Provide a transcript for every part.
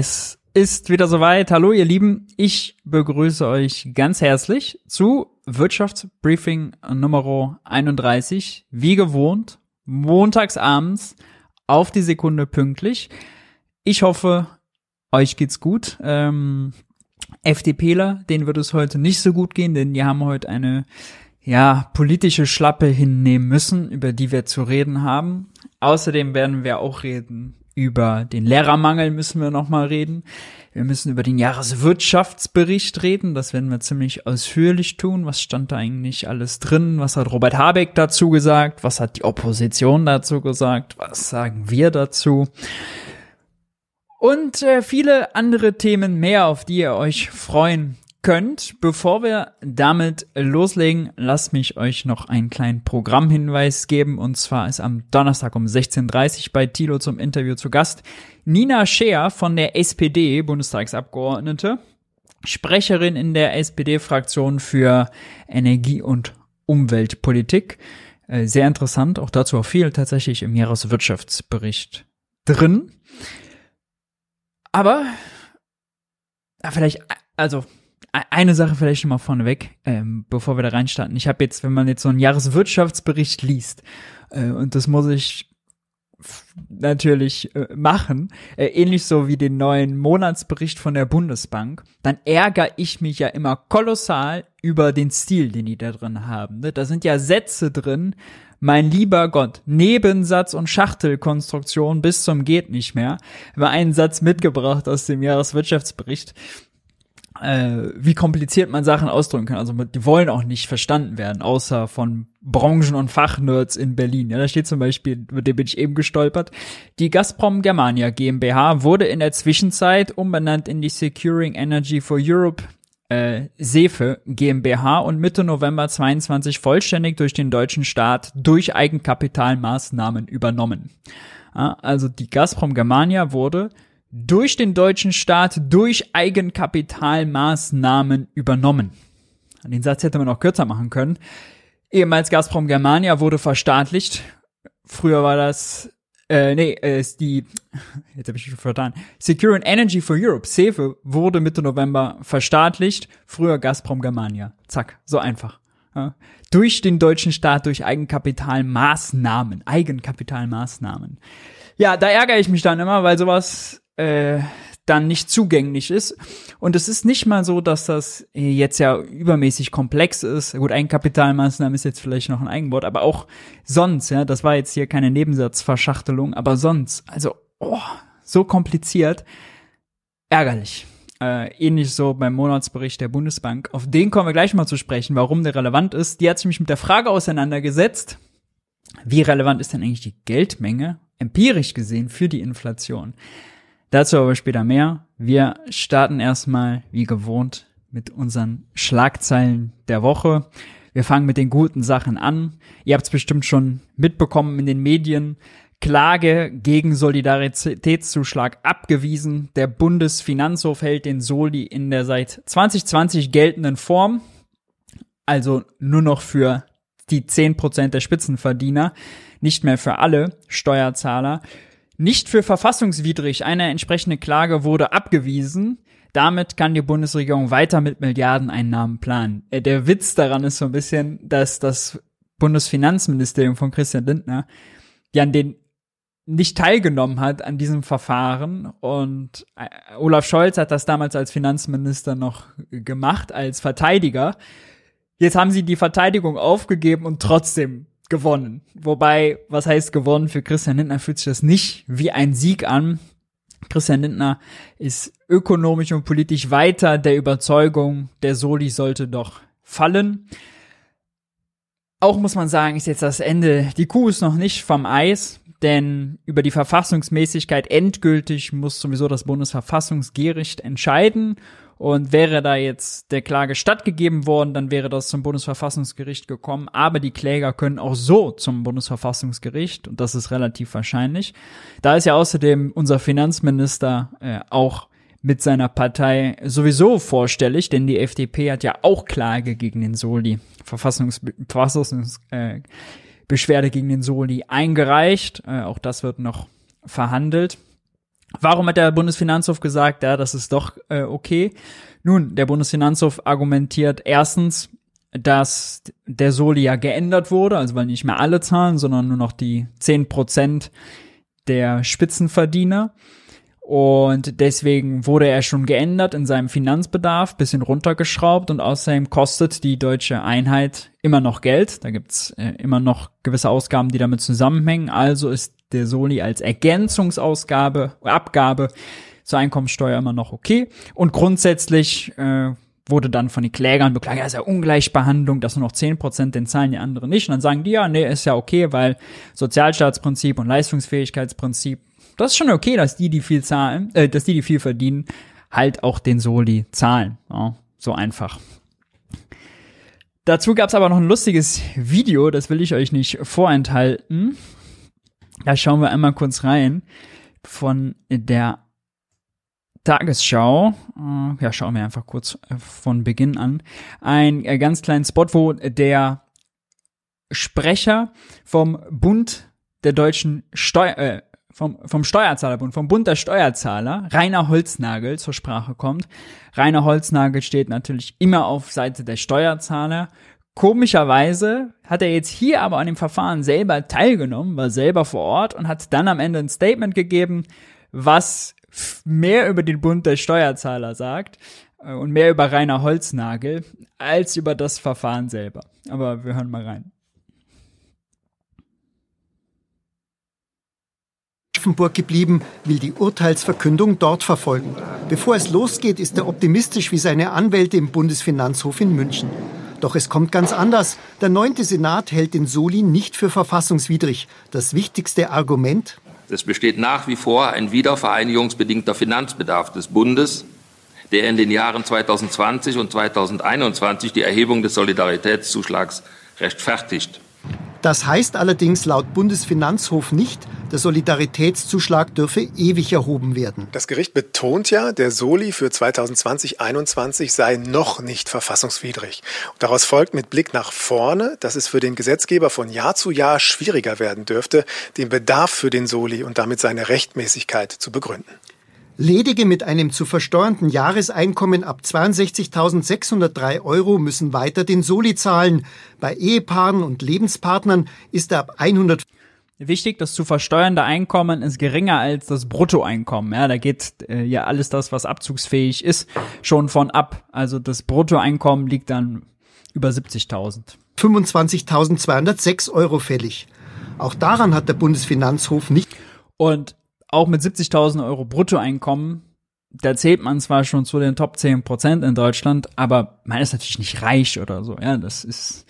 Es ist wieder soweit. Hallo ihr Lieben, ich begrüße euch ganz herzlich zu Wirtschaftsbriefing Nummer 31. Wie gewohnt, montagsabends auf die Sekunde pünktlich. Ich hoffe, euch geht's gut. Ähm, FDPler, denen wird es heute nicht so gut gehen, denn die haben heute eine ja, politische Schlappe hinnehmen müssen, über die wir zu reden haben. Außerdem werden wir auch reden über den Lehrermangel müssen wir nochmal reden. Wir müssen über den Jahreswirtschaftsbericht reden. Das werden wir ziemlich ausführlich tun. Was stand da eigentlich alles drin? Was hat Robert Habeck dazu gesagt? Was hat die Opposition dazu gesagt? Was sagen wir dazu? Und äh, viele andere Themen mehr, auf die ihr euch freuen könnt. Bevor wir damit loslegen, lasst mich euch noch einen kleinen Programmhinweis geben. Und zwar ist am Donnerstag um 16.30 Uhr bei Tilo zum Interview zu Gast Nina Scheer von der SPD, Bundestagsabgeordnete, Sprecherin in der SPD-Fraktion für Energie- und Umweltpolitik. Äh, sehr interessant, auch dazu auch viel tatsächlich im Jahreswirtschaftsbericht drin. Aber vielleicht, also eine Sache vielleicht schon mal vorneweg, ähm, bevor wir da reinstarten. Ich habe jetzt, wenn man jetzt so einen Jahreswirtschaftsbericht liest, äh, und das muss ich natürlich äh, machen, äh, ähnlich so wie den neuen Monatsbericht von der Bundesbank, dann ärgere ich mich ja immer kolossal über den Stil, den die da drin haben. Ne? Da sind ja Sätze drin, mein lieber Gott, Nebensatz und Schachtelkonstruktion bis zum geht nicht mehr. Über einen Satz mitgebracht aus dem Jahreswirtschaftsbericht äh, wie kompliziert man Sachen ausdrücken kann. Also die wollen auch nicht verstanden werden, außer von Branchen- und Fachnerds in Berlin. Ja, da steht zum Beispiel, mit dem bin ich eben gestolpert, die Gazprom Germania GmbH wurde in der Zwischenzeit umbenannt in die Securing Energy for Europe äh, SEFE GmbH und Mitte November 22 vollständig durch den deutschen Staat durch Eigenkapitalmaßnahmen übernommen. Ja, also die Gazprom Germania wurde durch den deutschen Staat durch Eigenkapitalmaßnahmen übernommen. Den Satz hätte man auch kürzer machen können. Ehemals Gazprom Germania wurde verstaatlicht. Früher war das, äh, nee, äh, ist die, jetzt habe ich mich vertan. Secure and Energy for Europe, SEFE, wurde Mitte November verstaatlicht. Früher Gazprom Germania. Zack, so einfach. Ja. Durch den deutschen Staat, durch Eigenkapitalmaßnahmen. Eigenkapitalmaßnahmen. Ja, da ärgere ich mich dann immer, weil sowas äh, dann nicht zugänglich ist. Und es ist nicht mal so, dass das jetzt ja übermäßig komplex ist. Gut, Eigenkapitalmaßnahmen ist jetzt vielleicht noch ein Eigenwort, aber auch sonst, ja, das war jetzt hier keine Nebensatzverschachtelung, aber sonst, also, oh, so kompliziert, ärgerlich. Äh, ähnlich so beim Monatsbericht der Bundesbank. Auf den kommen wir gleich mal zu sprechen, warum der relevant ist. Die hat sich nämlich mit der Frage auseinandergesetzt, wie relevant ist denn eigentlich die Geldmenge empirisch gesehen für die Inflation? Dazu aber später mehr. Wir starten erstmal wie gewohnt mit unseren Schlagzeilen der Woche. Wir fangen mit den guten Sachen an. Ihr habt es bestimmt schon mitbekommen in den Medien. Klage gegen Solidaritätszuschlag abgewiesen. Der Bundesfinanzhof hält den Soli in der seit 2020 geltenden Form, also nur noch für die 10% der Spitzenverdiener, nicht mehr für alle Steuerzahler nicht für verfassungswidrig. Eine entsprechende Klage wurde abgewiesen. Damit kann die Bundesregierung weiter mit Milliardeneinnahmen planen. Äh, der Witz daran ist so ein bisschen, dass das Bundesfinanzministerium von Christian Lindner ja an den nicht teilgenommen hat an diesem Verfahren und äh, Olaf Scholz hat das damals als Finanzminister noch gemacht, als Verteidiger. Jetzt haben sie die Verteidigung aufgegeben und trotzdem gewonnen. Wobei, was heißt gewonnen? Für Christian Lindner fühlt sich das nicht wie ein Sieg an. Christian Lindner ist ökonomisch und politisch weiter der Überzeugung, der Soli sollte doch fallen. Auch muss man sagen, ist jetzt das Ende, die Kuh ist noch nicht vom Eis, denn über die Verfassungsmäßigkeit endgültig muss sowieso das Bundesverfassungsgericht entscheiden und wäre da jetzt der Klage stattgegeben worden, dann wäre das zum Bundesverfassungsgericht gekommen. Aber die Kläger können auch so zum Bundesverfassungsgericht und das ist relativ wahrscheinlich. Da ist ja außerdem unser Finanzminister äh, auch mit seiner Partei sowieso vorstellig, denn die FDP hat ja auch Klage gegen den Soli, Verfassungs, Verfassungs äh, Beschwerde gegen den Soli eingereicht. Äh, auch das wird noch verhandelt. Warum hat der Bundesfinanzhof gesagt, ja, das ist doch äh, okay? Nun, der Bundesfinanzhof argumentiert erstens, dass der Soli ja geändert wurde, also weil nicht mehr alle zahlen, sondern nur noch die zehn Prozent der Spitzenverdiener. Und deswegen wurde er schon geändert in seinem Finanzbedarf, bisschen runtergeschraubt und außerdem kostet die deutsche Einheit immer noch Geld. Da gibt's äh, immer noch gewisse Ausgaben, die damit zusammenhängen. Also ist der Soli als Ergänzungsausgabe, Abgabe zur Einkommensteuer immer noch okay. Und grundsätzlich äh, wurde dann von den Klägern beklagt, ja, ist ja Ungleichbehandlung, dass nur noch zehn Prozent den zahlen, die anderen nicht. Und dann sagen die, ja, nee, ist ja okay, weil Sozialstaatsprinzip und Leistungsfähigkeitsprinzip, das ist schon okay, dass die, die viel zahlen, äh, dass die, die viel verdienen, halt auch den Soli zahlen. Ja, so einfach. Dazu gab's aber noch ein lustiges Video, das will ich euch nicht vorenthalten. Da schauen wir einmal kurz rein von der Tagesschau. Äh, ja, schauen wir einfach kurz äh, von Beginn an. Ein äh, ganz kleinen Spot, wo der Sprecher vom Bund der deutschen Steuer, äh, vom, vom Steuerzahlerbund, vom Bund der Steuerzahler, Rainer Holznagel zur Sprache kommt. Rainer Holznagel steht natürlich immer auf Seite der Steuerzahler. Komischerweise hat er jetzt hier aber an dem Verfahren selber teilgenommen, war selber vor Ort und hat dann am Ende ein Statement gegeben, was mehr über den Bund der Steuerzahler sagt äh, und mehr über Rainer Holznagel als über das Verfahren selber. Aber wir hören mal rein. Offenburg geblieben, will die Urteilsverkündung dort verfolgen. Bevor es losgeht, ist er optimistisch wie seine Anwälte im Bundesfinanzhof in München. Doch es kommt ganz anders. Der neunte Senat hält den Soli nicht für verfassungswidrig. Das wichtigste Argument? Es besteht nach wie vor ein wiedervereinigungsbedingter Finanzbedarf des Bundes, der in den Jahren 2020 und 2021 die Erhebung des Solidaritätszuschlags rechtfertigt. Das heißt allerdings laut Bundesfinanzhof nicht, der Solidaritätszuschlag dürfe ewig erhoben werden. Das Gericht betont ja, der Soli für 2020-21 sei noch nicht verfassungswidrig. Und daraus folgt mit Blick nach vorne, dass es für den Gesetzgeber von Jahr zu Jahr schwieriger werden dürfte, den Bedarf für den Soli und damit seine Rechtmäßigkeit zu begründen. Ledige mit einem zu versteuernden Jahreseinkommen ab 62.603 Euro müssen weiter den Soli zahlen. Bei Ehepaaren und Lebenspartnern ist er ab 100 Wichtig, das zu versteuernde Einkommen ist geringer als das Bruttoeinkommen. Ja, da geht äh, ja alles das, was abzugsfähig ist, schon von ab. Also das Bruttoeinkommen liegt dann über 70.000. 25.206 Euro fällig. Auch daran hat der Bundesfinanzhof nicht. Und auch mit 70.000 Euro Bruttoeinkommen, da zählt man zwar schon zu den Top 10 Prozent in Deutschland, aber man ist natürlich nicht reich oder so, ja, das ist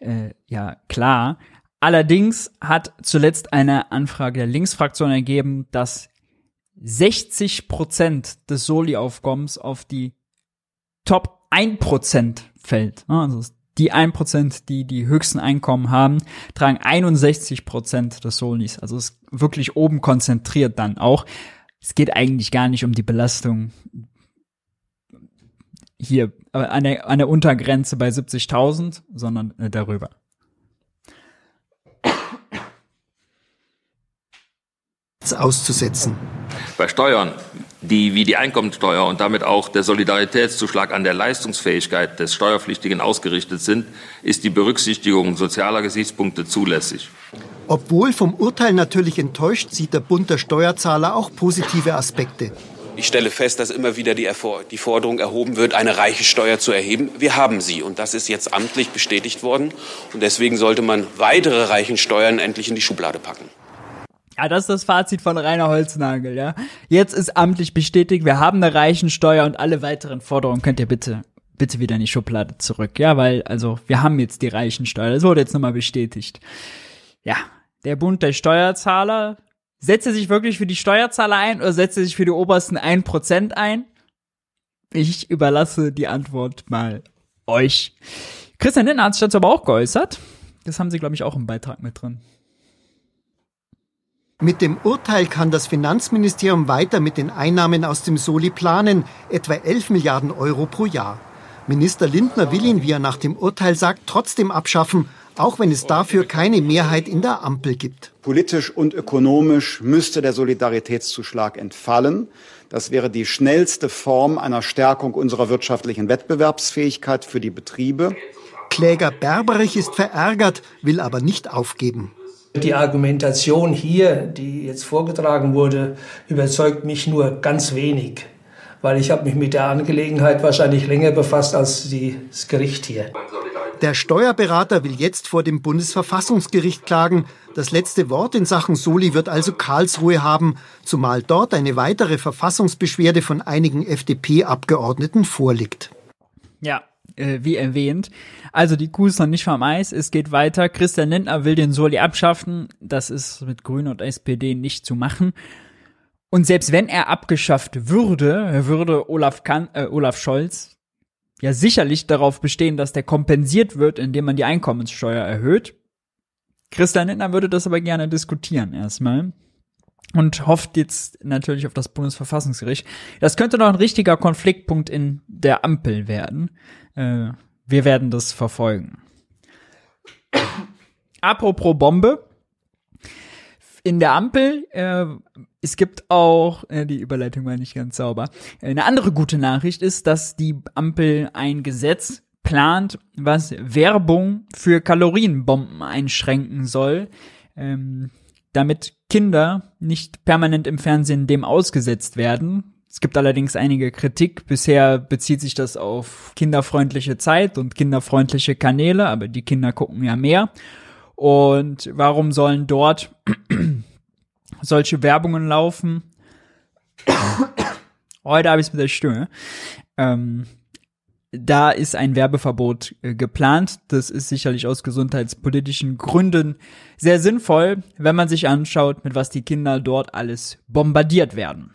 äh, ja klar. Allerdings hat zuletzt eine Anfrage der Linksfraktion ergeben, dass 60 Prozent des Soli-Aufkommens auf die Top 1 Prozent fällt. Also die 1%, die die höchsten Einkommen haben, tragen 61% des Solis. Also es ist wirklich oben konzentriert dann auch. Es geht eigentlich gar nicht um die Belastung hier an der, an der Untergrenze bei 70.000, sondern äh, darüber. auszusetzen. Bei Steuern die wie die Einkommensteuer und damit auch der Solidaritätszuschlag an der Leistungsfähigkeit des Steuerpflichtigen ausgerichtet sind, ist die Berücksichtigung sozialer Gesichtspunkte zulässig. Obwohl vom Urteil natürlich enttäuscht, sieht der Bund der Steuerzahler auch positive Aspekte. Ich stelle fest, dass immer wieder die, die, Forderung erhoben wird, eine reiche Steuer zu erheben. Wir haben sie und das ist jetzt amtlich bestätigt worden. Und deswegen sollte man weitere reichen Steuern endlich in die Schublade packen. Ja, das ist das Fazit von Rainer Holznagel, ja. Jetzt ist amtlich bestätigt, wir haben eine Reichensteuer und alle weiteren Forderungen könnt ihr bitte, bitte wieder in die Schublade zurück, ja, weil, also, wir haben jetzt die Reichensteuer, das wurde jetzt nochmal bestätigt. Ja, der Bund der Steuerzahler, setzt er sich wirklich für die Steuerzahler ein oder setzt er sich für die obersten ein Prozent ein? Ich überlasse die Antwort mal euch. Christian Lindner hat sich dazu aber auch geäußert. Das haben sie, glaube ich, auch im Beitrag mit drin. Mit dem Urteil kann das Finanzministerium weiter mit den Einnahmen aus dem Soli planen, etwa 11 Milliarden Euro pro Jahr. Minister Lindner will ihn, wie er nach dem Urteil sagt, trotzdem abschaffen, auch wenn es dafür keine Mehrheit in der Ampel gibt. Politisch und ökonomisch müsste der Solidaritätszuschlag entfallen. Das wäre die schnellste Form einer Stärkung unserer wirtschaftlichen Wettbewerbsfähigkeit für die Betriebe. Kläger Berberich ist verärgert, will aber nicht aufgeben. Die Argumentation hier, die jetzt vorgetragen wurde, überzeugt mich nur ganz wenig, weil ich habe mich mit der Angelegenheit wahrscheinlich länger befasst als das Gericht hier. Der Steuerberater will jetzt vor dem Bundesverfassungsgericht klagen. Das letzte Wort in Sachen Soli wird also Karlsruhe haben, zumal dort eine weitere Verfassungsbeschwerde von einigen FDP-Abgeordneten vorliegt. Ja, äh, wie erwähnt. Also die Kuh ist noch nicht vom Eis, es geht weiter. Christian Lindner will den Soli abschaffen. Das ist mit Grünen und SPD nicht zu machen. Und selbst wenn er abgeschafft würde, würde Olaf, kan äh, Olaf Scholz ja sicherlich darauf bestehen, dass der kompensiert wird, indem man die Einkommenssteuer erhöht. Christian Lindner würde das aber gerne diskutieren erstmal und hofft jetzt natürlich auf das Bundesverfassungsgericht. Das könnte noch ein richtiger Konfliktpunkt in der Ampel werden. Äh, wir werden das verfolgen. Apropos Bombe. In der Ampel, äh, es gibt auch, äh, die Überleitung war nicht ganz sauber. Eine andere gute Nachricht ist, dass die Ampel ein Gesetz plant, was Werbung für Kalorienbomben einschränken soll, ähm, damit Kinder nicht permanent im Fernsehen dem ausgesetzt werden. Es gibt allerdings einige Kritik. Bisher bezieht sich das auf kinderfreundliche Zeit und kinderfreundliche Kanäle, aber die Kinder gucken ja mehr. Und warum sollen dort solche Werbungen laufen? Heute habe ich es mit der Stimme. Ähm, da ist ein Werbeverbot äh, geplant. Das ist sicherlich aus gesundheitspolitischen Gründen sehr sinnvoll, wenn man sich anschaut, mit was die Kinder dort alles bombardiert werden.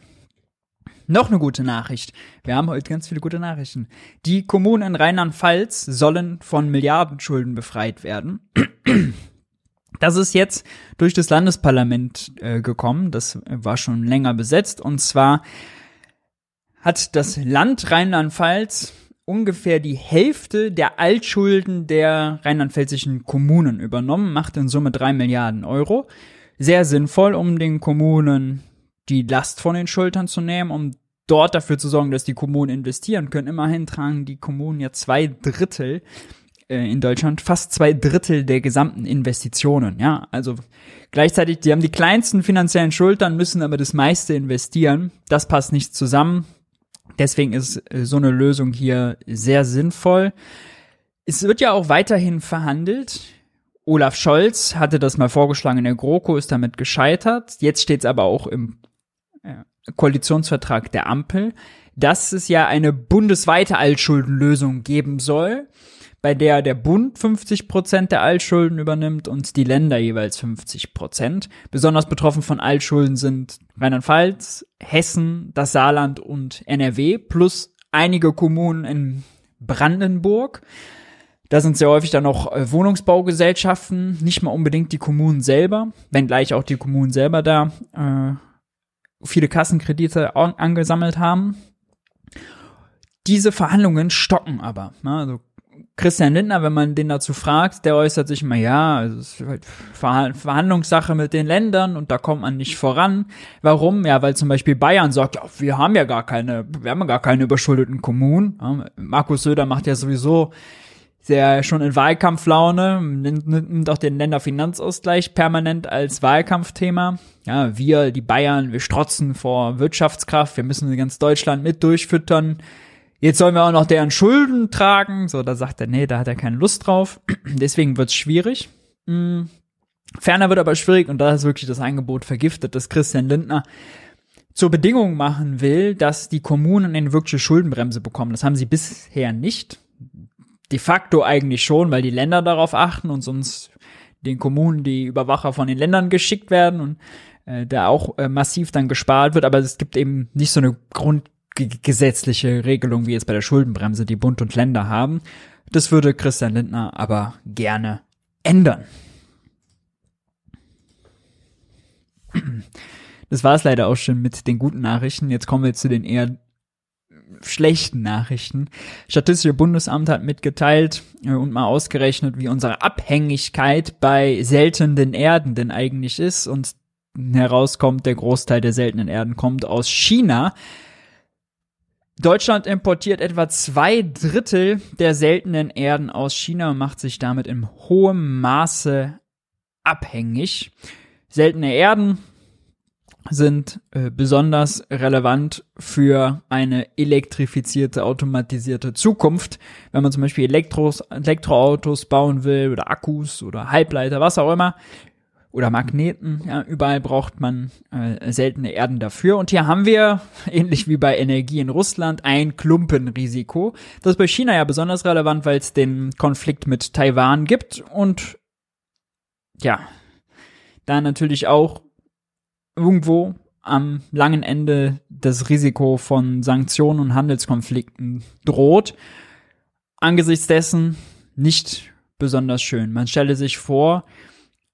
Noch eine gute Nachricht. Wir haben heute ganz viele gute Nachrichten. Die Kommunen in Rheinland-Pfalz sollen von Milliardenschulden befreit werden. Das ist jetzt durch das Landesparlament äh, gekommen. Das war schon länger besetzt. Und zwar hat das Land Rheinland-Pfalz ungefähr die Hälfte der Altschulden der rheinland-pfälzischen Kommunen übernommen, macht in Summe drei Milliarden Euro. Sehr sinnvoll, um den Kommunen die Last von den Schultern zu nehmen, um dort dafür zu sorgen, dass die Kommunen investieren können. Immerhin tragen die Kommunen ja zwei Drittel äh, in Deutschland, fast zwei Drittel der gesamten Investitionen. Ja, also gleichzeitig, die haben die kleinsten finanziellen Schultern, müssen aber das meiste investieren. Das passt nicht zusammen. Deswegen ist äh, so eine Lösung hier sehr sinnvoll. Es wird ja auch weiterhin verhandelt. Olaf Scholz hatte das mal vorgeschlagen in der GroKo, ist damit gescheitert. Jetzt steht es aber auch im äh, Koalitionsvertrag der Ampel, dass es ja eine bundesweite Altschuldenlösung geben soll bei der der Bund 50 Prozent der Altschulden übernimmt und die Länder jeweils 50 Prozent. Besonders betroffen von Altschulden sind Rheinland-Pfalz, Hessen, das Saarland und NRW plus einige Kommunen in Brandenburg. Da sind sehr häufig dann noch äh, Wohnungsbaugesellschaften, nicht mal unbedingt die Kommunen selber, wenngleich auch die Kommunen selber da äh, viele Kassenkredite angesammelt haben. Diese Verhandlungen stocken aber. Ne? Also Christian Lindner, wenn man den dazu fragt, der äußert sich immer, ja, also es ist halt Verhandlungssache mit den Ländern und da kommt man nicht voran. Warum? Ja, weil zum Beispiel Bayern sagt, ja, wir haben ja gar keine, wir haben ja gar keine überschuldeten Kommunen. Ja, Markus Söder macht ja sowieso sehr schon in Wahlkampflaune, nimmt, auch den Länderfinanzausgleich permanent als Wahlkampfthema. Ja, wir, die Bayern, wir strotzen vor Wirtschaftskraft, wir müssen ganz Deutschland mit durchfüttern Jetzt sollen wir auch noch deren Schulden tragen. So, da sagt er, nee, da hat er keine Lust drauf. Deswegen wird's schwierig. Mhm. Ferner wird aber schwierig, und da ist wirklich das Angebot vergiftet, dass Christian Lindner zur Bedingung machen will, dass die Kommunen eine wirkliche Schuldenbremse bekommen. Das haben sie bisher nicht. De facto eigentlich schon, weil die Länder darauf achten und sonst den Kommunen die Überwacher von den Ländern geschickt werden und äh, da auch äh, massiv dann gespart wird. Aber es gibt eben nicht so eine Grund gesetzliche Regelung wie jetzt bei der Schuldenbremse, die Bund und Länder haben. Das würde Christian Lindner aber gerne ändern. Das war es leider auch schon mit den guten Nachrichten. Jetzt kommen wir zu den eher schlechten Nachrichten. Statistische Bundesamt hat mitgeteilt äh, und mal ausgerechnet, wie unsere Abhängigkeit bei seltenen Erden denn eigentlich ist und herauskommt, der Großteil der seltenen Erden kommt aus China. Deutschland importiert etwa zwei Drittel der seltenen Erden aus China und macht sich damit in hohem Maße abhängig. Seltene Erden sind äh, besonders relevant für eine elektrifizierte, automatisierte Zukunft. Wenn man zum Beispiel Elektros, Elektroautos bauen will oder Akkus oder Halbleiter, was auch immer, oder Magneten, ja, überall braucht man äh, seltene Erden dafür. Und hier haben wir, ähnlich wie bei Energie in Russland, ein Klumpenrisiko. Das ist bei China ja besonders relevant, weil es den Konflikt mit Taiwan gibt und ja, da natürlich auch irgendwo am langen Ende das Risiko von Sanktionen und Handelskonflikten droht. Angesichts dessen nicht besonders schön. Man stelle sich vor,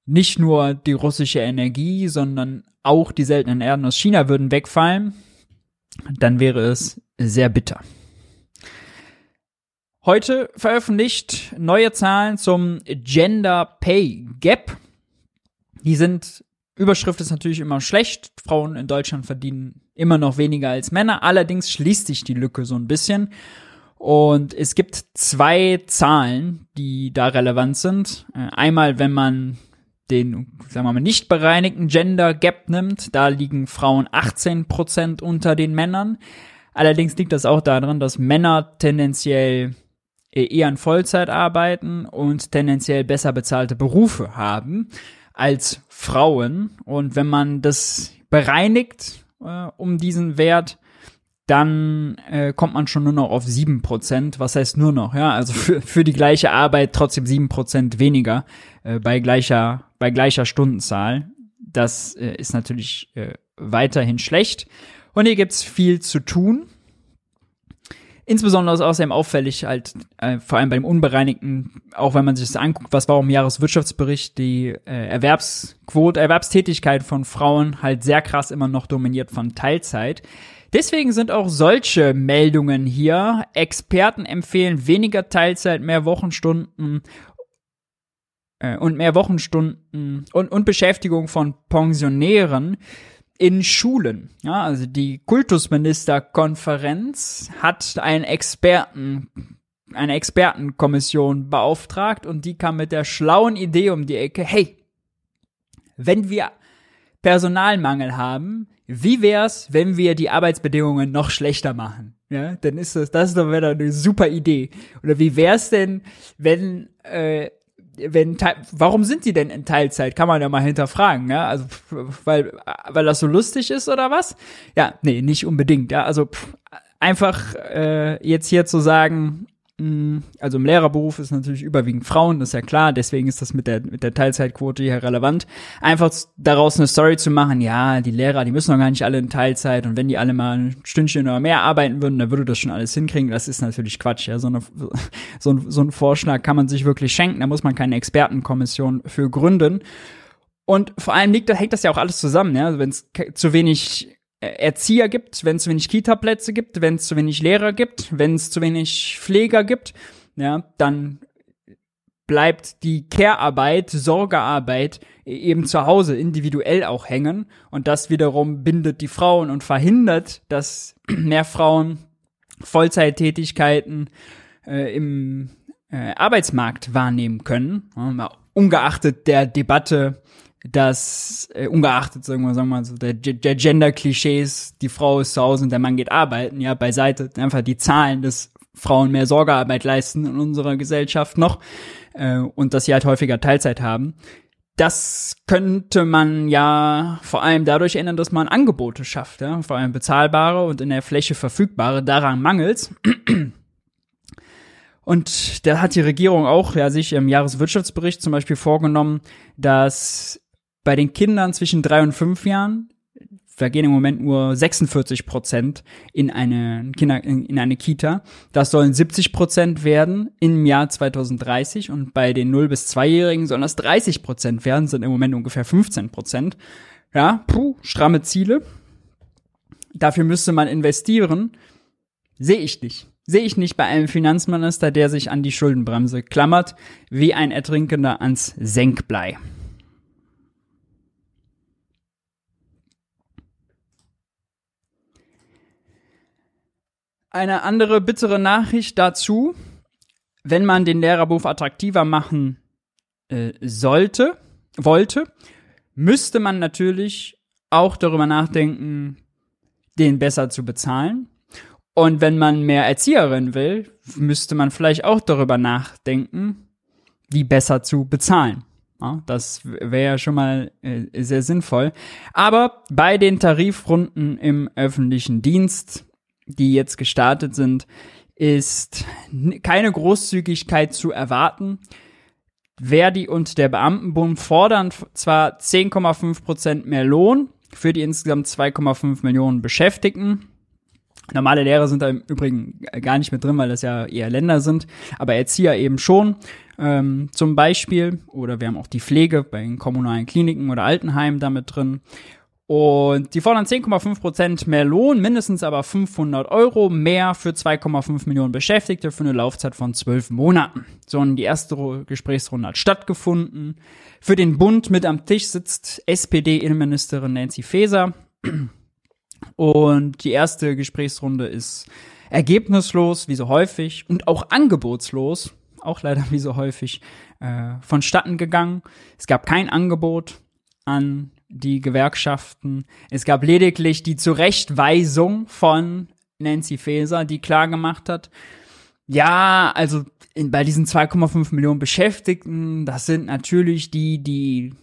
nicht nur die russische Energie, sondern auch die seltenen Erden aus China würden wegfallen, dann wäre es sehr bitter. Heute veröffentlicht neue Zahlen zum Gender Pay Gap. Die sind Überschrift ist natürlich immer schlecht. Frauen in Deutschland verdienen immer noch weniger als Männer. Allerdings schließt sich die Lücke so ein bisschen. Und es gibt zwei Zahlen, die da relevant sind. Äh, einmal, wenn man den, sagen wir mal, nicht bereinigten Gender Gap nimmt, da liegen Frauen 18 Prozent unter den Männern. Allerdings liegt das auch daran, dass Männer tendenziell eher in Vollzeit arbeiten und tendenziell besser bezahlte Berufe haben als Frauen. Und wenn man das bereinigt äh, um diesen Wert, dann äh, kommt man schon nur noch auf sieben Prozent. Was heißt nur noch? Ja, also für, für die gleiche Arbeit trotzdem sieben Prozent weniger äh, bei gleicher, bei gleicher Stundenzahl. Das äh, ist natürlich äh, weiterhin schlecht. Und hier gibt's viel zu tun. Insbesondere ist außerdem auffällig halt, äh, vor allem beim Unbereinigten, auch wenn man sich das anguckt, was war im Jahreswirtschaftsbericht, die äh, Erwerbsquote, Erwerbstätigkeit von Frauen halt sehr krass immer noch dominiert von Teilzeit. Deswegen sind auch solche Meldungen hier. Experten empfehlen weniger Teilzeit, mehr Wochenstunden äh, und mehr Wochenstunden und, und Beschäftigung von Pensionären in Schulen. Ja, also die Kultusministerkonferenz hat einen Experten, eine Expertenkommission beauftragt und die kam mit der schlauen Idee um die Ecke, hey, wenn wir Personalmangel haben, wie wär's, wenn wir die Arbeitsbedingungen noch schlechter machen? Ja, dann ist das, das ist doch wieder eine super Idee. Oder wie wär's denn, wenn äh, wenn warum sind die denn in Teilzeit? Kann man ja mal hinterfragen, ja? Also weil weil das so lustig ist oder was? Ja, nee, nicht unbedingt, ja? Also pff, einfach äh, jetzt hier zu sagen, also im Lehrerberuf ist natürlich überwiegend Frauen, das ist ja klar, deswegen ist das mit der, mit der Teilzeitquote hier relevant. Einfach daraus eine Story zu machen, ja, die Lehrer, die müssen doch gar nicht alle in Teilzeit und wenn die alle mal ein Stündchen oder mehr arbeiten würden, dann würde das schon alles hinkriegen. Das ist natürlich Quatsch, ja. So, eine, so, ein, so ein Vorschlag kann man sich wirklich schenken, da muss man keine Expertenkommission für gründen. Und vor allem liegt, hängt das ja auch alles zusammen, ja. Also wenn es zu wenig Erzieher gibt, wenn es zu wenig Kita-Plätze gibt, wenn es zu wenig Lehrer gibt, wenn es zu wenig Pfleger gibt, ja, dann bleibt die Care-Arbeit, Sorgearbeit eben zu Hause individuell auch hängen. Und das wiederum bindet die Frauen und verhindert, dass mehr Frauen Vollzeittätigkeiten äh, im äh, Arbeitsmarkt wahrnehmen können, ungeachtet der Debatte dass äh, ungeachtet sagen wir, sagen wir mal so der, der Gender-Klischees, die Frau ist zu Hause und der Mann geht arbeiten, ja beiseite einfach die Zahlen, dass Frauen mehr Sorgearbeit leisten in unserer Gesellschaft noch äh, und dass sie halt häufiger Teilzeit haben. Das könnte man ja vor allem dadurch ändern, dass man Angebote schafft, ja, vor allem bezahlbare und in der Fläche verfügbare. Daran mangelt's. Und da hat die Regierung auch ja, sich im Jahreswirtschaftsbericht zum Beispiel vorgenommen, dass bei den Kindern zwischen drei und fünf Jahren vergehen im Moment nur 46 Prozent in eine Kinder, in, in, eine Kita. Das sollen 70 Prozent werden im Jahr 2030 und bei den 0 bis 2-Jährigen sollen das 30 Prozent werden, sind im Moment ungefähr 15 Prozent. Ja, puh, stramme Ziele. Dafür müsste man investieren. Sehe ich nicht. Sehe ich nicht bei einem Finanzminister, der sich an die Schuldenbremse klammert, wie ein Ertrinkender ans Senkblei. Eine andere bittere Nachricht dazu, wenn man den Lehrerberuf attraktiver machen äh, sollte, wollte, müsste man natürlich auch darüber nachdenken, den besser zu bezahlen. Und wenn man mehr Erzieherin will, müsste man vielleicht auch darüber nachdenken, die besser zu bezahlen. Ja, das wäre ja schon mal äh, sehr sinnvoll. Aber bei den Tarifrunden im öffentlichen Dienst, die jetzt gestartet sind, ist keine Großzügigkeit zu erwarten. Verdi und der Beamtenbund fordern zwar 10,5 Prozent mehr Lohn für die insgesamt 2,5 Millionen Beschäftigten. Normale Lehrer sind da im Übrigen gar nicht mit drin, weil das ja eher Länder sind, aber Erzieher eben schon. Ähm, zum Beispiel, oder wir haben auch die Pflege bei den kommunalen Kliniken oder Altenheimen damit drin. Und die fordern 10,5 Prozent mehr Lohn, mindestens aber 500 Euro mehr für 2,5 Millionen Beschäftigte für eine Laufzeit von zwölf Monaten. So, und die erste Gesprächsrunde hat stattgefunden. Für den Bund mit am Tisch sitzt SPD-Innenministerin Nancy Faeser. Und die erste Gesprächsrunde ist ergebnislos, wie so häufig, und auch angebotslos, auch leider wie so häufig, äh, vonstatten gegangen. Es gab kein Angebot an die Gewerkschaften. Es gab lediglich die Zurechtweisung von Nancy Faeser, die klar gemacht hat, ja, also in, bei diesen 2,5 Millionen Beschäftigten, das sind natürlich die, die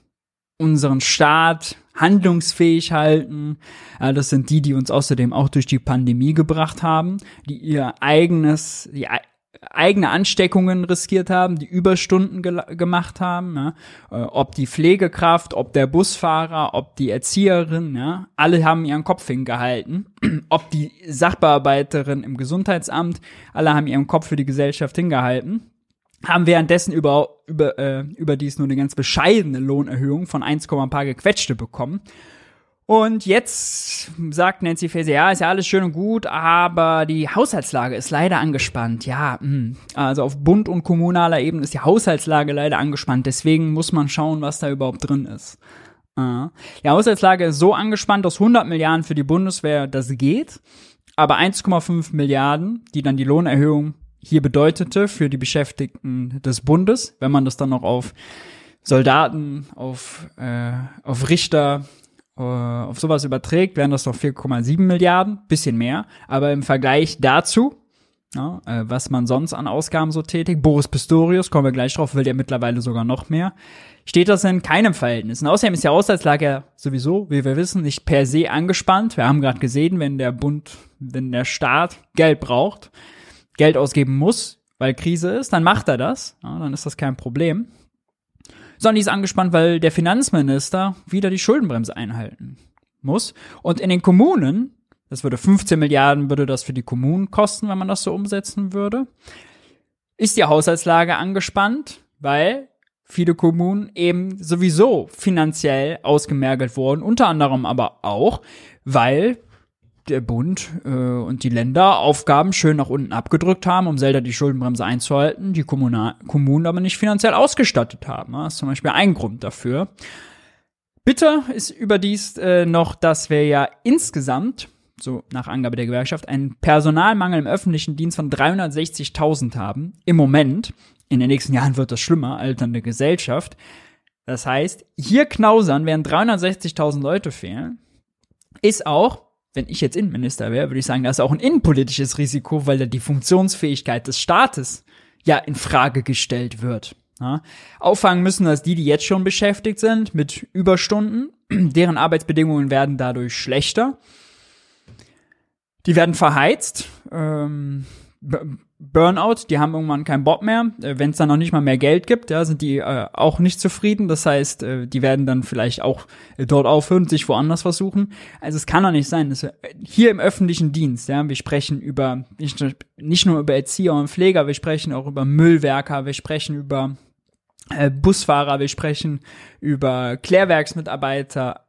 unseren Staat handlungsfähig halten. Das sind die, die uns außerdem auch durch die Pandemie gebracht haben, die ihr eigenes, die eigene Ansteckungen riskiert haben, die Überstunden ge gemacht haben, ja, äh, ob die Pflegekraft, ob der Busfahrer, ob die Erzieherin, ja, alle haben ihren Kopf hingehalten, ob die Sachbearbeiterin im Gesundheitsamt, alle haben ihren Kopf für die Gesellschaft hingehalten, haben währenddessen über, über, äh, überdies nur eine ganz bescheidene Lohnerhöhung von 1, ein paar gequetschte bekommen und jetzt sagt Nancy Faeser, ja, ist ja alles schön und gut, aber die Haushaltslage ist leider angespannt. Ja, mh. Hm. also auf Bund und kommunaler Ebene ist die Haushaltslage leider angespannt. Deswegen muss man schauen, was da überhaupt drin ist. Die Haushaltslage ist so angespannt, dass 100 Milliarden für die Bundeswehr das geht, aber 1,5 Milliarden, die dann die Lohnerhöhung hier bedeutete für die Beschäftigten des Bundes, wenn man das dann noch auf Soldaten, auf, äh, auf Richter, äh, auf sowas überträgt, wären das doch 4,7 Milliarden, bisschen mehr. Aber im Vergleich dazu, ja, äh, was man sonst an Ausgaben so tätigt, Boris Pistorius, kommen wir gleich drauf, will der mittlerweile sogar noch mehr, steht das in keinem Verhältnis. Und außerdem ist die Haushaltslage sowieso, wie wir wissen, nicht per se angespannt. Wir haben gerade gesehen, wenn der Bund, wenn der Staat Geld braucht, Geld ausgeben muss, weil Krise ist, dann macht er das. Ja, dann ist das kein Problem sondern die ist angespannt, weil der Finanzminister wieder die Schuldenbremse einhalten muss. Und in den Kommunen, das würde 15 Milliarden, würde das für die Kommunen kosten, wenn man das so umsetzen würde, ist die Haushaltslage angespannt, weil viele Kommunen eben sowieso finanziell ausgemergelt wurden, unter anderem aber auch, weil der Bund äh, und die Länder Aufgaben schön nach unten abgedrückt haben, um selber die Schuldenbremse einzuhalten, die Kommuna Kommunen aber nicht finanziell ausgestattet haben. Das ist zum Beispiel ein Grund dafür. Bitter ist überdies äh, noch, dass wir ja insgesamt, so nach Angabe der Gewerkschaft, einen Personalmangel im öffentlichen Dienst von 360.000 haben. Im Moment. In den nächsten Jahren wird das schlimmer, alternde Gesellschaft. Das heißt, hier knausern, während 360.000 Leute fehlen, ist auch wenn ich jetzt Innenminister wäre, würde ich sagen, das ist auch ein innenpolitisches Risiko, weil da die Funktionsfähigkeit des Staates ja in Frage gestellt wird. Ja. Auffangen müssen das die, die jetzt schon beschäftigt sind mit Überstunden. Deren Arbeitsbedingungen werden dadurch schlechter. Die werden verheizt. Ähm, Burnout, die haben irgendwann keinen Bock mehr. Äh, Wenn es dann noch nicht mal mehr Geld gibt, ja, sind die äh, auch nicht zufrieden. Das heißt, äh, die werden dann vielleicht auch äh, dort aufhören, sich woanders versuchen. Also es kann doch nicht sein, dass wir hier im öffentlichen Dienst, ja, wir sprechen über nicht, nicht nur über Erzieher und Pfleger, wir sprechen auch über Müllwerker, wir sprechen über äh, Busfahrer, wir sprechen über Klärwerksmitarbeiter,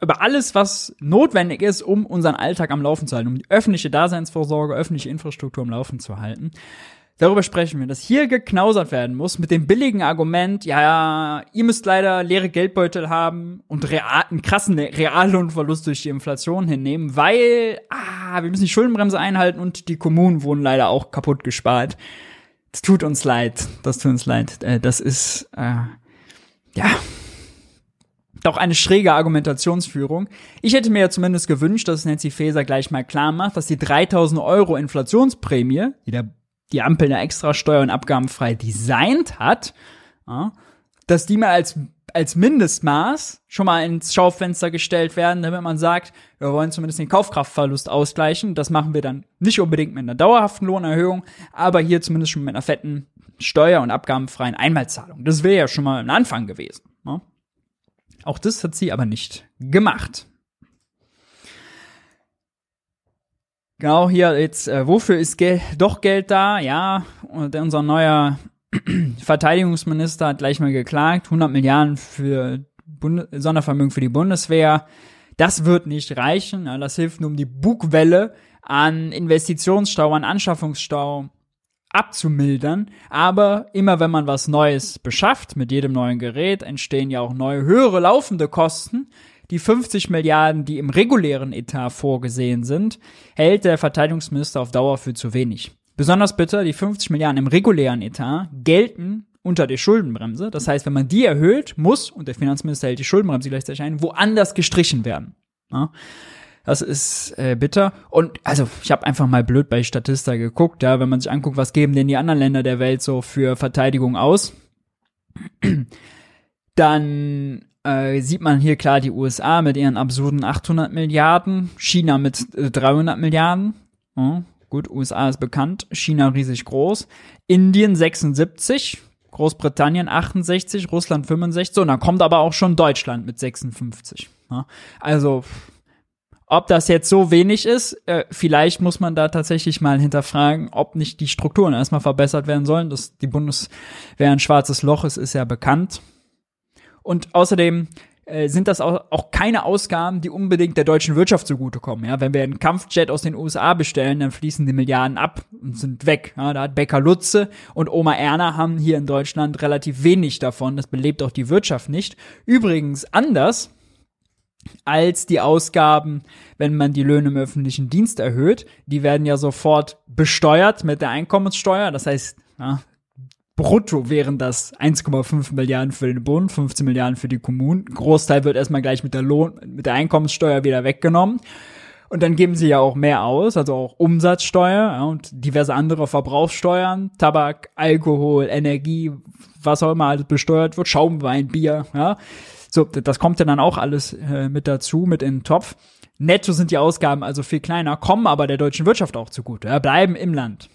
über alles, was notwendig ist, um unseren Alltag am Laufen zu halten, um die öffentliche Daseinsvorsorge, öffentliche Infrastruktur am Laufen zu halten. Darüber sprechen wir, dass hier geknausert werden muss mit dem billigen Argument, ja, ihr müsst leider leere Geldbeutel haben und real, einen krassen Reallohnverlust durch die Inflation hinnehmen, weil, ah, wir müssen die Schuldenbremse einhalten und die Kommunen wurden leider auch kaputt gespart. Das tut uns leid, das tut uns leid. Äh, das ist, äh, ja, doch eine schräge Argumentationsführung. Ich hätte mir ja zumindest gewünscht, dass Nancy Faeser gleich mal klar macht, dass die 3000 Euro Inflationsprämie, die der die Ampel eine extra steuer- und abgabenfrei designt hat, ja, dass die mal als, als Mindestmaß schon mal ins Schaufenster gestellt werden, damit man sagt, wir wollen zumindest den Kaufkraftverlust ausgleichen. Das machen wir dann nicht unbedingt mit einer dauerhaften Lohnerhöhung, aber hier zumindest schon mit einer fetten steuer- und abgabenfreien Einmalzahlung. Das wäre ja schon mal ein Anfang gewesen. Auch das hat sie aber nicht gemacht. Genau, hier jetzt, äh, wofür ist Geld, doch Geld da? Ja, und unser neuer Verteidigungsminister hat gleich mal geklagt, 100 Milliarden für Bund Sondervermögen für die Bundeswehr. Das wird nicht reichen. Das hilft nur, um die Bugwelle an Investitionsstau, an Anschaffungsstau abzumildern. Aber immer wenn man was Neues beschafft, mit jedem neuen Gerät, entstehen ja auch neue, höhere laufende Kosten die 50 Milliarden, die im regulären Etat vorgesehen sind, hält der Verteidigungsminister auf Dauer für zu wenig. Besonders bitter, die 50 Milliarden im regulären Etat gelten unter der Schuldenbremse. Das heißt, wenn man die erhöht, muss, und der Finanzminister hält die Schuldenbremse gleichzeitig ein, woanders gestrichen werden. Das ist äh, bitter. Und also, ich habe einfach mal blöd bei Statista geguckt, ja, wenn man sich anguckt, was geben denn die anderen Länder der Welt so für Verteidigung aus, dann äh, sieht man hier klar die USA mit ihren absurden 800 Milliarden, China mit äh, 300 Milliarden. Ja, gut, USA ist bekannt, China riesig groß, Indien 76, Großbritannien 68, Russland 65, so, und dann kommt aber auch schon Deutschland mit 56. Ja, also, ob das jetzt so wenig ist, äh, vielleicht muss man da tatsächlich mal hinterfragen, ob nicht die Strukturen erstmal verbessert werden sollen. Dass die Bundeswehr ein schwarzes Loch ist, ist ja bekannt. Und außerdem äh, sind das auch, auch keine Ausgaben, die unbedingt der deutschen Wirtschaft zugutekommen. Ja, wenn wir einen Kampfjet aus den USA bestellen, dann fließen die Milliarden ab und sind weg. Ja, da hat Becker Lutze und Oma Erna haben hier in Deutschland relativ wenig davon. Das belebt auch die Wirtschaft nicht. Übrigens anders als die Ausgaben, wenn man die Löhne im öffentlichen Dienst erhöht. Die werden ja sofort besteuert mit der Einkommenssteuer. Das heißt, ja, brutto wären das 1,5 Milliarden für den Bund, 15 Milliarden für die Kommunen. Großteil wird erstmal gleich mit der Lohn, mit der Einkommenssteuer wieder weggenommen. Und dann geben sie ja auch mehr aus, also auch Umsatzsteuer ja, und diverse andere Verbrauchssteuern, Tabak, Alkohol, Energie, was auch immer alles besteuert wird, Schaumwein, Bier, ja. So, das kommt ja dann auch alles äh, mit dazu, mit in den Topf. Netto sind die Ausgaben also viel kleiner, kommen aber der deutschen Wirtschaft auch zugute, ja, bleiben im Land.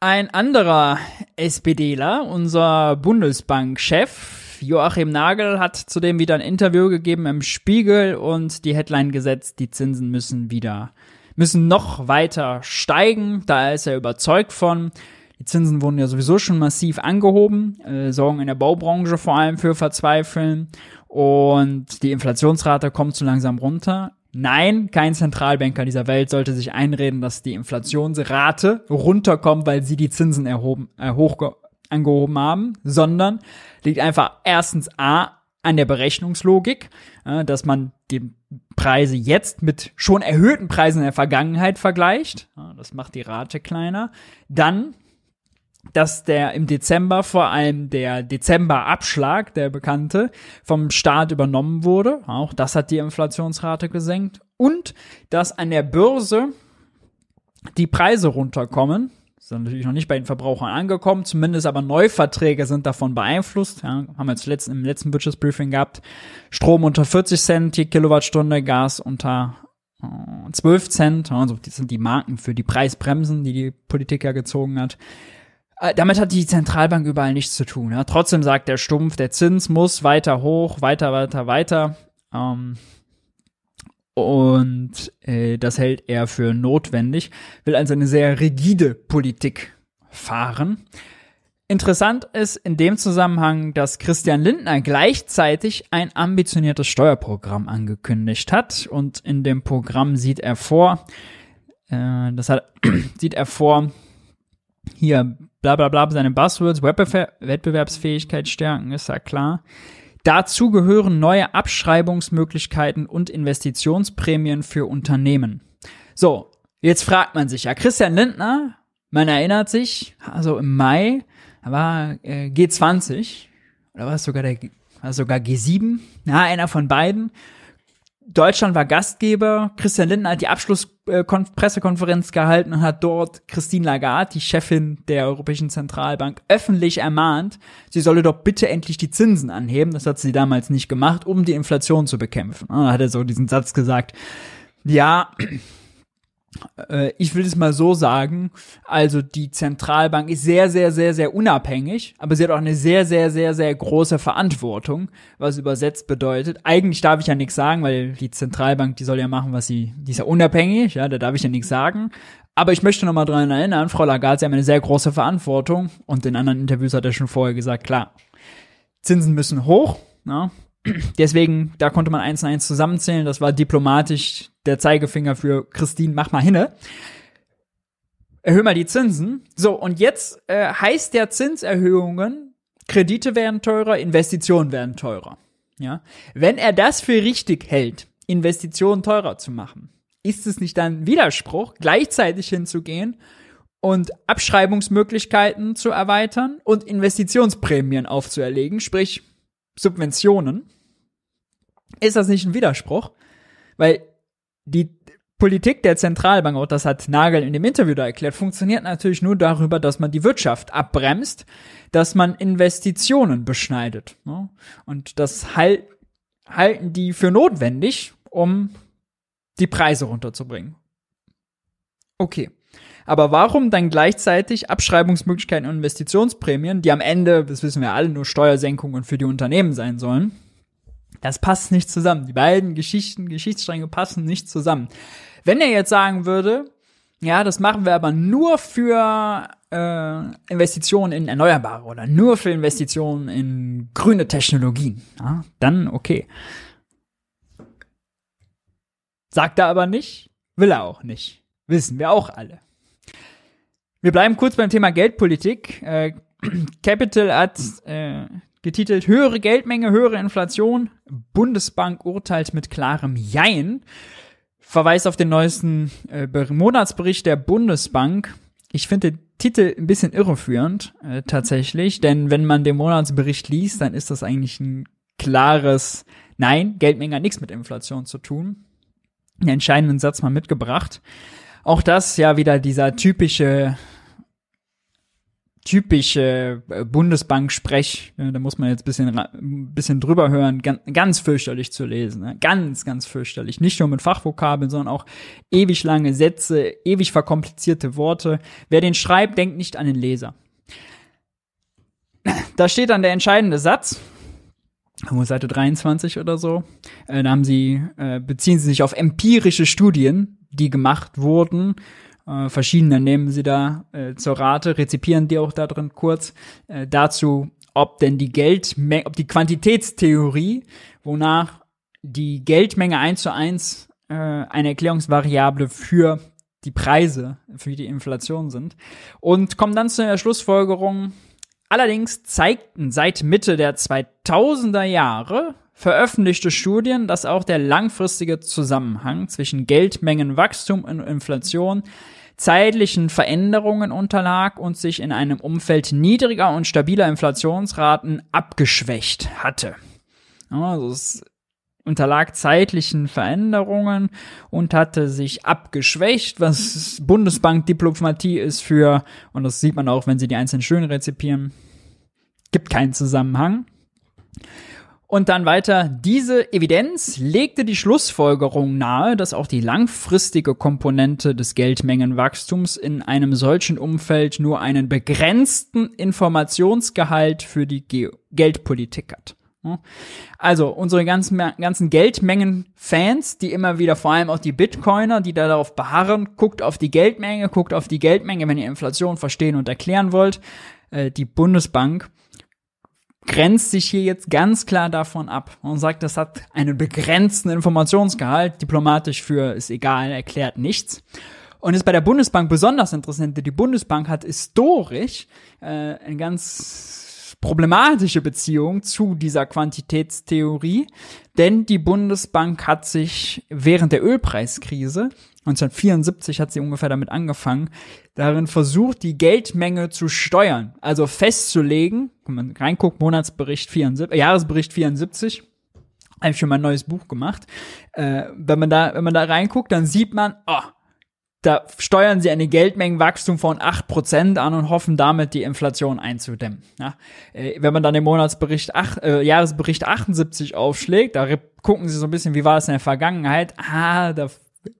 Ein anderer SPDler, unser Bundesbankchef Joachim Nagel, hat zudem wieder ein Interview gegeben im Spiegel und die Headline gesetzt, die Zinsen müssen wieder, müssen noch weiter steigen. Da ist er überzeugt von. Die Zinsen wurden ja sowieso schon massiv angehoben, äh, sorgen in der Baubranche vor allem für Verzweifeln und die Inflationsrate kommt so langsam runter. Nein, kein Zentralbanker dieser Welt sollte sich einreden, dass die Inflationsrate runterkommt, weil sie die Zinsen erhoben, äh, hoch angehoben haben, sondern liegt einfach erstens A an der Berechnungslogik, äh, dass man die Preise jetzt mit schon erhöhten Preisen in der Vergangenheit vergleicht. Das macht die Rate kleiner. Dann dass der im Dezember vor allem der Dezemberabschlag, der bekannte, vom Staat übernommen wurde. Auch das hat die Inflationsrate gesenkt. Und dass an der Börse die Preise runterkommen. Ist natürlich noch nicht bei den Verbrauchern angekommen, zumindest aber Neuverträge sind davon beeinflusst. Ja, haben wir jetzt im letzten Wirtschaftsbriefing gehabt. Strom unter 40 Cent die Kilowattstunde, Gas unter 12 äh, Cent. Also das sind die Marken für die Preisbremsen, die die Politik ja gezogen hat. Äh, damit hat die Zentralbank überall nichts zu tun. Ja. Trotzdem sagt der Stumpf, der Zins muss weiter hoch, weiter, weiter, weiter. Ähm, und äh, das hält er für notwendig, will also eine sehr rigide Politik fahren. Interessant ist in dem Zusammenhang, dass Christian Lindner gleichzeitig ein ambitioniertes Steuerprogramm angekündigt hat und in dem Programm sieht er vor, äh, das hat, sieht er vor, hier bla bla bla seine Buzzwords, Wettbewerb Wettbewerbsfähigkeit stärken, ist ja klar. Dazu gehören neue Abschreibungsmöglichkeiten und Investitionsprämien für Unternehmen. So, jetzt fragt man sich ja, Christian Lindner, man erinnert sich, also im Mai war äh, G20 oder war es sogar der war sogar G7, ja, einer von beiden. Deutschland war Gastgeber. Christian Lindner hat die Abschlusspressekonferenz gehalten und hat dort Christine Lagarde, die Chefin der Europäischen Zentralbank, öffentlich ermahnt, sie solle doch bitte endlich die Zinsen anheben. Das hat sie damals nicht gemacht, um die Inflation zu bekämpfen. Und dann hat er so diesen Satz gesagt, ja, ich will es mal so sagen, also die Zentralbank ist sehr, sehr, sehr, sehr unabhängig, aber sie hat auch eine sehr, sehr, sehr, sehr große Verantwortung, was übersetzt bedeutet, eigentlich darf ich ja nichts sagen, weil die Zentralbank, die soll ja machen, was sie, die ist ja unabhängig, ja, da darf ich ja nichts sagen. Aber ich möchte nochmal dran erinnern, Frau Lagarde, Sie haben eine sehr große Verantwortung und in anderen Interviews hat er schon vorher gesagt, klar, Zinsen müssen hoch, ja, Deswegen, da konnte man eins und eins zusammenzählen. Das war diplomatisch der Zeigefinger für Christine, mach mal hinne. Erhöh mal die Zinsen. So, und jetzt äh, heißt der Zinserhöhungen, Kredite werden teurer, Investitionen werden teurer. Ja? Wenn er das für richtig hält, Investitionen teurer zu machen, ist es nicht dann Widerspruch, gleichzeitig hinzugehen und Abschreibungsmöglichkeiten zu erweitern und Investitionsprämien aufzuerlegen, sprich Subventionen, ist das nicht ein Widerspruch? Weil die Politik der Zentralbank, auch das hat Nagel in dem Interview da erklärt, funktioniert natürlich nur darüber, dass man die Wirtschaft abbremst, dass man Investitionen beschneidet. Ne? Und das halt, halten die für notwendig, um die Preise runterzubringen. Okay. Aber warum dann gleichzeitig Abschreibungsmöglichkeiten und Investitionsprämien, die am Ende, das wissen wir alle, nur Steuersenkungen für die Unternehmen sein sollen? Das passt nicht zusammen. Die beiden Geschichten, Geschichtsstränge passen nicht zusammen. Wenn er jetzt sagen würde, ja, das machen wir aber nur für äh, Investitionen in Erneuerbare oder nur für Investitionen in grüne Technologien, ja, dann okay. Sagt er aber nicht, will er auch nicht. Wissen wir auch alle. Wir bleiben kurz beim Thema Geldpolitik. Äh, Capital hat äh, getitelt Höhere Geldmenge, höhere Inflation. Bundesbank urteilt mit klarem Jein. Verweist auf den neuesten äh, Monatsbericht der Bundesbank. Ich finde den Titel ein bisschen irreführend, äh, tatsächlich, denn wenn man den Monatsbericht liest, dann ist das eigentlich ein klares Nein, Geldmenge hat nichts mit Inflation zu tun. Einen entscheidenden Satz mal mitgebracht. Auch das ja wieder dieser typische typische äh, Bundesbank-Sprech, da muss man jetzt bisschen, bisschen drüber hören, ganz, ganz fürchterlich zu lesen. Ne? Ganz, ganz fürchterlich. Nicht nur mit Fachvokabeln, sondern auch ewig lange Sätze, ewig verkomplizierte Worte. Wer den schreibt, denkt nicht an den Leser. Da steht dann der entscheidende Satz, Seite 23 oder so. Äh, da haben sie, äh, beziehen sie sich auf empirische Studien, die gemacht wurden äh, verschiedene nehmen sie da äh, zur Rate, rezipieren die auch da drin kurz äh, dazu, ob denn die Geldmenge, ob die Quantitätstheorie, wonach die Geldmenge eins zu eins äh, eine Erklärungsvariable für die Preise, für die Inflation sind. Und kommen dann zu der Schlussfolgerung, allerdings zeigten seit Mitte der 2000er Jahre veröffentlichte Studien, dass auch der langfristige Zusammenhang zwischen Geldmengenwachstum und Inflation zeitlichen Veränderungen unterlag und sich in einem Umfeld niedriger und stabiler Inflationsraten abgeschwächt hatte. Also es unterlag zeitlichen Veränderungen und hatte sich abgeschwächt, was Bundesbankdiplomatie ist für, und das sieht man auch, wenn sie die einzelnen Stöhne rezipieren, gibt keinen Zusammenhang. Und dann weiter, diese Evidenz legte die Schlussfolgerung nahe, dass auch die langfristige Komponente des Geldmengenwachstums in einem solchen Umfeld nur einen begrenzten Informationsgehalt für die Ge Geldpolitik hat. Also unsere ganzen, ganzen Geldmengen-Fans, die immer wieder, vor allem auch die Bitcoiner, die da darauf beharren, guckt auf die Geldmenge, guckt auf die Geldmenge, wenn ihr Inflation verstehen und erklären wollt. äh, die Bundesbank grenzt sich hier jetzt ganz klar davon ab und sagt, das hat einen begrenzten Informationsgehalt, diplomatisch für ist egal, erklärt nichts. Und ist bei der Bundesbank besonders interessant, denn die Bundesbank hat historisch äh, eine ganz problematische Beziehung zu dieser Quantitätstheorie, denn die Bundesbank hat sich während der Ölpreiskrise 1974 hat sie ungefähr damit angefangen, darin versucht, die Geldmenge zu steuern, also festzulegen, wenn man reinguckt, Monatsbericht 74, äh, Jahresbericht 74, habe ich schon mal ein neues Buch gemacht. Äh, wenn man da, wenn man da reinguckt, dann sieht man, oh, da steuern sie eine Geldmengenwachstum von 8% an und hoffen damit die Inflation einzudämmen. Ja, äh, wenn man dann den Monatsbericht, ach, äh, Jahresbericht 78 aufschlägt, da gucken sie so ein bisschen, wie war es in der Vergangenheit. Ah, da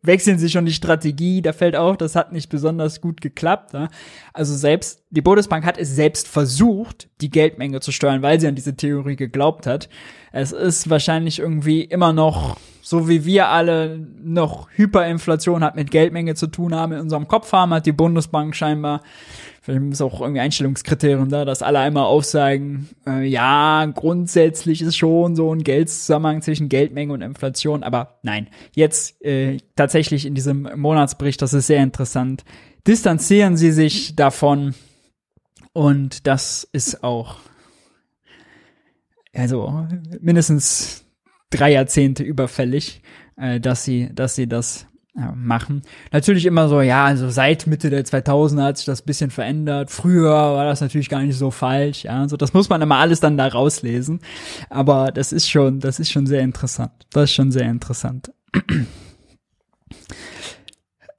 wechseln sie schon die Strategie, da fällt auch, das hat nicht besonders gut geklappt. Ja? Also selbst, die Bundesbank hat es selbst versucht, die Geldmenge zu steuern, weil sie an diese Theorie geglaubt hat. Es ist wahrscheinlich irgendwie immer noch, so wie wir alle noch Hyperinflation hat mit Geldmenge zu tun haben, in unserem Kopf haben, hat die Bundesbank scheinbar Vielleicht ist auch irgendwie Einstellungskriterium da, dass alle einmal aufsagen, äh, ja, grundsätzlich ist schon so ein Geldzusammenhang zwischen Geldmenge und Inflation, aber nein, jetzt äh, tatsächlich in diesem Monatsbericht, das ist sehr interessant, distanzieren sie sich davon und das ist auch also mindestens drei Jahrzehnte überfällig, äh, dass sie, dass sie das machen. Natürlich immer so, ja, also seit Mitte der 2000er hat sich das bisschen verändert. Früher war das natürlich gar nicht so falsch, ja. So, das muss man immer alles dann da rauslesen. Aber das ist schon, das ist schon sehr interessant. Das ist schon sehr interessant.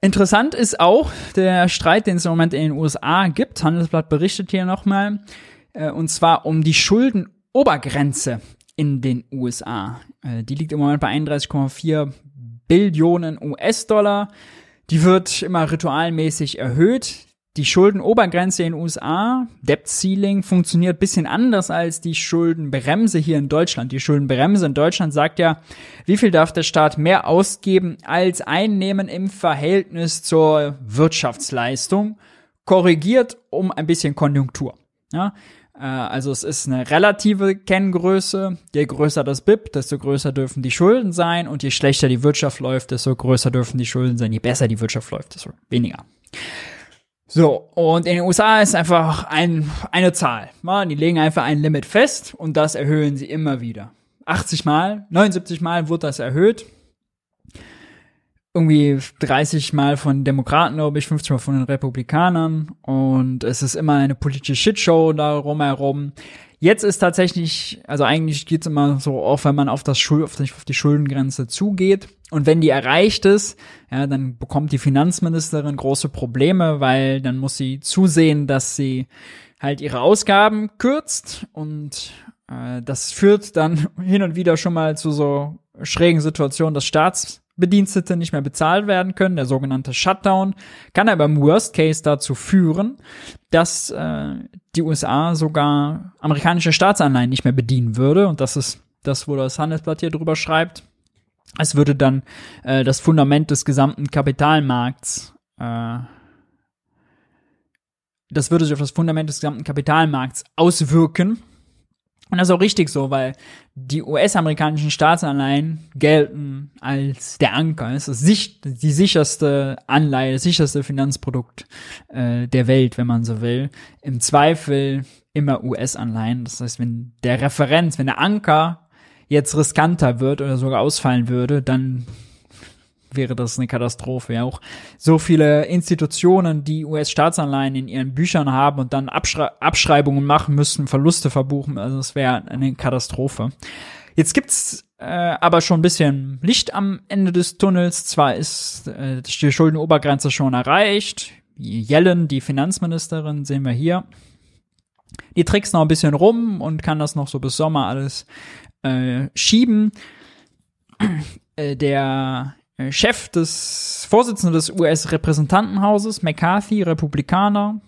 Interessant ist auch der Streit, den es im Moment in den USA gibt. Handelsblatt berichtet hier nochmal. Äh, und zwar um die Schuldenobergrenze in den USA. Äh, die liegt im Moment bei 31,4 Billionen US-Dollar. Die wird immer ritualmäßig erhöht. Die Schuldenobergrenze in den USA, Debt Ceiling, funktioniert bisschen anders als die Schuldenbremse hier in Deutschland. Die Schuldenbremse in Deutschland sagt ja, wie viel darf der Staat mehr ausgeben als einnehmen im Verhältnis zur Wirtschaftsleistung, korrigiert um ein bisschen Konjunktur. Ja, also es ist eine relative Kenngröße. Je größer das BIP, desto größer dürfen die Schulden sein und je schlechter die Wirtschaft läuft, desto größer dürfen die Schulden sein. Je besser die Wirtschaft läuft, desto weniger. So, und in den USA ist einfach ein, eine Zahl. Die legen einfach ein Limit fest und das erhöhen sie immer wieder. 80 Mal, 79 Mal wird das erhöht irgendwie 30 Mal von Demokraten, glaube ich, 50 Mal von den Republikanern. Und es ist immer eine politische Shitshow darum herum. Jetzt ist tatsächlich, also eigentlich geht's immer so auf, wenn man auf das Schul auf die Schuldengrenze zugeht. Und wenn die erreicht ist, ja, dann bekommt die Finanzministerin große Probleme, weil dann muss sie zusehen, dass sie halt ihre Ausgaben kürzt. Und äh, das führt dann hin und wieder schon mal zu so schrägen Situationen des Staats Bedienstete nicht mehr bezahlt werden können, der sogenannte Shutdown, kann aber im Worst Case dazu führen, dass äh, die USA sogar amerikanische Staatsanleihen nicht mehr bedienen würde. Und das ist das, wo das Handelsblatt hier drüber schreibt. Es würde dann äh, das Fundament des gesamten Kapitalmarkts äh, das würde sich auf das Fundament des gesamten Kapitalmarkts auswirken und das ist auch richtig so, weil die US-amerikanischen Staatsanleihen gelten als der Anker. Es ist die sicherste Anleihe, das sicherste Finanzprodukt äh, der Welt, wenn man so will. Im Zweifel immer US-Anleihen. Das heißt, wenn der Referenz, wenn der Anker jetzt riskanter wird oder sogar ausfallen würde, dann wäre das eine Katastrophe. Ja, auch so viele Institutionen, die US-Staatsanleihen in ihren Büchern haben und dann Abschrei Abschreibungen machen müssen, Verluste verbuchen. Also es wäre eine Katastrophe. Jetzt gibt's äh, aber schon ein bisschen Licht am Ende des Tunnels. Zwar ist äh, die Schuldenobergrenze schon erreicht. Yellen, die Finanzministerin, sehen wir hier. Die trickst noch ein bisschen rum und kann das noch so bis Sommer alles äh, schieben. Äh, der Chef des Vorsitzenden des US-Repräsentantenhauses, McCarthy, Republikaner,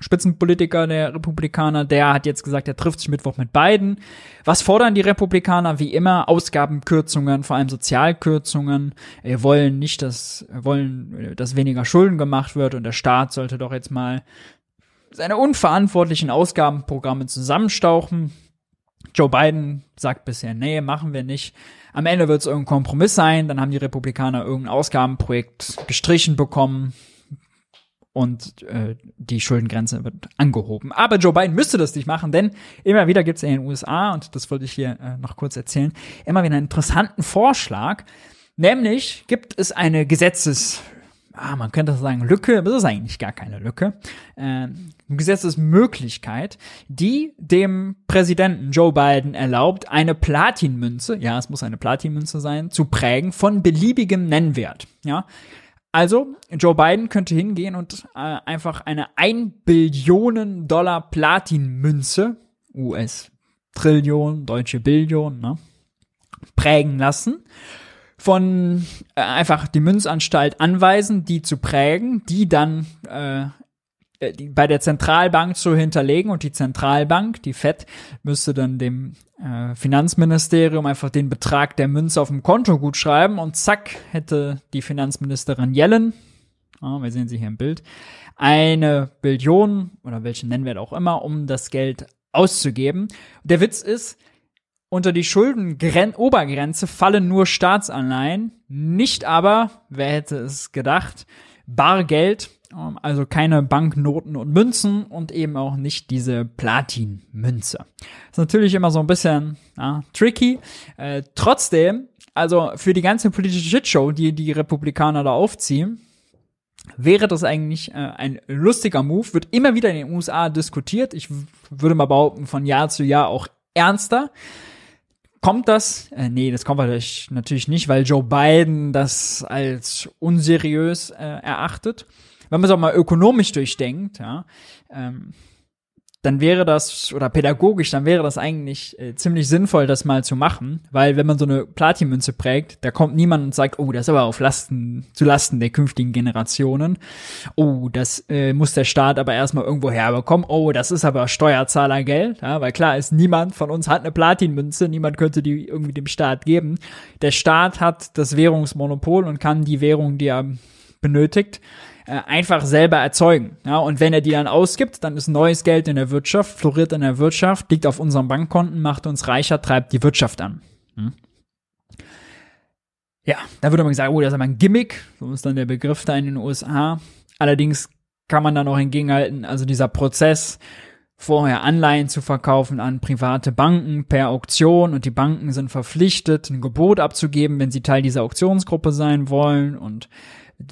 Spitzenpolitiker der Republikaner, der hat jetzt gesagt, er trifft sich Mittwoch mit beiden. Was fordern die Republikaner? Wie immer Ausgabenkürzungen, vor allem Sozialkürzungen. Wir wollen nicht, dass wollen, dass weniger Schulden gemacht wird und der Staat sollte doch jetzt mal seine unverantwortlichen Ausgabenprogramme zusammenstauchen. Joe Biden sagt bisher, nee, machen wir nicht. Am Ende wird es irgendein Kompromiss sein, dann haben die Republikaner irgendein Ausgabenprojekt gestrichen bekommen. Und äh, die Schuldengrenze wird angehoben. Aber Joe Biden müsste das nicht machen, denn immer wieder gibt es in den USA, und das wollte ich hier äh, noch kurz erzählen, immer wieder einen interessanten Vorschlag, nämlich gibt es eine Gesetzes ah, man könnte sagen Lücke, aber das ist eigentlich gar keine Lücke, äh, Gesetzesmöglichkeit, die dem Präsidenten Joe Biden erlaubt, eine Platinmünze, ja, es muss eine Platinmünze sein, zu prägen von beliebigem Nennwert, ja. Also, Joe Biden könnte hingehen und äh, einfach eine 1 Billionen Dollar Platinmünze, US Trillion, deutsche Billion, ne, prägen lassen von äh, einfach die Münzanstalt anweisen, die zu prägen, die dann äh, bei der Zentralbank zu hinterlegen und die Zentralbank, die FED, müsste dann dem äh, Finanzministerium einfach den Betrag der Münze auf dem Konto gut schreiben und zack hätte die Finanzministerin Yellen, oh, wir sehen sie hier im Bild, eine Billion oder welchen Nennwert auch immer, um das Geld auszugeben. Der Witz ist, unter die Schuldenobergrenze fallen nur Staatsanleihen, nicht aber, wer hätte es gedacht, Bargeld, also keine Banknoten und Münzen und eben auch nicht diese Platinmünze. Ist natürlich immer so ein bisschen ja, tricky. Äh, trotzdem, also für die ganze politische Shitshow, die die Republikaner da aufziehen, wäre das eigentlich äh, ein lustiger Move, wird immer wieder in den USA diskutiert. Ich würde mal behaupten, von Jahr zu Jahr auch ernster. Kommt das? Äh, nee, das kommt natürlich nicht, weil Joe Biden das als unseriös äh, erachtet. Wenn man es auch mal ökonomisch durchdenkt, ja, ähm, dann wäre das, oder pädagogisch, dann wäre das eigentlich äh, ziemlich sinnvoll, das mal zu machen, weil wenn man so eine Platinmünze prägt, da kommt niemand und sagt, oh, das ist aber auf Lasten, zu Lasten der künftigen Generationen. Oh, das äh, muss der Staat aber erstmal irgendwo herbekommen. Oh, das ist aber Steuerzahlergeld, ja, weil klar ist, niemand von uns hat eine Platinmünze, niemand könnte die irgendwie dem Staat geben. Der Staat hat das Währungsmonopol und kann die Währung, die er benötigt, äh, einfach selber erzeugen. Ja, und wenn er die dann ausgibt, dann ist neues Geld in der Wirtschaft, floriert in der Wirtschaft, liegt auf unseren Bankkonten, macht uns reicher, treibt die Wirtschaft an. Hm? Ja, da würde man sagen, oh, das ist aber ein Gimmick, so ist dann der Begriff da in den USA. Allerdings kann man da noch entgegenhalten, also dieser Prozess, vorher Anleihen zu verkaufen an private Banken per Auktion und die Banken sind verpflichtet, ein Gebot abzugeben, wenn sie Teil dieser Auktionsgruppe sein wollen und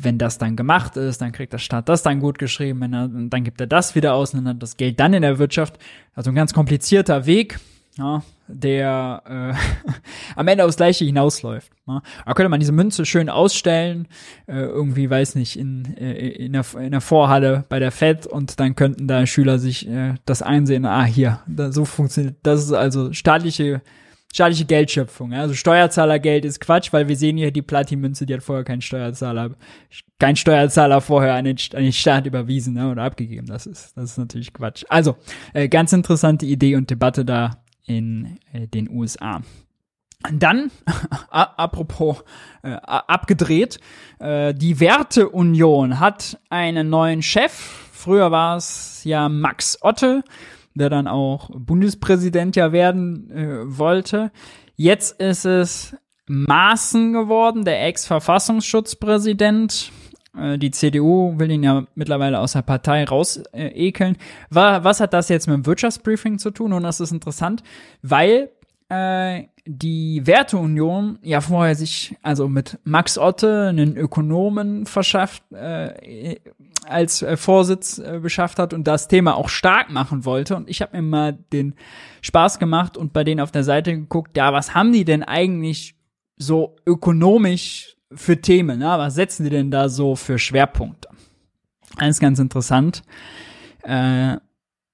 wenn das dann gemacht ist, dann kriegt der Staat das dann gut geschrieben, wenn er, dann gibt er das wieder aus und dann hat das Geld dann in der Wirtschaft. Also ein ganz komplizierter Weg, ja, der äh, am Ende aufs Gleiche hinausläuft. Ja. Da könnte man diese Münze schön ausstellen, äh, irgendwie, weiß nicht, in, äh, in, der, in der Vorhalle bei der FED und dann könnten da Schüler sich äh, das einsehen, ah, hier, da, so funktioniert, das ist also staatliche staatliche Geldschöpfung. Also Steuerzahlergeld ist Quatsch, weil wir sehen hier die Platinmünze, die hat vorher kein Steuerzahler, kein Steuerzahler vorher an den, an den Staat überwiesen ne, oder abgegeben. Das ist, das ist natürlich Quatsch. Also, äh, ganz interessante Idee und Debatte da in äh, den USA. Dann, apropos äh, abgedreht, äh, die Werteunion hat einen neuen Chef. Früher war es ja Max Otte der dann auch Bundespräsident ja werden äh, wollte. Jetzt ist es Maaßen geworden, der Ex-Verfassungsschutzpräsident. Äh, die CDU will ihn ja mittlerweile aus der Partei raus äh. Was hat das jetzt mit dem Wirtschaftsbriefing zu tun? Und das ist interessant, weil äh, die Werteunion ja vorher sich also mit Max Otte, einen Ökonomen, verschafft, äh, als äh, Vorsitz äh, beschafft hat und das Thema auch stark machen wollte. Und ich habe mir mal den Spaß gemacht und bei denen auf der Seite geguckt, ja, was haben die denn eigentlich so ökonomisch für Themen? Ne? Was setzen die denn da so für Schwerpunkte? Alles ganz interessant. Äh,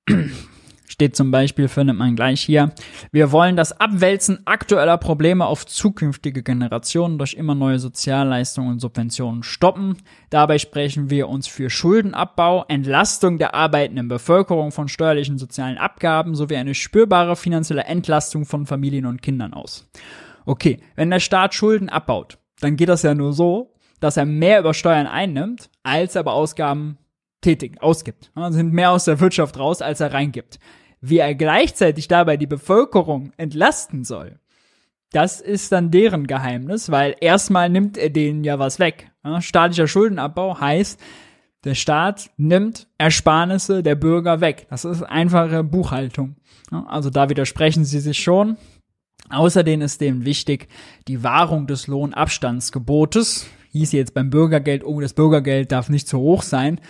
steht zum Beispiel, findet man gleich hier, wir wollen das Abwälzen aktueller Probleme auf zukünftige Generationen durch immer neue Sozialleistungen und Subventionen stoppen. Dabei sprechen wir uns für Schuldenabbau, Entlastung der arbeitenden Bevölkerung von steuerlichen sozialen Abgaben sowie eine spürbare finanzielle Entlastung von Familien und Kindern aus. Okay, wenn der Staat Schulden abbaut, dann geht das ja nur so, dass er mehr über Steuern einnimmt, als aber Ausgaben tätig, ausgibt. Nimmt mehr aus der Wirtschaft raus, als er reingibt. Wie er gleichzeitig dabei die Bevölkerung entlasten soll, das ist dann deren Geheimnis, weil erstmal nimmt er denen ja was weg. Staatlicher Schuldenabbau heißt, der Staat nimmt Ersparnisse der Bürger weg. Das ist einfache Buchhaltung. Also da widersprechen sie sich schon. Außerdem ist denen wichtig die Wahrung des Lohnabstandsgebotes. Hieß jetzt beim Bürgergeld, oh, das Bürgergeld darf nicht zu hoch sein.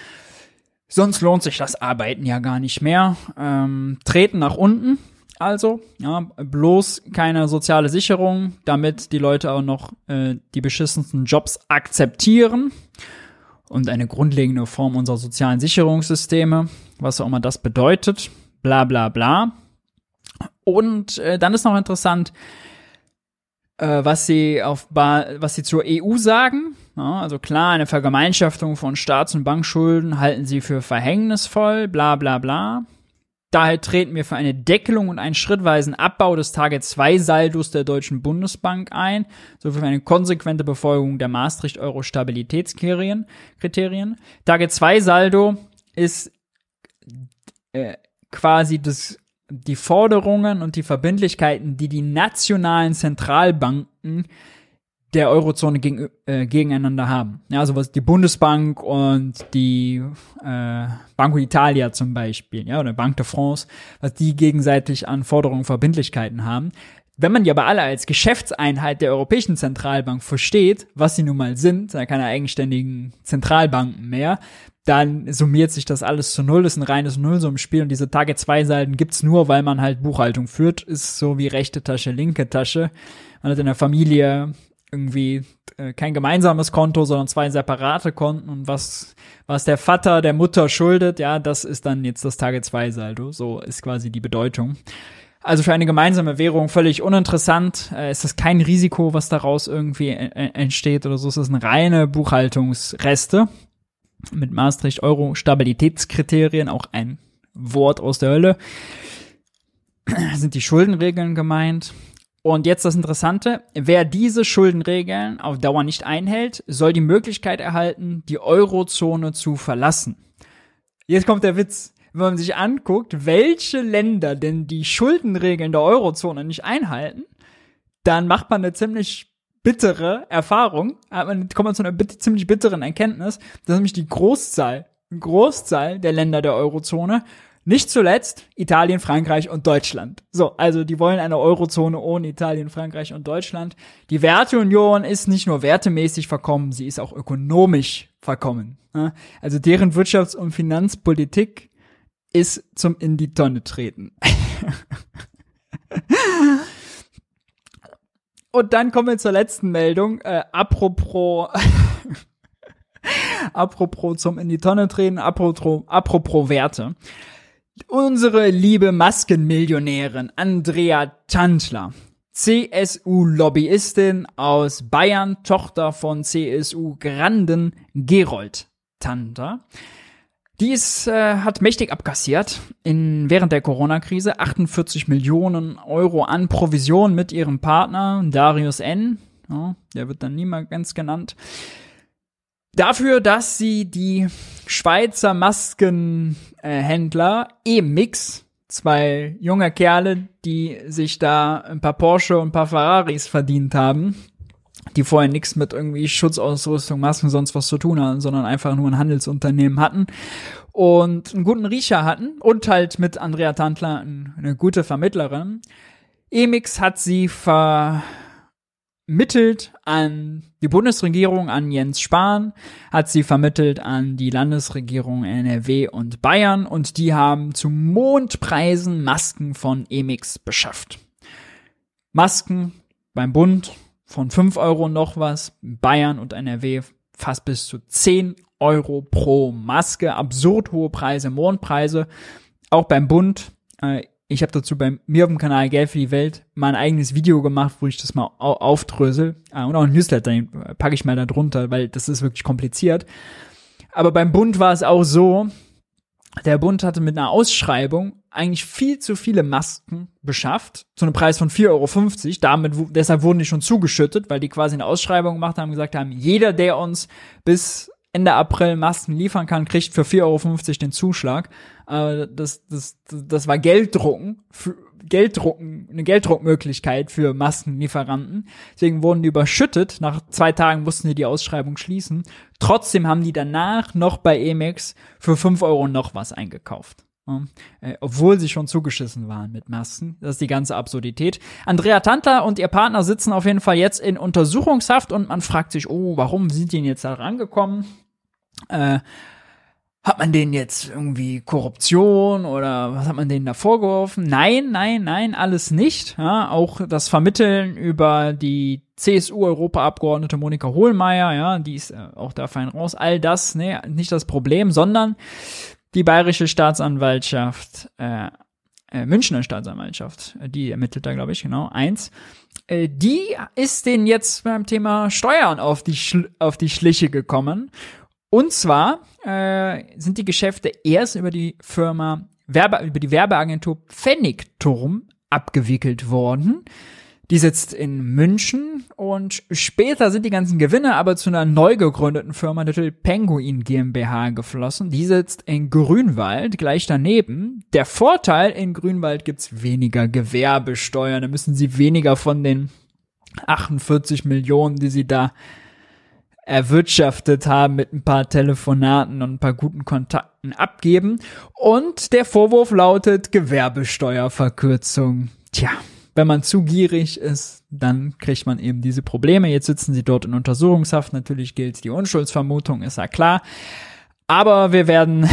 Sonst lohnt sich das Arbeiten ja gar nicht mehr. Ähm, treten nach unten, also, ja, bloß keine soziale Sicherung, damit die Leute auch noch äh, die beschissensten Jobs akzeptieren und eine grundlegende Form unserer sozialen Sicherungssysteme, was auch immer das bedeutet, bla bla bla. Und äh, dann ist noch interessant, äh, was sie auf ba was sie zur EU sagen. Ja, also klar, eine Vergemeinschaftung von Staats- und Bankschulden halten sie für verhängnisvoll, bla bla bla. Daher treten wir für eine Deckelung und einen schrittweisen Abbau des Target-2-Saldos der Deutschen Bundesbank ein, sowie für eine konsequente Befolgung der Maastricht-Euro-Stabilitätskriterien. Target-2-Saldo ist äh, quasi das, die Forderungen und die Verbindlichkeiten, die die nationalen Zentralbanken der Eurozone gegen, äh, gegeneinander haben. Ja, also was die Bundesbank und die äh, Banco Italia zum Beispiel, ja, oder Banque de France, was die gegenseitig an Forderungen und Verbindlichkeiten haben. Wenn man die aber alle als Geschäftseinheit der Europäischen Zentralbank versteht, was sie nun mal sind, keine eigenständigen Zentralbanken mehr, dann summiert sich das alles zu null, ist ein reines Nullsummenspiel und diese Tage 2 Salden gibt's nur, weil man halt Buchhaltung führt, ist so wie rechte Tasche, linke Tasche. Man hat in der Familie irgendwie äh, kein gemeinsames Konto, sondern zwei separate Konten und was, was der Vater der Mutter schuldet, ja, das ist dann jetzt das Tage 2 Saldo. So ist quasi die Bedeutung. Also für eine gemeinsame Währung völlig uninteressant. Äh, ist das kein Risiko, was daraus irgendwie äh, entsteht oder so. Es ist eine reine Buchhaltungsreste mit Maastricht Euro Stabilitätskriterien, auch ein Wort aus der Hölle. Sind die Schuldenregeln gemeint? Und jetzt das Interessante, wer diese Schuldenregeln auf Dauer nicht einhält, soll die Möglichkeit erhalten, die Eurozone zu verlassen. Jetzt kommt der Witz. Wenn man sich anguckt, welche Länder denn die Schuldenregeln der Eurozone nicht einhalten, dann macht man eine ziemlich bittere Erfahrung, man kommt man zu einer bit ziemlich bitteren Erkenntnis, dass nämlich die Großzahl, Großzahl der Länder der Eurozone nicht zuletzt Italien, Frankreich und Deutschland. So, also die wollen eine Eurozone ohne Italien, Frankreich und Deutschland. Die Werteunion ist nicht nur wertemäßig verkommen, sie ist auch ökonomisch verkommen. Also deren Wirtschafts- und Finanzpolitik ist zum in die Tonne treten. und dann kommen wir zur letzten Meldung. Äh, apropos apropos zum in die Tonne treten, apropos, apropos Werte. Unsere liebe Maskenmillionärin Andrea Tantler, CSU-Lobbyistin aus Bayern, Tochter von CSU-Granden Gerold Tantler, die ist, äh, hat mächtig abkassiert in, während der Corona-Krise 48 Millionen Euro an Provision mit ihrem Partner Darius N. Ja, der wird dann nie mal ganz genannt dafür, dass sie die Schweizer Maskenhändler E-Mix, zwei junge Kerle, die sich da ein paar Porsche und ein paar Ferraris verdient haben, die vorher nichts mit irgendwie Schutzausrüstung, Masken, sonst was zu tun hatten, sondern einfach nur ein Handelsunternehmen hatten und einen guten Riecher hatten und halt mit Andrea Tantler eine gute Vermittlerin. Emix hat sie ver vermittelt an die Bundesregierung, an Jens Spahn, hat sie vermittelt an die Landesregierung NRW und Bayern und die haben zu Mondpreisen Masken von Emix beschafft. Masken beim Bund von 5 Euro noch was, Bayern und NRW fast bis zu 10 Euro pro Maske, absurd hohe Preise, Mondpreise. Auch beim Bund äh, ich habe dazu bei mir auf dem Kanal Geld für die Welt mal ein eigenes Video gemacht, wo ich das mal aufdrösel. Ah, und auch ein Newsletter, den packe ich mal da drunter, weil das ist wirklich kompliziert. Aber beim Bund war es auch so, der Bund hatte mit einer Ausschreibung eigentlich viel zu viele Masken beschafft, zu einem Preis von 4,50 Euro. Damit, deshalb wurden die schon zugeschüttet, weil die quasi eine Ausschreibung gemacht haben, gesagt haben, jeder, der uns bis Ende April Masken liefern kann, kriegt für 4,50 Euro den Zuschlag. Äh, das, das, das war Gelddrucken, für, Gelddrucken, eine Gelddruckmöglichkeit für Maskenlieferanten. Deswegen wurden die überschüttet. Nach zwei Tagen mussten die die Ausschreibung schließen. Trotzdem haben die danach noch bei Emex für 5 Euro noch was eingekauft. Äh, obwohl sie schon zugeschissen waren mit Masken. Das ist die ganze Absurdität. Andrea Tantler und ihr Partner sitzen auf jeden Fall jetzt in Untersuchungshaft und man fragt sich, oh, warum sind die denn jetzt da rangekommen? Äh, hat man denen jetzt irgendwie Korruption oder was hat man denen da vorgeworfen? Nein, nein, nein, alles nicht. Ja, auch das Vermitteln über die CSU-Europaabgeordnete Monika Hohlmeier, ja, die ist äh, auch da fein raus. All das, ne, nicht das Problem, sondern die bayerische Staatsanwaltschaft, äh, äh, Münchner Staatsanwaltschaft, die ermittelt da, glaube ich, genau, eins, äh, die ist denen jetzt beim Thema Steuern auf die, Schl auf die Schliche gekommen und zwar äh, sind die Geschäfte erst über die Firma Werbe, über die Werbeagentur Pfennigturm abgewickelt worden. Die sitzt in München und später sind die ganzen Gewinne aber zu einer neu gegründeten Firma Little Penguin GmbH geflossen. Die sitzt in Grünwald, gleich daneben. Der Vorteil, in Grünwald gibt's weniger Gewerbesteuern. Da müssen sie weniger von den 48 Millionen, die sie da erwirtschaftet haben mit ein paar Telefonaten und ein paar guten Kontakten abgeben. Und der Vorwurf lautet Gewerbesteuerverkürzung. Tja, wenn man zu gierig ist, dann kriegt man eben diese Probleme. Jetzt sitzen sie dort in Untersuchungshaft. Natürlich gilt die Unschuldsvermutung, ist ja klar. Aber wir werden,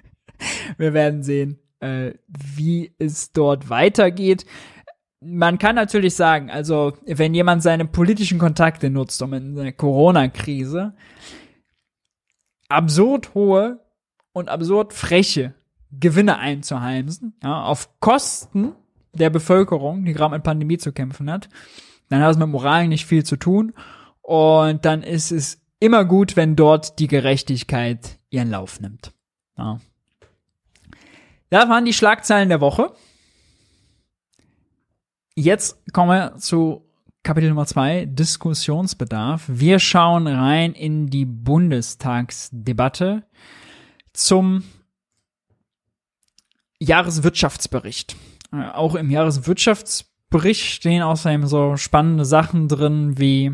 wir werden sehen, äh, wie es dort weitergeht man kann natürlich sagen, also wenn jemand seine politischen Kontakte nutzt, um in der Corona-Krise absurd hohe und absurd freche Gewinne einzuheimsen, ja, auf Kosten der Bevölkerung, die gerade mit Pandemie zu kämpfen hat, dann hat es mit Moral nicht viel zu tun und dann ist es immer gut, wenn dort die Gerechtigkeit ihren Lauf nimmt. Ja. Das waren die Schlagzeilen der Woche. Jetzt kommen wir zu Kapitel Nummer zwei, Diskussionsbedarf. Wir schauen rein in die Bundestagsdebatte zum Jahreswirtschaftsbericht. Äh, auch im Jahreswirtschaftsbericht stehen außerdem so spannende Sachen drin wie,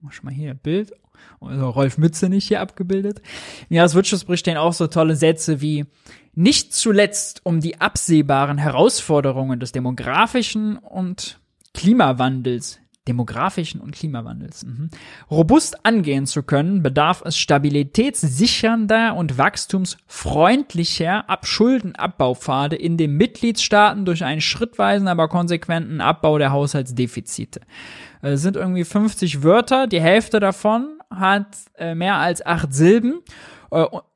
mach schon mal hier Bild, also Rolf Mütze nicht hier abgebildet. Im Jahreswirtschaftsbericht stehen auch so tolle Sätze wie, nicht zuletzt um die absehbaren Herausforderungen des demografischen und Klimawandels, demografischen und Klimawandels, mhm. robust angehen zu können, bedarf es stabilitätssichernder und wachstumsfreundlicher Abschuldenabbauphade in den Mitgliedstaaten durch einen schrittweisen, aber konsequenten Abbau der Haushaltsdefizite. Es sind irgendwie 50 Wörter, die Hälfte davon hat äh, mehr als acht Silben.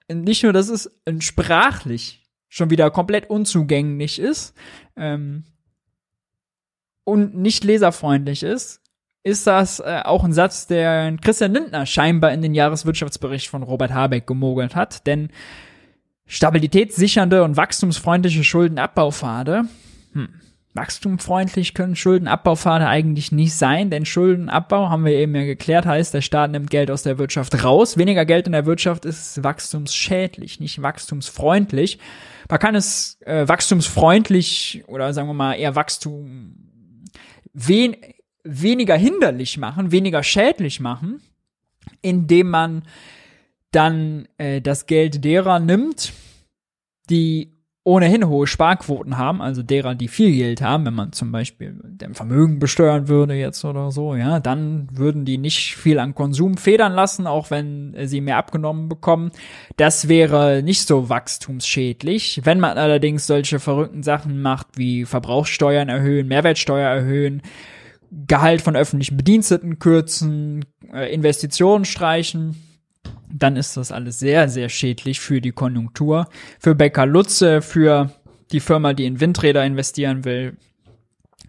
Äh, nicht nur, dass es sprachlich schon wieder komplett unzugänglich ist ähm, und nicht leserfreundlich ist, ist das äh, auch ein Satz, der Christian Lindner scheinbar in den Jahreswirtschaftsbericht von Robert Habeck gemogelt hat. Denn stabilitätssichernde und wachstumsfreundliche Schuldenabbaupfade, hm, wachstumfreundlich können Schuldenabbaupfade eigentlich nicht sein, denn Schuldenabbau, haben wir eben ja geklärt, heißt, der Staat nimmt Geld aus der Wirtschaft raus. Weniger Geld in der Wirtschaft ist wachstumsschädlich, nicht wachstumsfreundlich. Man kann es äh, wachstumsfreundlich oder sagen wir mal eher Wachstum wen weniger hinderlich machen, weniger schädlich machen, indem man dann äh, das Geld derer nimmt, die ohnehin hohe Sparquoten haben, also derer, die viel Geld haben, wenn man zum Beispiel den Vermögen besteuern würde jetzt oder so, ja, dann würden die nicht viel an Konsum federn lassen, auch wenn sie mehr abgenommen bekommen. Das wäre nicht so wachstumsschädlich. Wenn man allerdings solche verrückten Sachen macht wie Verbrauchssteuern erhöhen, Mehrwertsteuer erhöhen, Gehalt von öffentlichen Bediensteten kürzen, äh, Investitionen streichen, dann ist das alles sehr, sehr schädlich für die Konjunktur. Für Becker Lutze, für die Firma, die in Windräder investieren will,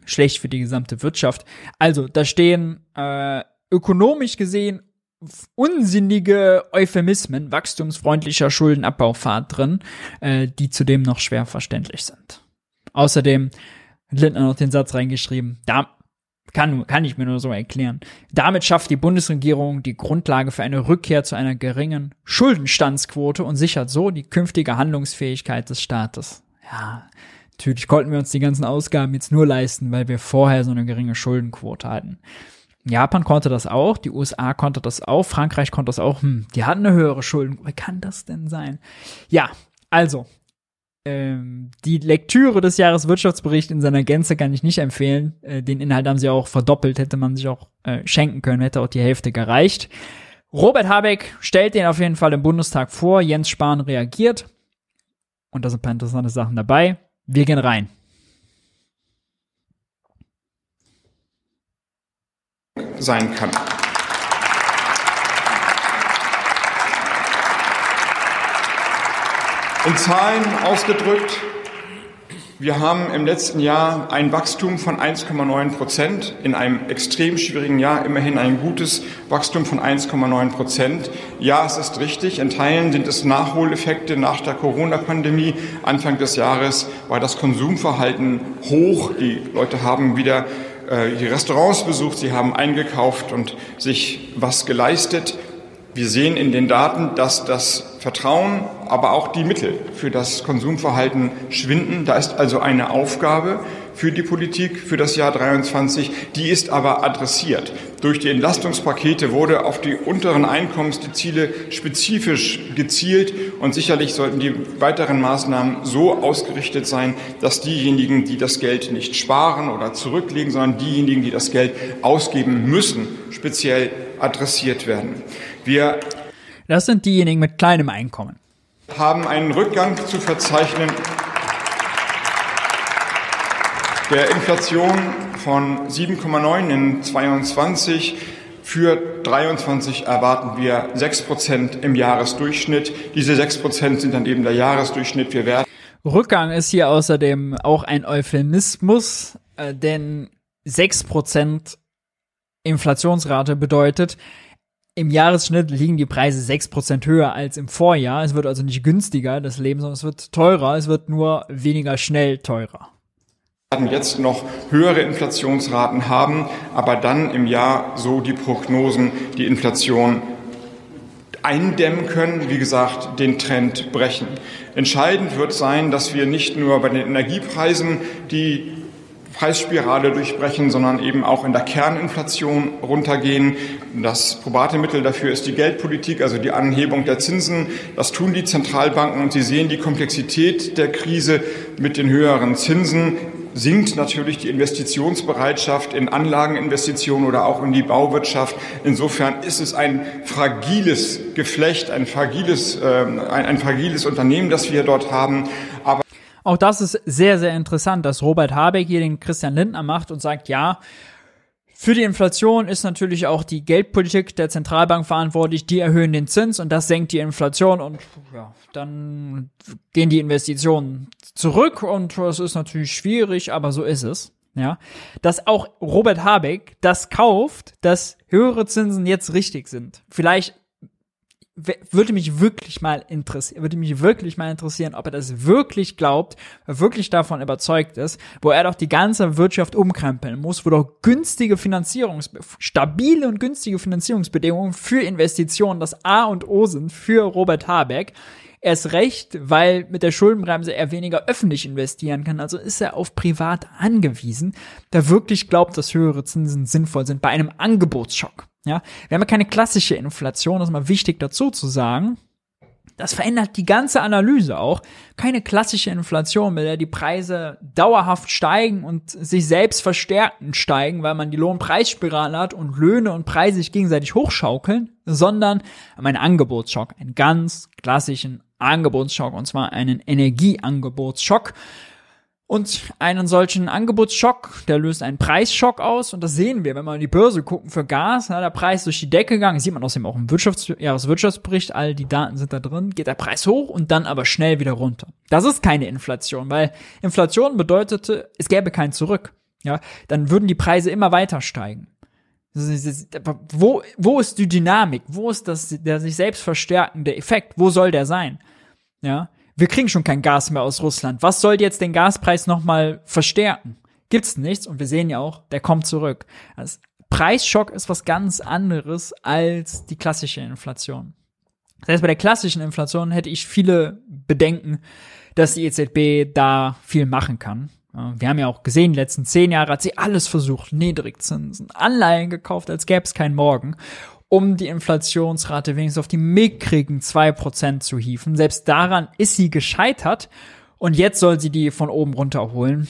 schlecht für die gesamte Wirtschaft. Also, da stehen äh, ökonomisch gesehen unsinnige Euphemismen, wachstumsfreundlicher Schuldenabbaufahrt drin, äh, die zudem noch schwer verständlich sind. Außerdem hat Lindner noch den Satz reingeschrieben, da Kann, kann ich mir nur so erklären. Damit schafft die Bundesregierung die Grundlage für eine Rückkehr zu einer geringen Schuldenstandsquote und sichert so die künftige Handlungsfähigkeit des Staates. Ja, natürlich konnten wir uns die ganzen Ausgaben jetzt nur leisten, weil wir vorher so eine geringe Schuldenquote hatten. Japan konnte das auch, die USA konnte das auch, Frankreich konnte das auch. Hm, die hatten eine höhere Schulden. Wie kann das denn sein? Ja, also, ähm, die Lektüre des Jahreswirtschaftsberichts in seiner Gänze kann ich nicht empfehlen. Äh, den Inhalt haben sie auch verdoppelt, hätte man sich auch äh, schenken können, hätte auch die Hälfte gereicht. Robert Habeck stellt den auf jeden Fall im Bundestag vor, Jens Spahn reagiert. Und da sind ein paar interessante Sachen dabei. Wir gehen rein. sein kann. In Zahlen ausgedrückt, wir haben im letzten Jahr ein Wachstum von 1,9 Prozent, in einem extrem schwierigen Jahr immerhin ein gutes Wachstum von 1,9 Prozent. Ja, es ist richtig, in Teilen sind es Nachholeffekte nach der Corona-Pandemie. Anfang des Jahres war das Konsumverhalten hoch. Die Leute haben wieder äh, die Restaurants besucht, sie haben eingekauft und sich was geleistet. Wir sehen in den Daten, dass das Vertrauen, aber auch die Mittel für das Konsumverhalten schwinden. Da ist also eine Aufgabe für die Politik für das Jahr 23. Die ist aber adressiert. Durch die Entlastungspakete wurde auf die unteren Einkommensziele spezifisch gezielt und sicherlich sollten die weiteren Maßnahmen so ausgerichtet sein, dass diejenigen, die das Geld nicht sparen oder zurücklegen, sondern diejenigen, die das Geld ausgeben müssen, speziell adressiert werden. Wir das sind diejenigen mit kleinem Einkommen. Haben einen Rückgang zu verzeichnen der Inflation von 7,9 in 22. Für 23 erwarten wir 6 Prozent im Jahresdurchschnitt. Diese 6 Prozent sind dann eben der Jahresdurchschnitt. Wir werden Rückgang ist hier außerdem auch ein Euphemismus, äh, denn 6 Prozent Inflationsrate bedeutet, im Jahresschnitt liegen die Preise 6 Prozent höher als im Vorjahr. Es wird also nicht günstiger, das Leben, sondern es wird teurer. Es wird nur weniger schnell teurer werden jetzt noch höhere Inflationsraten haben, aber dann im Jahr so die Prognosen die Inflation eindämmen können, wie gesagt, den Trend brechen. Entscheidend wird sein, dass wir nicht nur bei den Energiepreisen die Preisspirale durchbrechen, sondern eben auch in der Kerninflation runtergehen. Das probate Mittel dafür ist die Geldpolitik, also die Anhebung der Zinsen. Das tun die Zentralbanken und Sie sehen die Komplexität der Krise mit den höheren Zinsen sinkt natürlich die Investitionsbereitschaft in Anlageninvestitionen oder auch in die Bauwirtschaft. Insofern ist es ein fragiles Geflecht, ein fragiles, äh, ein, ein fragiles Unternehmen, das wir dort haben. Aber auch das ist sehr, sehr interessant, dass Robert Habeck hier den Christian Lindner macht und sagt, ja, für die Inflation ist natürlich auch die Geldpolitik der Zentralbank verantwortlich. Die erhöhen den Zins und das senkt die Inflation und ja, dann gehen die Investitionen zurück und das ist natürlich schwierig, aber so ist es. Ja, dass auch Robert Habeck das kauft, dass höhere Zinsen jetzt richtig sind. Vielleicht würde mich wirklich mal interessieren, würde mich wirklich mal interessieren, ob er das wirklich glaubt, wirklich davon überzeugt ist, wo er doch die ganze Wirtschaft umkrempeln muss, wo doch günstige Finanzierungs, stabile und günstige Finanzierungsbedingungen für Investitionen das A und O sind für Robert Habeck. Erst recht, weil mit der Schuldenbremse er weniger öffentlich investieren kann, also ist er auf privat angewiesen, der wirklich glaubt, dass höhere Zinsen sinnvoll sind bei einem Angebotsschock. Ja, wir haben ja keine klassische Inflation, das ist mal wichtig dazu zu sagen. Das verändert die ganze Analyse auch. Keine klassische Inflation, mit der die Preise dauerhaft steigen und sich selbst verstärken steigen, weil man die Lohnpreisspirale hat und Löhne und Preise sich gegenseitig hochschaukeln, sondern einen Angebotsschock, einen ganz klassischen Angebotsschock, und zwar einen Energieangebotsschock. Und einen solchen Angebotsschock, der löst einen Preisschock aus. Und das sehen wir, wenn wir in die Börse gucken für Gas. Na, der Preis durch die Decke gegangen. Sieht man außerdem auch im Wirtschafts Jahreswirtschaftsbericht. All die Daten sind da drin. Geht der Preis hoch und dann aber schnell wieder runter. Das ist keine Inflation, weil Inflation bedeutete, es gäbe kein Zurück. Ja, dann würden die Preise immer weiter steigen. Wo, wo ist die Dynamik? Wo ist das, der sich selbst verstärkende Effekt? Wo soll der sein? Ja, wir kriegen schon kein Gas mehr aus Russland. Was soll jetzt den Gaspreis nochmal verstärken? gibt's nichts und wir sehen ja auch, der kommt zurück. Also Preisschock ist was ganz anderes als die klassische Inflation. Das heißt, bei der klassischen Inflation hätte ich viele Bedenken, dass die EZB da viel machen kann. Wir haben ja auch gesehen, die letzten zehn Jahre hat sie alles versucht, Niedrigzinsen, Anleihen gekauft, als gäbe es keinen Morgen, um die Inflationsrate wenigstens auf die mickrigen zwei Prozent zu hieven. Selbst daran ist sie gescheitert und jetzt soll sie die von oben runterholen.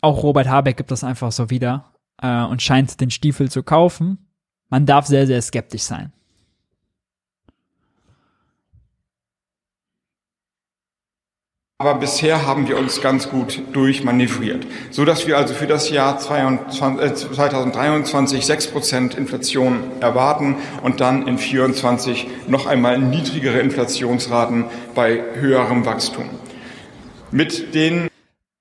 Auch Robert Habeck gibt das einfach so wieder äh, und scheint den Stiefel zu kaufen. Man darf sehr, sehr skeptisch sein. Aber bisher haben wir uns ganz gut durchmanövriert, so dass wir also für das Jahr 2023 6 Prozent Inflation erwarten und dann in 24 noch einmal niedrigere Inflationsraten bei höherem Wachstum. Mit den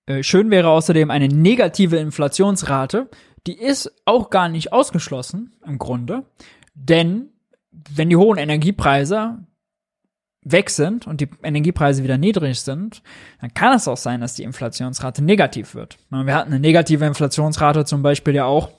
äh, Schön wäre außerdem eine negative Inflationsrate. Die ist auch gar nicht ausgeschlossen im Grunde, denn wenn die hohen Energiepreise weg sind und die Energiepreise wieder niedrig sind, dann kann es auch sein, dass die Inflationsrate negativ wird. Wir hatten eine negative Inflationsrate zum Beispiel ja auch,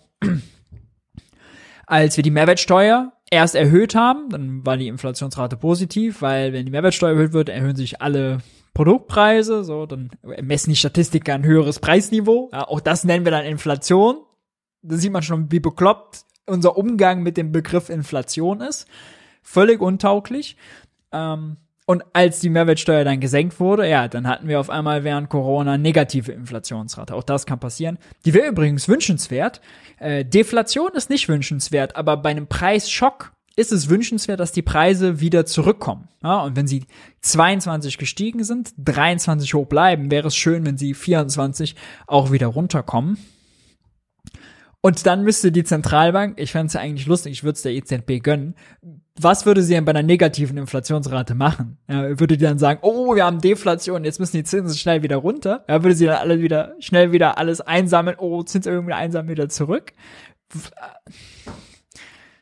als wir die Mehrwertsteuer erst erhöht haben, dann war die Inflationsrate positiv, weil wenn die Mehrwertsteuer erhöht wird, erhöhen sich alle Produktpreise, so, dann messen die Statistiker ein höheres Preisniveau. Ja, auch das nennen wir dann Inflation. Da sieht man schon, wie bekloppt unser Umgang mit dem Begriff Inflation ist. Völlig untauglich. Ähm, und als die Mehrwertsteuer dann gesenkt wurde, ja, dann hatten wir auf einmal während Corona negative Inflationsrate. Auch das kann passieren. Die wäre übrigens wünschenswert. Äh, Deflation ist nicht wünschenswert, aber bei einem Preisschock ist es wünschenswert, dass die Preise wieder zurückkommen. Ja, und wenn sie 22 gestiegen sind, 23 hoch bleiben, wäre es schön, wenn sie 24 auch wieder runterkommen. Und dann müsste die Zentralbank, ich fände es ja eigentlich lustig, ich würde es der EZB gönnen, was würde sie denn bei einer negativen Inflationsrate machen? Ja, würde die dann sagen, oh, wir haben Deflation, jetzt müssen die Zinsen schnell wieder runter? Ja, würde sie dann alle wieder, schnell wieder alles einsammeln, oh, irgendwie einsammeln wieder zurück?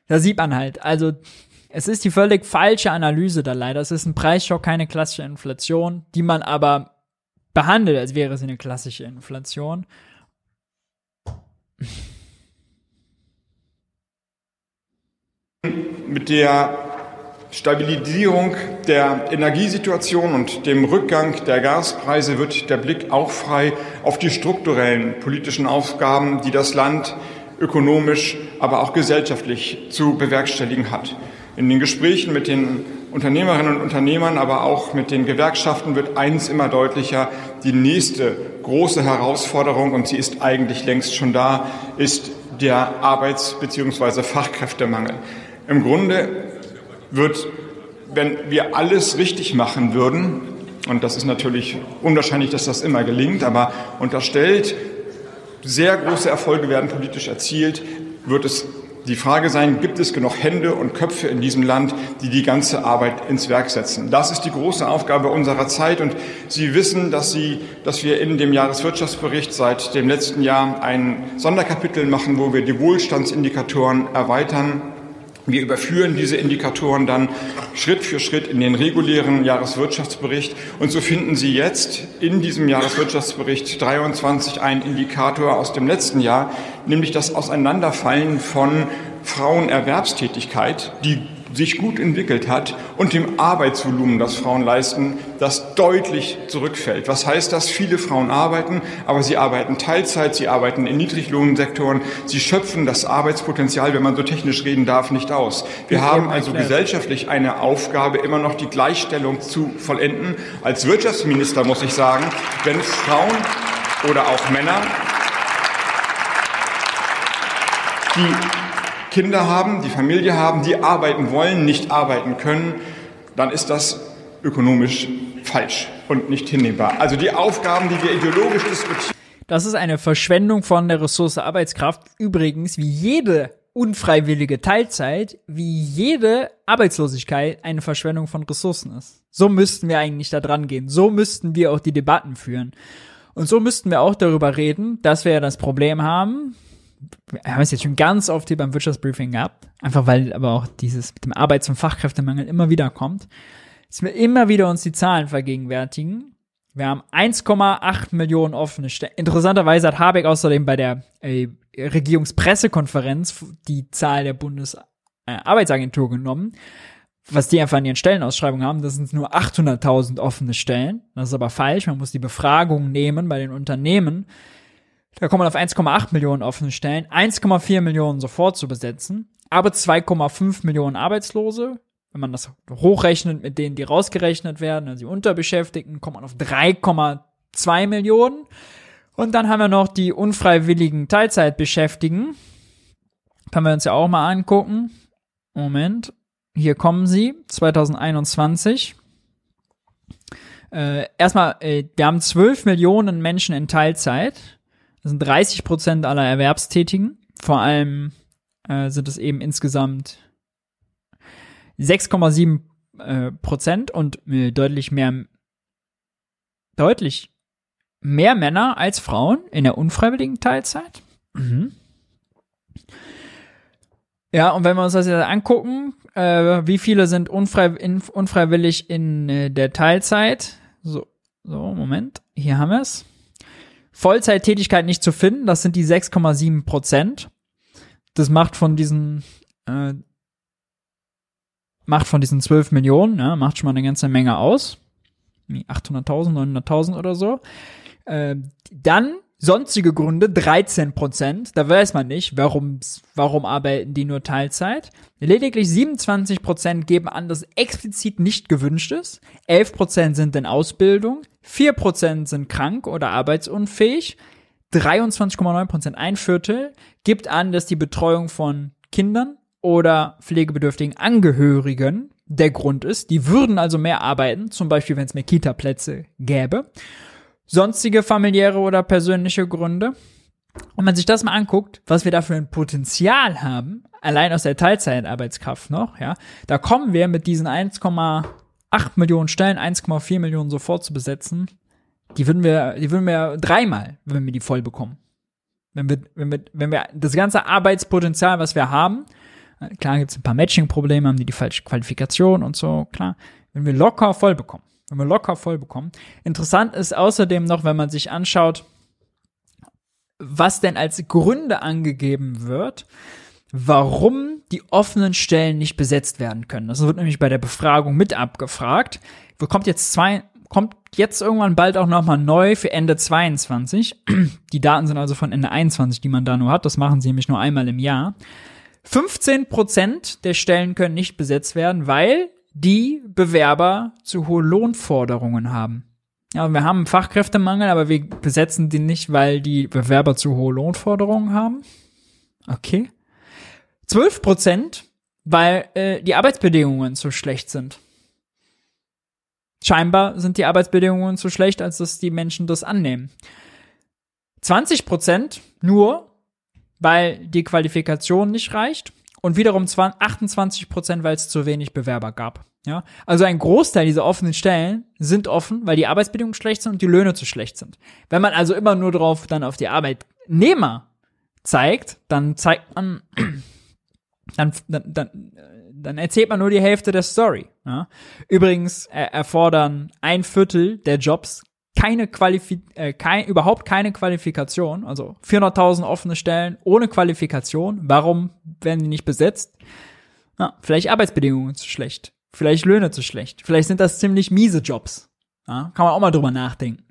Da sieht man halt, also, es ist die völlig falsche Analyse da leider. Es ist ein Preisschock, keine klassische Inflation, die man aber behandelt, als wäre es eine klassische Inflation mit der Stabilisierung der Energiesituation und dem Rückgang der Gaspreise wird der Blick auch frei auf die strukturellen politischen Aufgaben, die das Land ökonomisch, aber auch gesellschaftlich zu bewerkstelligen hat. In den Gesprächen mit den Unternehmerinnen und Unternehmern, aber auch mit den Gewerkschaften wird eins immer deutlicher. Die nächste große Herausforderung, und sie ist eigentlich längst schon da, ist der Arbeits- bzw. Fachkräftemangel. Im Grunde wird, wenn wir alles richtig machen würden, und das ist natürlich unwahrscheinlich, dass das immer gelingt, aber unterstellt, sehr große Erfolge werden politisch erzielt, wird es die Frage sein, gibt es genug Hände und Köpfe in diesem Land, die die ganze Arbeit ins Werk setzen? Das ist die große Aufgabe unserer Zeit. Und Sie wissen, dass, Sie, dass wir in dem Jahreswirtschaftsbericht seit dem letzten Jahr ein Sonderkapitel machen, wo wir die Wohlstandsindikatoren erweitern. Wir überführen diese Indikatoren dann Schritt für Schritt in den regulären Jahreswirtschaftsbericht. Und so finden Sie jetzt in diesem Jahreswirtschaftsbericht 23 einen Indikator aus dem letzten Jahr, nämlich das Auseinanderfallen von Frauenerwerbstätigkeit, die sich gut entwickelt hat und dem Arbeitsvolumen, das Frauen leisten, das deutlich zurückfällt. Was heißt das? Viele Frauen arbeiten, aber sie arbeiten Teilzeit, sie arbeiten in Niedriglohnsektoren, sie schöpfen das Arbeitspotenzial, wenn man so technisch reden darf, nicht aus. Wir haben also gesellschaftlich eine Aufgabe, immer noch die Gleichstellung zu vollenden. Als Wirtschaftsminister muss ich sagen, wenn Frauen oder auch Männer die Kinder haben, die Familie haben, die arbeiten wollen, nicht arbeiten können, dann ist das ökonomisch falsch und nicht hinnehmbar. Also die Aufgaben, die wir ideologisch diskutieren. Das ist eine Verschwendung von der Ressource Arbeitskraft. Übrigens, wie jede unfreiwillige Teilzeit, wie jede Arbeitslosigkeit eine Verschwendung von Ressourcen ist. So müssten wir eigentlich da dran gehen. So müssten wir auch die Debatten führen. Und so müssten wir auch darüber reden, dass wir ja das Problem haben, wir haben es jetzt schon ganz oft hier beim Wirtschaftsbriefing gehabt, einfach weil aber auch dieses mit dem Arbeits- und Fachkräftemangel immer wieder kommt, dass wir immer wieder uns die Zahlen vergegenwärtigen Wir haben 1,8 Millionen offene Stellen. Interessanterweise hat Habeck außerdem bei der äh, Regierungspressekonferenz die Zahl der Bundesarbeitsagentur äh, genommen. Was die einfach in ihren Stellenausschreibungen haben, das sind nur 800.000 offene Stellen. Das ist aber falsch. Man muss die Befragung nehmen bei den Unternehmen. Da kommt man auf 1,8 Millionen offene Stellen, 1,4 Millionen sofort zu besetzen, aber 2,5 Millionen Arbeitslose, wenn man das hochrechnet mit denen, die rausgerechnet werden, also die Unterbeschäftigten, kommt man auf 3,2 Millionen. Und dann haben wir noch die unfreiwilligen Teilzeitbeschäftigten. Können wir uns ja auch mal angucken. Moment. Hier kommen sie. 2021. Äh, erstmal, äh, wir haben 12 Millionen Menschen in Teilzeit. Das sind 30 Prozent aller Erwerbstätigen. Vor allem äh, sind es eben insgesamt 6,7 äh, Prozent und äh, deutlich mehr, deutlich mehr Männer als Frauen in der unfreiwilligen Teilzeit. Mhm. Ja, und wenn wir uns das jetzt angucken, äh, wie viele sind unfrei in, unfreiwillig in äh, der Teilzeit? So, so, Moment, hier haben wir es. Vollzeittätigkeit nicht zu finden, das sind die 6,7 Prozent. Das macht von diesen äh, macht von diesen 12 Millionen, ne, macht schon mal eine ganze Menge aus. 800.000, 900.000 oder so. Äh, dann sonstige Gründe 13 Prozent. Da weiß man nicht, warum, warum arbeiten die nur Teilzeit. Lediglich 27 Prozent geben an, dass explizit nicht gewünscht ist. 11 Prozent sind in Ausbildung. 4 Prozent sind krank oder arbeitsunfähig. 23,9 Prozent, ein Viertel, gibt an, dass die Betreuung von Kindern oder pflegebedürftigen Angehörigen der Grund ist. Die würden also mehr arbeiten, zum Beispiel wenn es mehr Kita-Plätze gäbe. Sonstige familiäre oder persönliche Gründe. Und man sich das mal anguckt, was wir da für ein Potenzial haben, allein aus der Teilzeitarbeitskraft noch, ja, da kommen wir mit diesen 1,8 Millionen Stellen, 1,4 Millionen sofort zu besetzen. Die würden wir, die würden wir dreimal, wenn wir die voll bekommen. Wenn wir, wenn wir, wenn wir das ganze Arbeitspotenzial, was wir haben, Klar gibt es ein paar Matching-Probleme, haben die die falsche Qualifikation und so, klar. Wenn wir locker voll bekommen, wenn wir locker voll bekommen. Interessant ist außerdem noch, wenn man sich anschaut, was denn als Gründe angegeben wird, warum die offenen Stellen nicht besetzt werden können. Das wird nämlich bei der Befragung mit abgefragt. Kommt jetzt zwei, kommt jetzt irgendwann bald auch nochmal neu für Ende 22. Die Daten sind also von Ende 21, die man da nur hat. Das machen sie nämlich nur einmal im Jahr. 15 Prozent der Stellen können nicht besetzt werden, weil die Bewerber zu hohe Lohnforderungen haben. Ja, wir haben einen Fachkräftemangel, aber wir besetzen die nicht, weil die Bewerber zu hohe Lohnforderungen haben. Okay. 12 Prozent, weil äh, die Arbeitsbedingungen zu schlecht sind. Scheinbar sind die Arbeitsbedingungen zu schlecht, als dass die Menschen das annehmen. 20 Prozent nur, weil die Qualifikation nicht reicht und wiederum 28 Prozent, weil es zu wenig Bewerber gab. Ja, also ein Großteil dieser offenen Stellen sind offen, weil die Arbeitsbedingungen schlecht sind und die Löhne zu schlecht sind. Wenn man also immer nur drauf dann auf die Arbeitnehmer zeigt, dann zeigt man, dann, dann, dann, dann erzählt man nur die Hälfte der Story. Ja? Übrigens erfordern ein Viertel der Jobs keine Qualifi äh, kein, überhaupt keine Qualifikation, also 400.000 offene Stellen ohne Qualifikation. Warum werden die nicht besetzt? Ja, vielleicht Arbeitsbedingungen zu schlecht, vielleicht Löhne zu schlecht, vielleicht sind das ziemlich miese Jobs. Ja, kann man auch mal drüber nachdenken.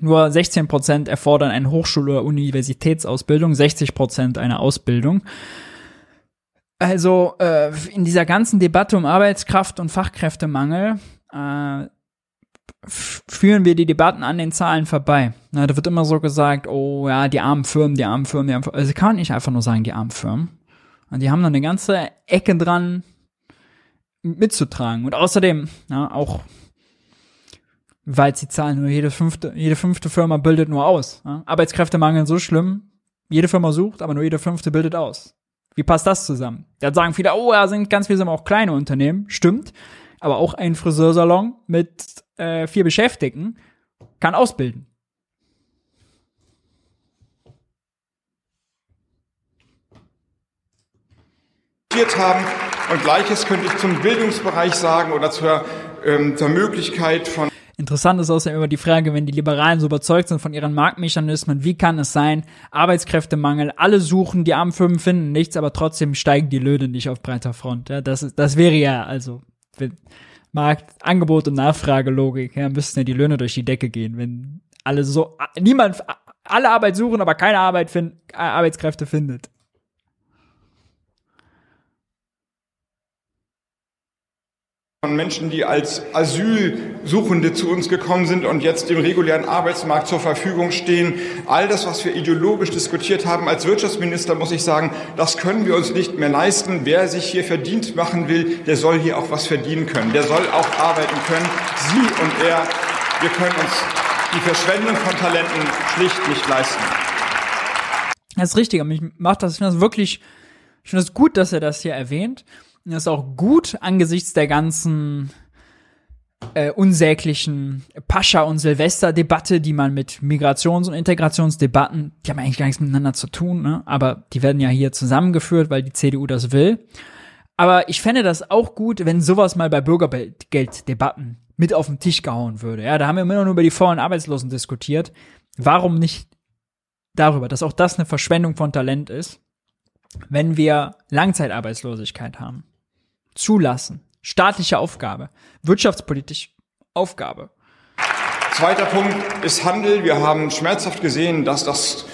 Nur 16% erfordern eine Hochschul- oder Universitätsausbildung, 60% eine Ausbildung. Also äh, in dieser ganzen Debatte um Arbeitskraft und Fachkräftemangel äh, führen wir die Debatten an den Zahlen vorbei. Na, da wird immer so gesagt, oh ja, die armen Firmen, die armen Firmen, die armen Firmen. Also kann man nicht einfach nur sagen, die armen Firmen. Und die haben dann eine ganze Ecke dran mitzutragen. Und außerdem, ja, auch weil sie zahlen nur jede fünfte, jede fünfte Firma bildet nur aus. Ja? Arbeitskräftemangel so schlimm, jede Firma sucht, aber nur jede fünfte bildet aus. Wie passt das zusammen? Da sagen viele, oh, ja, sind ganz viele auch kleine Unternehmen. Stimmt. Aber auch ein Friseursalon mit äh, vier Beschäftigten kann ausbilden. haben. Und gleiches könnte ich zum Bildungsbereich sagen oder zur, ähm, zur Möglichkeit von Interessant ist außerdem immer die Frage, wenn die Liberalen so überzeugt sind von ihren Marktmechanismen, wie kann es sein, Arbeitskräftemangel, alle suchen, die armen Firmen finden nichts, aber trotzdem steigen die Löhne nicht auf breiter Front. Ja, das, das wäre ja, also, wenn Markt, Angebot und Nachfragelogik, ja, müssten ja die Löhne durch die Decke gehen, wenn alle so, niemand, alle Arbeit suchen, aber keine Arbeit find, Arbeitskräfte findet. Von Menschen, die als Asylsuchende zu uns gekommen sind und jetzt im regulären Arbeitsmarkt zur Verfügung stehen. All das, was wir ideologisch diskutiert haben als Wirtschaftsminister, muss ich sagen, das können wir uns nicht mehr leisten. Wer sich hier verdient machen will, der soll hier auch was verdienen können. Der soll auch arbeiten können. Sie und er, wir können uns die Verschwendung von Talenten schlicht nicht leisten. Das ist richtig, mich macht das, ich finde das wirklich, ich finde es das gut, dass er das hier erwähnt. Das ist auch gut angesichts der ganzen äh, unsäglichen Pascha- und Silvester-Debatte, die man mit Migrations- und Integrationsdebatten, die haben eigentlich gar nichts miteinander zu tun, ne? aber die werden ja hier zusammengeführt, weil die CDU das will. Aber ich fände das auch gut, wenn sowas mal bei Bürgergelddebatten mit auf den Tisch gehauen würde. Ja, da haben wir immer nur über die faulen Arbeitslosen diskutiert. Warum nicht darüber, dass auch das eine Verschwendung von Talent ist, wenn wir Langzeitarbeitslosigkeit haben? Zulassen. Staatliche Aufgabe. Wirtschaftspolitische Aufgabe. Zweiter Punkt ist Handel. Wir haben schmerzhaft gesehen, dass das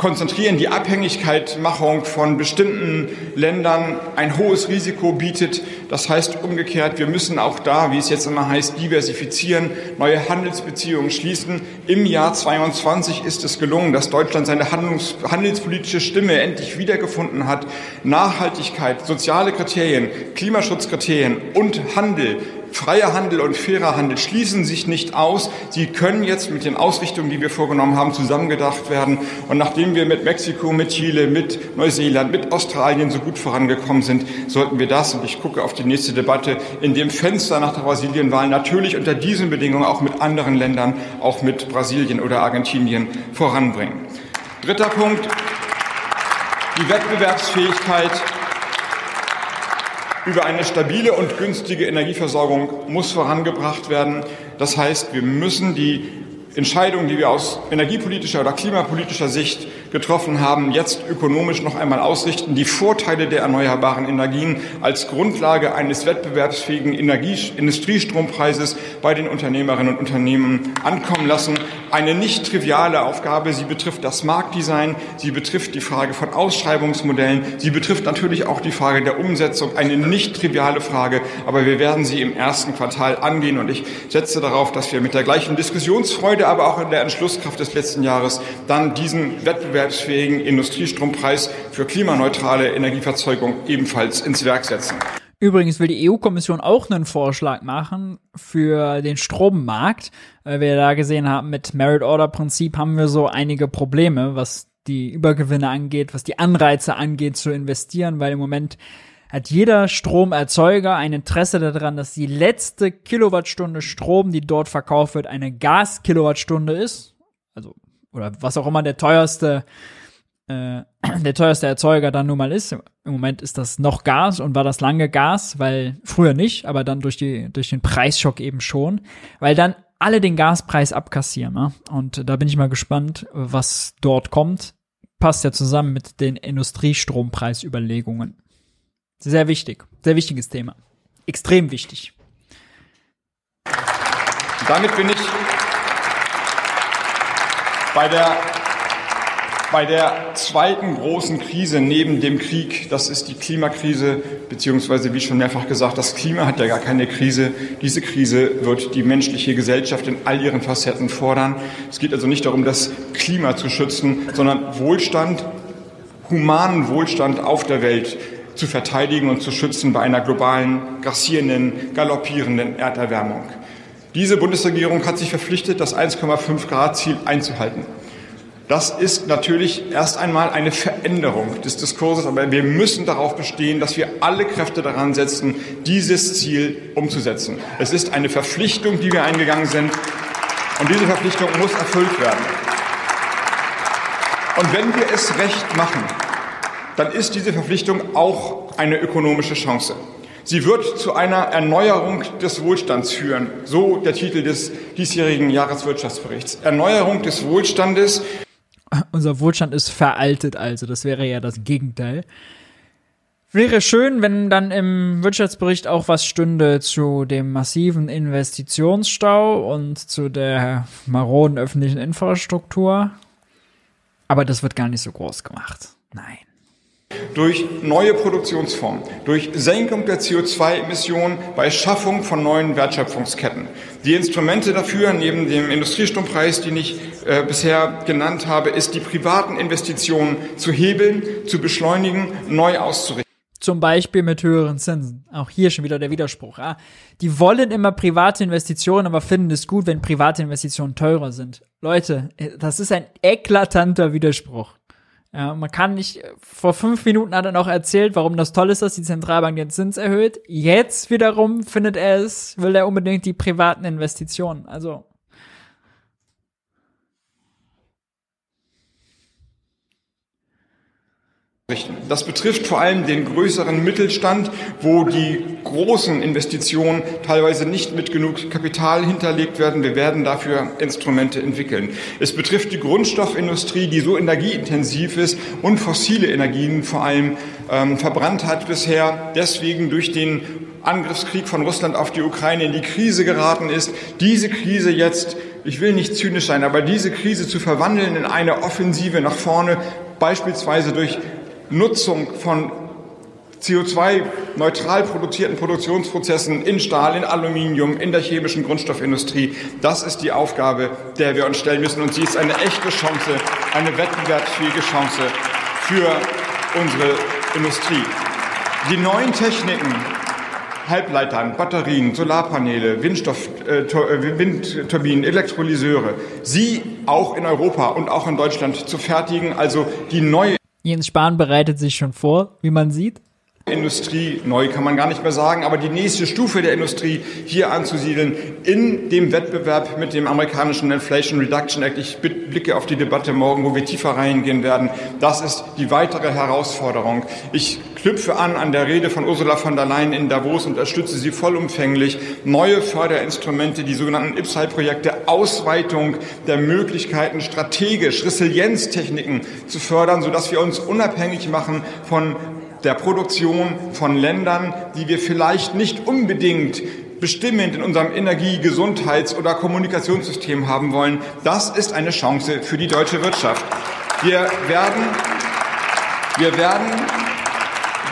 Konzentrieren, die Abhängigkeitmachung von bestimmten Ländern ein hohes Risiko bietet. Das heißt umgekehrt, wir müssen auch da, wie es jetzt immer heißt, diversifizieren, neue Handelsbeziehungen schließen. Im Jahr 22 ist es gelungen, dass Deutschland seine Handlungs handelspolitische Stimme endlich wiedergefunden hat. Nachhaltigkeit, soziale Kriterien, Klimaschutzkriterien und Handel Freier Handel und fairer Handel schließen sich nicht aus. Sie können jetzt mit den Ausrichtungen, die wir vorgenommen haben, zusammengedacht werden. Und nachdem wir mit Mexiko, mit Chile, mit Neuseeland, mit Australien so gut vorangekommen sind, sollten wir das, und ich gucke auf die nächste Debatte, in dem Fenster nach der Brasilienwahl natürlich unter diesen Bedingungen auch mit anderen Ländern, auch mit Brasilien oder Argentinien voranbringen. Dritter Punkt. Die Wettbewerbsfähigkeit über eine stabile und günstige Energieversorgung muss vorangebracht werden. Das heißt, wir müssen die Entscheidungen, die wir aus energiepolitischer oder klimapolitischer Sicht getroffen haben, jetzt ökonomisch noch einmal ausrichten, die Vorteile der erneuerbaren Energien als Grundlage eines wettbewerbsfähigen Energie Industriestrompreises bei den Unternehmerinnen und Unternehmen ankommen lassen. Eine nicht triviale Aufgabe. Sie betrifft das Marktdesign, sie betrifft die Frage von Ausschreibungsmodellen, sie betrifft natürlich auch die Frage der Umsetzung. Eine nicht triviale Frage, aber wir werden sie im ersten Quartal angehen und ich setze darauf, dass wir mit der gleichen Diskussionsfreude, aber auch in der Entschlusskraft des letzten Jahres dann diesen Wettbewerb wettbewerbsfähigen Industriestrompreis für klimaneutrale Energieverzeugung ebenfalls ins Werk setzen. Übrigens will die EU-Kommission auch einen Vorschlag machen für den Strommarkt. Weil wir da gesehen haben, mit Merit-Order-Prinzip haben wir so einige Probleme, was die Übergewinne angeht, was die Anreize angeht zu investieren, weil im Moment hat jeder Stromerzeuger ein Interesse daran, dass die letzte Kilowattstunde Strom, die dort verkauft wird, eine Gas-Kilowattstunde ist. Also oder was auch immer der teuerste äh, der teuerste Erzeuger dann nun mal ist. Im Moment ist das noch Gas und war das lange Gas, weil früher nicht, aber dann durch die durch den Preisschock eben schon, weil dann alle den Gaspreis abkassieren. Ne? Und da bin ich mal gespannt, was dort kommt. Passt ja zusammen mit den Industriestrompreisüberlegungen. Sehr wichtig, sehr wichtiges Thema. Extrem wichtig. Damit bin ich bei der, bei der zweiten großen Krise neben dem Krieg, das ist die Klimakrise, beziehungsweise wie schon mehrfach gesagt, das Klima hat ja gar keine Krise. Diese Krise wird die menschliche Gesellschaft in all ihren Facetten fordern. Es geht also nicht darum, das Klima zu schützen, sondern Wohlstand, humanen Wohlstand auf der Welt zu verteidigen und zu schützen bei einer globalen, grassierenden, galoppierenden Erderwärmung. Diese Bundesregierung hat sich verpflichtet, das 1,5 Grad Ziel einzuhalten. Das ist natürlich erst einmal eine Veränderung des Diskurses, aber wir müssen darauf bestehen, dass wir alle Kräfte daran setzen, dieses Ziel umzusetzen. Es ist eine Verpflichtung, die wir eingegangen sind, und diese Verpflichtung muss erfüllt werden. Und wenn wir es recht machen, dann ist diese Verpflichtung auch eine ökonomische Chance. Sie wird zu einer Erneuerung des Wohlstands führen, so der Titel des diesjährigen Jahreswirtschaftsberichts. Erneuerung des Wohlstandes. Unser Wohlstand ist veraltet also, das wäre ja das Gegenteil. Wäre schön, wenn dann im Wirtschaftsbericht auch was stünde zu dem massiven Investitionsstau und zu der maroden öffentlichen Infrastruktur. Aber das wird gar nicht so groß gemacht. Nein. Durch neue Produktionsformen, durch Senkung der CO2-Emissionen bei Schaffung von neuen Wertschöpfungsketten. Die Instrumente dafür, neben dem Industriestrompreis, den ich äh, bisher genannt habe, ist die privaten Investitionen zu hebeln, zu beschleunigen, neu auszurichten. Zum Beispiel mit höheren Zinsen. Auch hier schon wieder der Widerspruch. Ah, die wollen immer private Investitionen, aber finden es gut, wenn private Investitionen teurer sind. Leute, das ist ein eklatanter Widerspruch. Ja, man kann nicht, vor fünf Minuten hat er noch erzählt, warum das toll ist, dass die Zentralbank den Zins erhöht. Jetzt wiederum findet er es, will er unbedingt die privaten Investitionen. Also, Das betrifft vor allem den größeren Mittelstand, wo die großen Investitionen teilweise nicht mit genug Kapital hinterlegt werden. Wir werden dafür Instrumente entwickeln. Es betrifft die Grundstoffindustrie, die so energieintensiv ist und fossile Energien vor allem ähm, verbrannt hat bisher, deswegen durch den Angriffskrieg von Russland auf die Ukraine in die Krise geraten ist. Diese Krise jetzt ich will nicht zynisch sein, aber diese Krise zu verwandeln in eine Offensive nach vorne, beispielsweise durch Nutzung von CO2-neutral produzierten Produktionsprozessen in Stahl, in Aluminium, in der chemischen Grundstoffindustrie. Das ist die Aufgabe, der wir uns stellen müssen. Und sie ist eine echte Chance, eine wettbewerbsfähige Chance für unsere Industrie. Die neuen Techniken, Halbleitern, Batterien, Solarpaneele, äh, äh Windturbinen, Elektrolyseure, sie auch in Europa und auch in Deutschland zu fertigen, also die neue Jens Spahn bereitet sich schon vor, wie man sieht. Industrie, neu kann man gar nicht mehr sagen, aber die nächste Stufe der Industrie hier anzusiedeln in dem Wettbewerb mit dem amerikanischen Inflation Reduction Act. Ich blicke auf die Debatte morgen, wo wir tiefer reingehen werden. Das ist die weitere Herausforderung. Ich knüpfe an an der Rede von Ursula von der Leyen in Davos und unterstütze sie vollumfänglich. Neue Förderinstrumente, die sogenannten IPSAI-Projekte, Ausweitung der Möglichkeiten, strategisch Resilienztechniken zu fördern, sodass wir uns unabhängig machen von der Produktion von Ländern, die wir vielleicht nicht unbedingt bestimmend in unserem Energie-, Gesundheits- oder Kommunikationssystem haben wollen. Das ist eine Chance für die deutsche Wirtschaft. Wir werden, wir werden,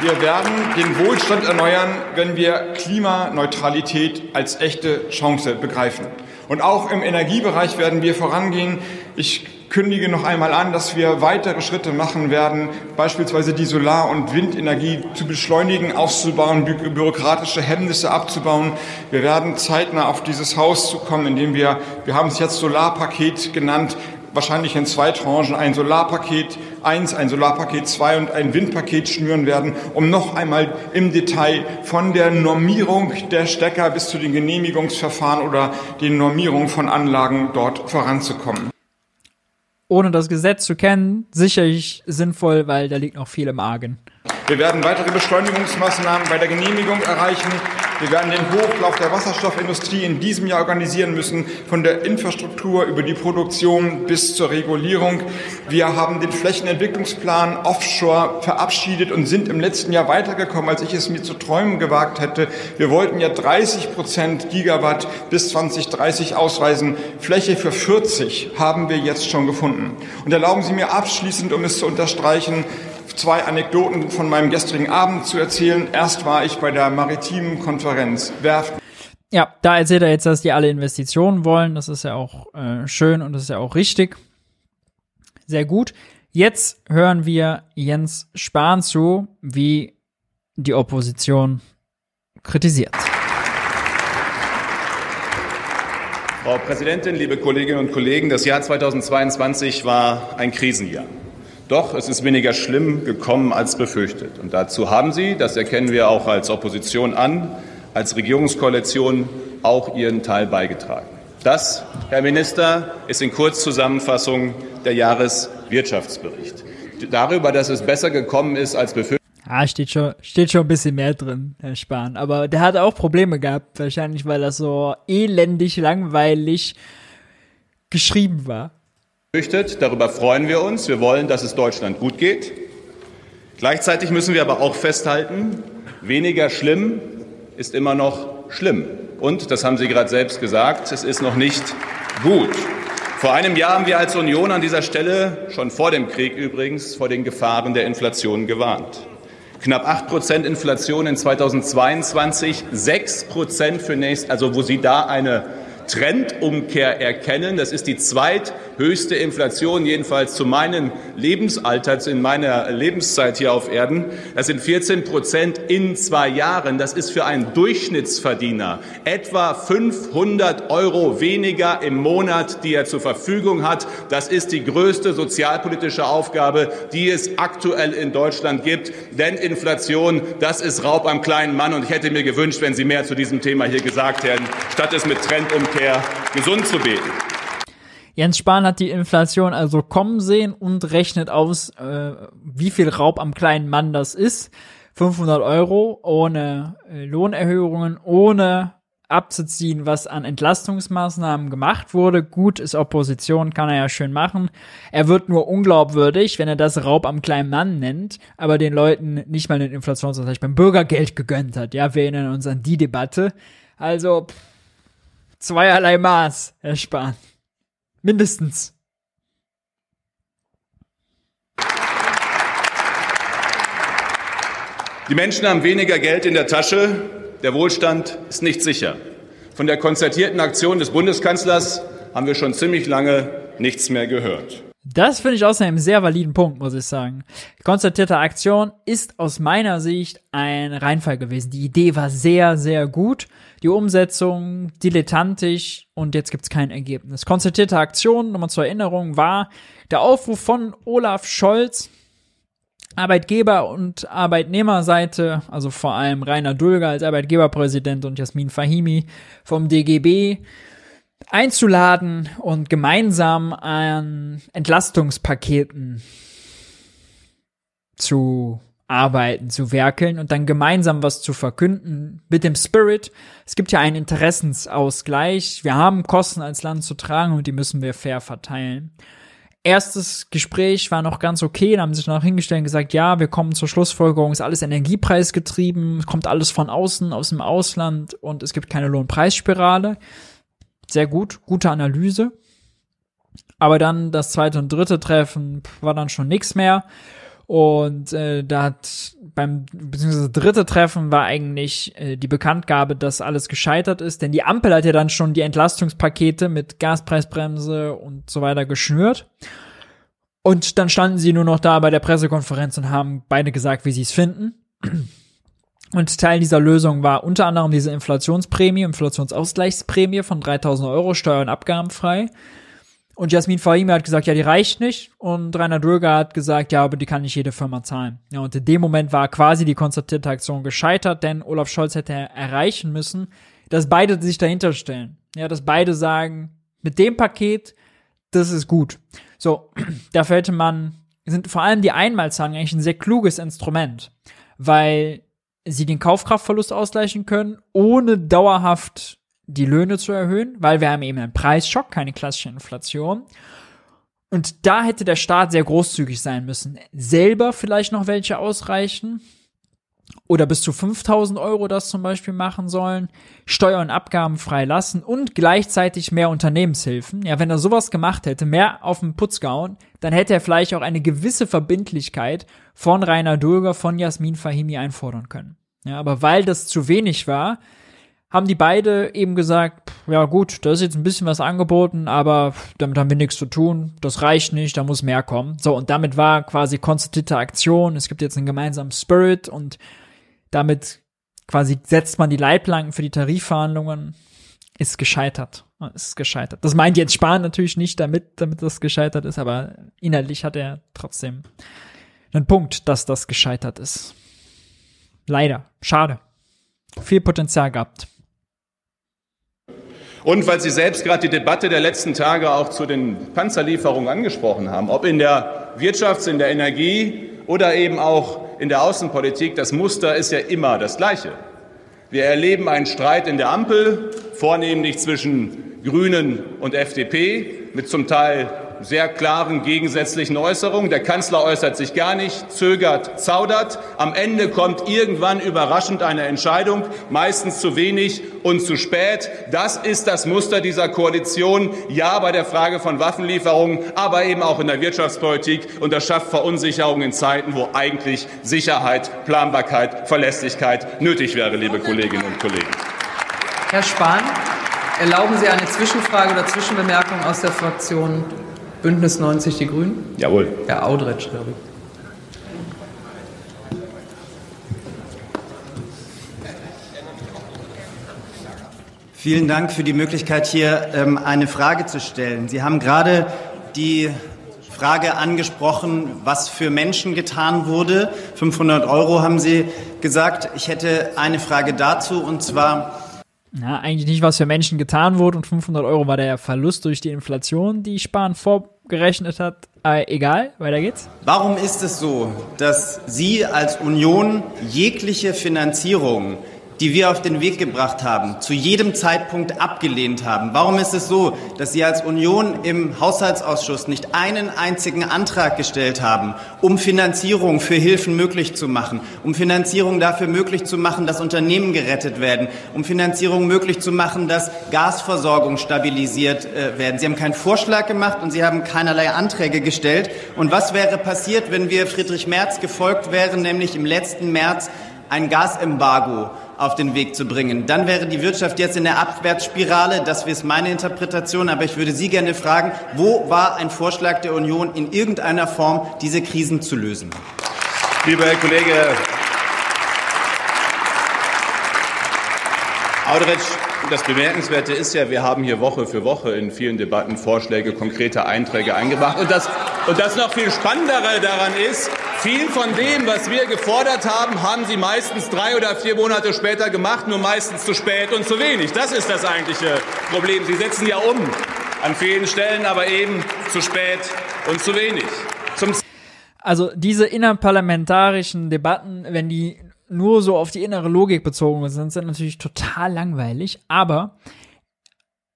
wir werden den Wohlstand erneuern, wenn wir Klimaneutralität als echte Chance begreifen. Und auch im Energiebereich werden wir vorangehen. Ich kündige noch einmal an, dass wir weitere Schritte machen werden, beispielsweise die Solar- und Windenergie zu beschleunigen, auszubauen, bü bürokratische Hemmnisse abzubauen. Wir werden zeitnah auf dieses Haus zu kommen, indem wir, wir haben es jetzt Solarpaket genannt, wahrscheinlich in zwei Tranchen ein Solarpaket 1, ein Solarpaket 2 und ein Windpaket schnüren werden, um noch einmal im Detail von der Normierung der Stecker bis zu den Genehmigungsverfahren oder den Normierungen von Anlagen dort voranzukommen ohne das Gesetz zu kennen, sicherlich sinnvoll, weil da liegt noch viel im Argen. Wir werden weitere Beschleunigungsmaßnahmen bei der Genehmigung erreichen. Wir werden den Hochlauf der Wasserstoffindustrie in diesem Jahr organisieren müssen, von der Infrastruktur über die Produktion bis zur Regulierung. Wir haben den Flächenentwicklungsplan Offshore verabschiedet und sind im letzten Jahr weitergekommen, als ich es mir zu träumen gewagt hätte. Wir wollten ja 30 Prozent Gigawatt bis 2030 ausweisen. Fläche für 40 haben wir jetzt schon gefunden. Und erlauben Sie mir abschließend, um es zu unterstreichen, zwei Anekdoten von meinem gestrigen Abend zu erzählen. Erst war ich bei der maritimen Konferenz Werft. Ja, da erzählt er jetzt, dass die alle Investitionen wollen. Das ist ja auch äh, schön und das ist ja auch richtig. Sehr gut. Jetzt hören wir Jens Spahn zu, wie die Opposition kritisiert. Frau Präsidentin, liebe Kolleginnen und Kollegen, das Jahr 2022 war ein Krisenjahr. Doch es ist weniger schlimm gekommen als befürchtet. Und dazu haben Sie, das erkennen wir auch als Opposition an, als Regierungskoalition auch Ihren Teil beigetragen. Das, Herr Minister, ist in Kurzzusammenfassung der Jahreswirtschaftsbericht. Darüber, dass es besser gekommen ist als befürchtet. Ah, steht schon, steht schon ein bisschen mehr drin, Herr Spahn. Aber der hat auch Probleme gehabt, wahrscheinlich, weil das so elendig langweilig geschrieben war. Darüber freuen wir uns. Wir wollen, dass es Deutschland gut geht. Gleichzeitig müssen wir aber auch festhalten, weniger schlimm ist immer noch schlimm. Und, das haben Sie gerade selbst gesagt, es ist noch nicht gut. Vor einem Jahr haben wir als Union an dieser Stelle, schon vor dem Krieg übrigens, vor den Gefahren der Inflation gewarnt. Knapp 8 Prozent Inflation in 2022, 6 Prozent für nächstes, also wo Sie da eine Trendumkehr erkennen. Das ist die zweithöchste Inflation, jedenfalls zu meinem Lebensalter, in meiner Lebenszeit hier auf Erden. Das sind 14 Prozent in zwei Jahren. Das ist für einen Durchschnittsverdiener etwa 500 Euro weniger im Monat, die er zur Verfügung hat. Das ist die größte sozialpolitische Aufgabe, die es aktuell in Deutschland gibt. Denn Inflation, das ist Raub am kleinen Mann. Und ich hätte mir gewünscht, wenn Sie mehr zu diesem Thema hier gesagt hätten, statt es mit Trendumkehr Verkehr gesund zu beten. Jens Spahn hat die Inflation also kommen sehen und rechnet aus, äh, wie viel Raub am kleinen Mann das ist. 500 Euro ohne äh, Lohnerhöhungen, ohne abzuziehen, was an Entlastungsmaßnahmen gemacht wurde. Gut, ist Opposition, kann er ja schön machen. Er wird nur unglaubwürdig, wenn er das Raub am kleinen Mann nennt, aber den Leuten nicht mal den Inflationsausgleich beim Bürgergeld gegönnt hat. Ja, wir erinnern uns an die Debatte. Also, pff, Zweierlei Maß, Herr Spahn. Mindestens. Die Menschen haben weniger Geld in der Tasche. Der Wohlstand ist nicht sicher. Von der konzertierten Aktion des Bundeskanzlers haben wir schon ziemlich lange nichts mehr gehört. Das finde ich außerdem einen sehr validen Punkt, muss ich sagen. Konstatierte Aktion ist aus meiner Sicht ein Reinfall gewesen. Die Idee war sehr, sehr gut. Die Umsetzung dilettantisch und jetzt gibt's kein Ergebnis. Konstatierte Aktion, nochmal zur Erinnerung, war der Aufruf von Olaf Scholz, Arbeitgeber- und Arbeitnehmerseite, also vor allem Rainer Dulger als Arbeitgeberpräsident und Jasmin Fahimi vom DGB, einzuladen und gemeinsam an Entlastungspaketen zu arbeiten, zu werkeln und dann gemeinsam was zu verkünden mit dem Spirit. Es gibt ja einen Interessensausgleich. Wir haben Kosten als Land zu tragen und die müssen wir fair verteilen. Erstes Gespräch war noch ganz okay, da haben sie sich noch hingestellt und gesagt, ja, wir kommen zur Schlussfolgerung, ist alles energiepreisgetrieben, kommt alles von außen, aus dem Ausland und es gibt keine Lohnpreisspirale. Sehr gut, gute Analyse. Aber dann das zweite und dritte Treffen war dann schon nichts mehr. Und äh, da hat beim beziehungsweise dritte Treffen war eigentlich äh, die Bekanntgabe, dass alles gescheitert ist, denn die Ampel hat ja dann schon die Entlastungspakete mit Gaspreisbremse und so weiter geschnürt. Und dann standen sie nur noch da bei der Pressekonferenz und haben beide gesagt, wie sie es finden. Und Teil dieser Lösung war unter anderem diese Inflationsprämie, Inflationsausgleichsprämie von 3000 Euro, Steuer- und Abgabenfrei. Und Jasmin Fahimi hat gesagt, ja, die reicht nicht. Und Rainer Dürger hat gesagt, ja, aber die kann nicht jede Firma zahlen. Ja, und in dem Moment war quasi die konstatierte Aktion gescheitert, denn Olaf Scholz hätte erreichen müssen, dass beide sich dahinter stellen. Ja, dass beide sagen, mit dem Paket, das ist gut. So, dafür hätte man, sind vor allem die Einmalzahlen eigentlich ein sehr kluges Instrument, weil sie den Kaufkraftverlust ausgleichen können, ohne dauerhaft die Löhne zu erhöhen, weil wir haben eben einen Preisschock, keine klassische Inflation. Und da hätte der Staat sehr großzügig sein müssen. Selber vielleicht noch welche ausreichen oder bis zu 5000 Euro das zum Beispiel machen sollen, Steuer- und Abgaben frei lassen und gleichzeitig mehr Unternehmenshilfen. Ja, wenn er sowas gemacht hätte, mehr auf den Putz gehauen, dann hätte er vielleicht auch eine gewisse Verbindlichkeit von Rainer Dulger, von Jasmin Fahimi einfordern können. Ja, aber weil das zu wenig war, haben die beide eben gesagt, ja gut, da ist jetzt ein bisschen was angeboten, aber damit haben wir nichts zu tun, das reicht nicht, da muss mehr kommen. So, und damit war quasi konstatierte Aktion, es gibt jetzt einen gemeinsamen Spirit und damit quasi setzt man die Leitplanken für die Tarifverhandlungen, ist gescheitert. Ist gescheitert. Das meint jetzt Spahn natürlich nicht damit, damit das gescheitert ist, aber inhaltlich hat er trotzdem einen Punkt, dass das gescheitert ist. Leider. Schade. Viel Potenzial gehabt. Und weil Sie selbst gerade die Debatte der letzten Tage auch zu den Panzerlieferungen angesprochen haben, ob in der Wirtschafts-, in der Energie- oder eben auch in der Außenpolitik, das Muster ist ja immer das gleiche. Wir erleben einen Streit in der Ampel, vornehmlich zwischen Grünen und FDP, mit zum Teil sehr klaren gegensätzlichen Äußerungen. Der Kanzler äußert sich gar nicht, zögert, zaudert. Am Ende kommt irgendwann überraschend eine Entscheidung, meistens zu wenig und zu spät. Das ist das Muster dieser Koalition. Ja, bei der Frage von Waffenlieferungen, aber eben auch in der Wirtschaftspolitik. Und das schafft Verunsicherung in Zeiten, wo eigentlich Sicherheit, Planbarkeit, Verlässlichkeit nötig wäre, liebe Kolleginnen und Kollegen. Herr Spahn, erlauben Sie eine Zwischenfrage oder Zwischenbemerkung aus der Fraktion Bündnis 90 Die Grünen? Jawohl. Herr Audretsch, glaube ich. Vielen Dank für die Möglichkeit, hier ähm, eine Frage zu stellen. Sie haben gerade die Frage angesprochen, was für Menschen getan wurde. 500 Euro haben Sie gesagt. Ich hätte eine Frage dazu, und zwar na, eigentlich nicht, was für Menschen getan wurde und 500 Euro war der Verlust durch die Inflation, die Spahn vorgerechnet hat. Äh, egal, weiter geht's. Warum ist es so, dass Sie als Union jegliche Finanzierung die wir auf den Weg gebracht haben, zu jedem Zeitpunkt abgelehnt haben. Warum ist es so, dass Sie als Union im Haushaltsausschuss nicht einen einzigen Antrag gestellt haben, um Finanzierung für Hilfen möglich zu machen, um Finanzierung dafür möglich zu machen, dass Unternehmen gerettet werden, um Finanzierung möglich zu machen, dass Gasversorgung stabilisiert äh, werden? Sie haben keinen Vorschlag gemacht und Sie haben keinerlei Anträge gestellt. Und was wäre passiert, wenn wir Friedrich Merz gefolgt wären, nämlich im letzten März ein Gasembargo auf den Weg zu bringen. Dann wäre die Wirtschaft jetzt in der Abwärtsspirale. Das ist meine Interpretation. Aber ich würde Sie gerne fragen, wo war ein Vorschlag der Union in irgendeiner Form, diese Krisen zu lösen? Lieber Herr Kollege Audretsch, das Bemerkenswerte ist ja, wir haben hier Woche für Woche in vielen Debatten Vorschläge, konkrete Einträge eingebracht. Und das, und das noch viel Spannendere daran ist, viel von dem, was wir gefordert haben, haben Sie meistens drei oder vier Monate später gemacht, nur meistens zu spät und zu wenig. Das ist das eigentliche Problem. Sie setzen ja um an vielen Stellen, aber eben zu spät und zu wenig. Zum also diese innerparlamentarischen Debatten, wenn die nur so auf die innere Logik bezogen sind, sind natürlich total langweilig. Aber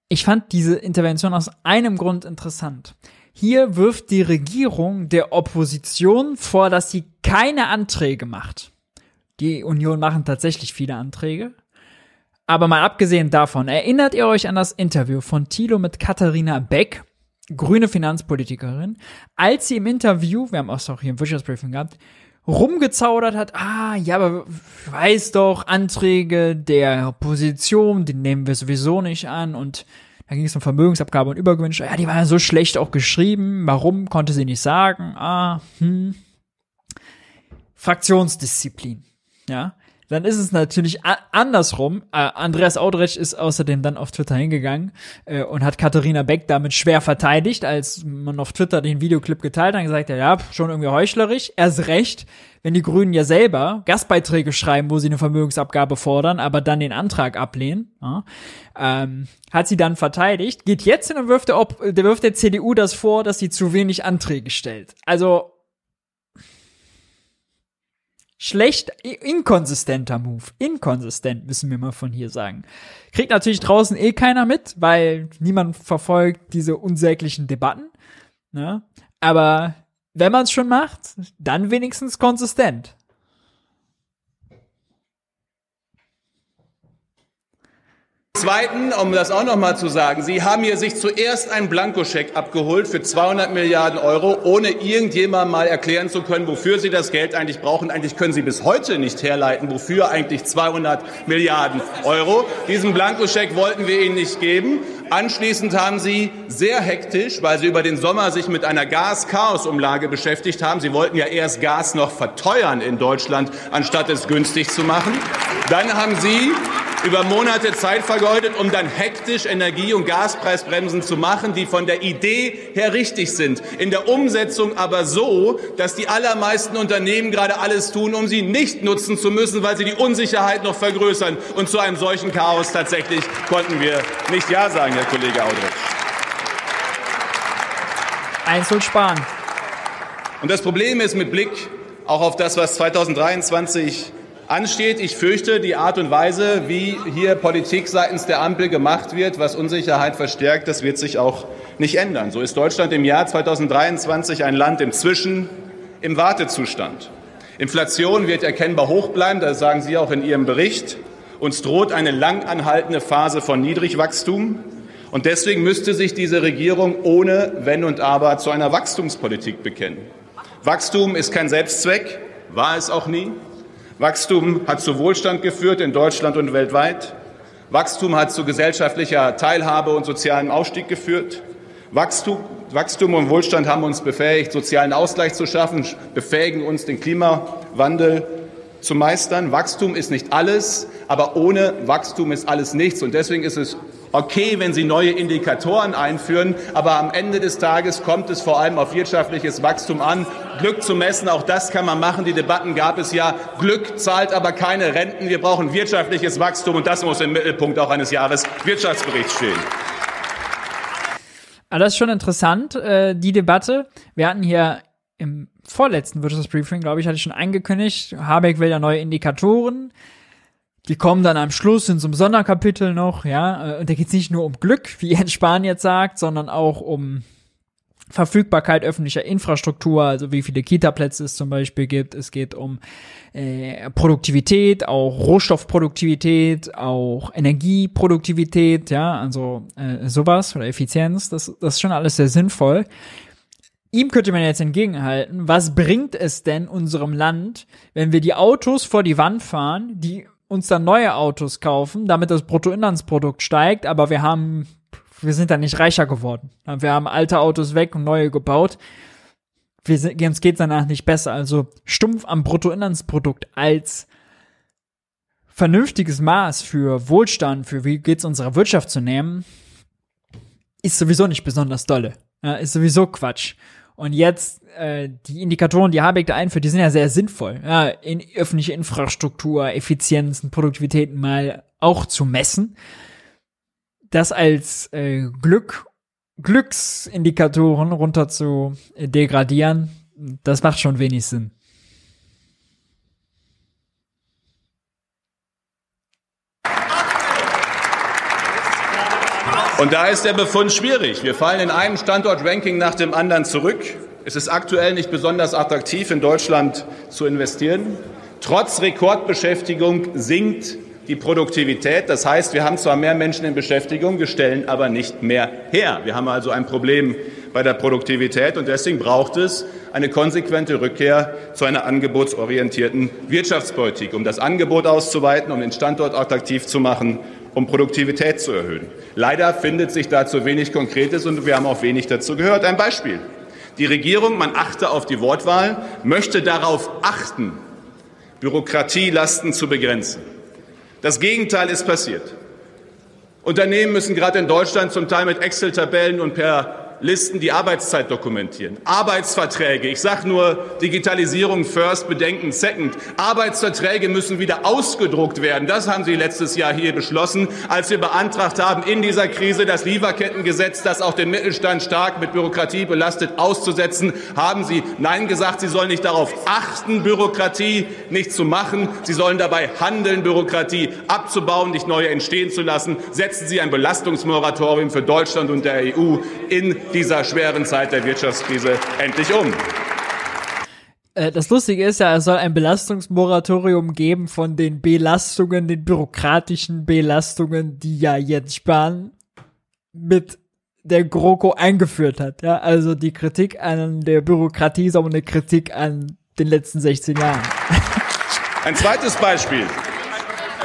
ich fand diese Intervention aus einem Grund interessant. Hier wirft die Regierung der Opposition vor, dass sie keine Anträge macht. Die Union machen tatsächlich viele Anträge. Aber mal abgesehen davon, erinnert ihr euch an das Interview von Thilo mit Katharina Beck, grüne Finanzpolitikerin, als sie im Interview, wir haben auch hier im Wirtschaftsbriefing gehabt, rumgezaudert hat, ah, ja, aber weiß doch, Anträge der Opposition, die nehmen wir sowieso nicht an und da ging es um Vermögensabgabe und Übergewünsche. Ja, die waren so schlecht auch geschrieben. Warum konnte sie nicht sagen? Ah, hm. Fraktionsdisziplin. Ja. Dann ist es natürlich andersrum. Äh, Andreas Audrecht ist außerdem dann auf Twitter hingegangen äh, und hat Katharina Beck damit schwer verteidigt, als man auf Twitter den Videoclip geteilt hat und gesagt hat, ja, schon irgendwie heuchlerisch. Erst recht, wenn die Grünen ja selber Gastbeiträge schreiben, wo sie eine Vermögensabgabe fordern, aber dann den Antrag ablehnen, ja, ähm, hat sie dann verteidigt, geht jetzt hin und wirft der, Ob der wirft der CDU das vor, dass sie zu wenig Anträge stellt. Also schlecht, inkonsistenter Move. Inkonsistent, müssen wir mal von hier sagen. Kriegt natürlich draußen eh keiner mit, weil niemand verfolgt diese unsäglichen Debatten. Ne? Aber wenn man es schon macht, dann wenigstens konsistent. Zweiten, um das auch noch mal zu sagen, Sie haben hier sich zuerst einen Blankoscheck abgeholt für 200 Milliarden Euro, ohne irgendjemand mal erklären zu können, wofür Sie das Geld eigentlich brauchen. Eigentlich können Sie bis heute nicht herleiten, wofür eigentlich 200 Milliarden Euro. Diesen Blankoscheck wollten wir Ihnen nicht geben. Anschließend haben Sie sehr hektisch, weil Sie über den Sommer sich mit einer Gas-Chaos-Umlage beschäftigt haben. Sie wollten ja erst Gas noch verteuern in Deutschland, anstatt es günstig zu machen. Dann haben Sie über Monate Zeit vergeudet, um dann hektisch Energie- und Gaspreisbremsen zu machen, die von der Idee her richtig sind, in der Umsetzung aber so, dass die allermeisten Unternehmen gerade alles tun, um sie nicht nutzen zu müssen, weil sie die Unsicherheit noch vergrößern. Und zu einem solchen Chaos tatsächlich konnten wir nicht Ja sagen, Herr Kollege Audrich. Eins soll sparen. Und das Problem ist mit Blick auch auf das, was 2023 ansteht. Ich fürchte, die Art und Weise, wie hier Politik seitens der Ampel gemacht wird, was Unsicherheit verstärkt, das wird sich auch nicht ändern. So ist Deutschland im Jahr 2023 ein Land im Zwischen, im Wartezustand. Inflation wird erkennbar hoch bleiben, das sagen Sie auch in Ihrem Bericht. Uns droht eine lang anhaltende Phase von Niedrigwachstum. Und deswegen müsste sich diese Regierung ohne Wenn und Aber zu einer Wachstumspolitik bekennen. Wachstum ist kein Selbstzweck, war es auch nie. Wachstum hat zu Wohlstand geführt in Deutschland und weltweit. Wachstum hat zu gesellschaftlicher Teilhabe und sozialem Ausstieg geführt. Wachstum, Wachstum und Wohlstand haben uns befähigt, sozialen Ausgleich zu schaffen, befähigen uns, den Klimawandel zu meistern. Wachstum ist nicht alles, aber ohne Wachstum ist alles nichts. Und deswegen ist es okay, wenn Sie neue Indikatoren einführen, aber am Ende des Tages kommt es vor allem auf wirtschaftliches Wachstum an. Glück zu messen, auch das kann man machen. Die Debatten gab es ja. Glück zahlt aber keine Renten. Wir brauchen wirtschaftliches Wachstum und das muss im Mittelpunkt auch eines Jahreswirtschaftsberichts stehen. Aber das ist schon interessant, äh, die Debatte. Wir hatten hier im vorletzten Wirtschaftsbriefing, glaube ich, hatte ich schon angekündigt, Habeck will ja neue Indikatoren. Die kommen dann am Schluss in so einem Sonderkapitel noch, ja. Äh, und da geht es nicht nur um Glück, wie Jens Spahn jetzt sagt, sondern auch um Verfügbarkeit öffentlicher Infrastruktur, also wie viele Kita-Plätze es zum Beispiel gibt. Es geht um äh, Produktivität, auch Rohstoffproduktivität, auch Energieproduktivität, ja, also äh, sowas oder Effizienz. Das, das ist schon alles sehr sinnvoll. Ihm könnte man jetzt entgegenhalten, was bringt es denn unserem Land, wenn wir die Autos vor die Wand fahren, die uns dann neue Autos kaufen, damit das Bruttoinlandsprodukt steigt, aber wir haben wir sind dann nicht reicher geworden. Wir haben alte Autos weg und neue gebaut. Wir sind, uns geht's danach nicht besser. Also stumpf am Bruttoinlandsprodukt als vernünftiges Maß für Wohlstand, für wie geht's unserer Wirtschaft zu nehmen, ist sowieso nicht besonders dolle. Ist sowieso Quatsch. Und jetzt äh, die Indikatoren, die Habeck da einführt, die sind ja sehr sinnvoll. Ja, in öffentliche Infrastruktur, Effizienzen, Produktivitäten mal auch zu messen das als äh, Glück, Glücksindikatoren runter zu äh, degradieren, das macht schon wenig Sinn. Und da ist der Befund schwierig. Wir fallen in einem Standort-Ranking nach dem anderen zurück. Es ist aktuell nicht besonders attraktiv, in Deutschland zu investieren. Trotz Rekordbeschäftigung sinkt die Produktivität. Das heißt, wir haben zwar mehr Menschen in Beschäftigung, wir stellen aber nicht mehr her. Wir haben also ein Problem bei der Produktivität und deswegen braucht es eine konsequente Rückkehr zu einer angebotsorientierten Wirtschaftspolitik, um das Angebot auszuweiten, um den Standort attraktiv zu machen, um Produktivität zu erhöhen. Leider findet sich dazu wenig Konkretes und wir haben auch wenig dazu gehört. Ein Beispiel. Die Regierung, man achte auf die Wortwahl, möchte darauf achten, Bürokratielasten zu begrenzen. Das Gegenteil ist passiert. Unternehmen müssen gerade in Deutschland zum Teil mit Excel-Tabellen und per Listen die Arbeitszeit dokumentieren. Arbeitsverträge, ich sage nur Digitalisierung first, Bedenken second. Arbeitsverträge müssen wieder ausgedruckt werden. Das haben Sie letztes Jahr hier beschlossen, als wir beantragt haben, in dieser Krise das Lieferkettengesetz, das auch den Mittelstand stark mit Bürokratie belastet, auszusetzen. Haben Sie Nein gesagt, Sie sollen nicht darauf achten, Bürokratie nicht zu machen. Sie sollen dabei handeln, Bürokratie abzubauen, nicht neue entstehen zu lassen. Setzen Sie ein Belastungsmoratorium für Deutschland und der EU in dieser schweren Zeit der Wirtschaftskrise endlich um. Äh, das Lustige ist ja, es soll ein Belastungsmoratorium geben von den Belastungen, den bürokratischen Belastungen, die ja Jens Spahn mit der GroKo eingeführt hat. Ja, also die Kritik an der Bürokratie ist aber eine Kritik an den letzten 16 Jahren. Ein zweites Beispiel.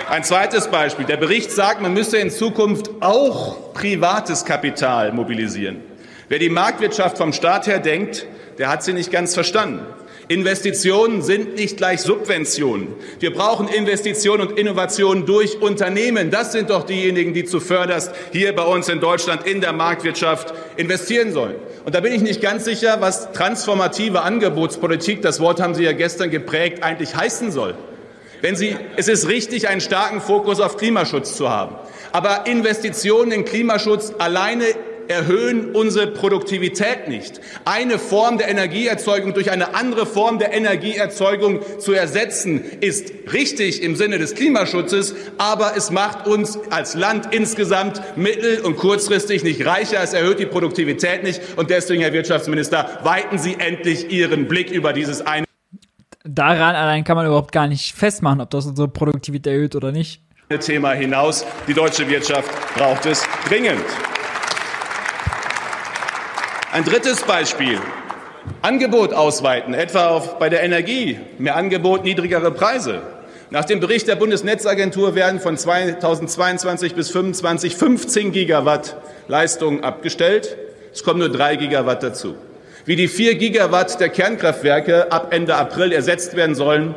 Ein zweites Beispiel. Der Bericht sagt, man müsse in Zukunft auch privates Kapital mobilisieren. Wer die Marktwirtschaft vom Staat her denkt, der hat sie nicht ganz verstanden. Investitionen sind nicht gleich Subventionen. Wir brauchen Investitionen und Innovationen durch Unternehmen. Das sind doch diejenigen, die zuvörderst hier bei uns in Deutschland in der Marktwirtschaft investieren sollen. Und da bin ich nicht ganz sicher, was transformative Angebotspolitik, das Wort haben Sie ja gestern geprägt, eigentlich heißen soll. Wenn Sie, es ist richtig, einen starken Fokus auf Klimaschutz zu haben. Aber Investitionen in Klimaschutz alleine erhöhen unsere Produktivität nicht. Eine Form der Energieerzeugung durch eine andere Form der Energieerzeugung zu ersetzen, ist richtig im Sinne des Klimaschutzes, aber es macht uns als Land insgesamt mittel- und kurzfristig nicht reicher. Es erhöht die Produktivität nicht. Und deswegen, Herr Wirtschaftsminister, weiten Sie endlich Ihren Blick über dieses eine. Daran allein kann man überhaupt gar nicht festmachen, ob das unsere Produktivität erhöht oder nicht. Thema hinaus. Die deutsche Wirtschaft braucht es dringend. Ein drittes Beispiel. Angebot ausweiten, etwa auf, bei der Energie. Mehr Angebot, niedrigere Preise. Nach dem Bericht der Bundesnetzagentur werden von 2022 bis 2025 15 Gigawatt Leistung abgestellt. Es kommen nur drei Gigawatt dazu. Wie die vier Gigawatt der Kernkraftwerke ab Ende April ersetzt werden sollen,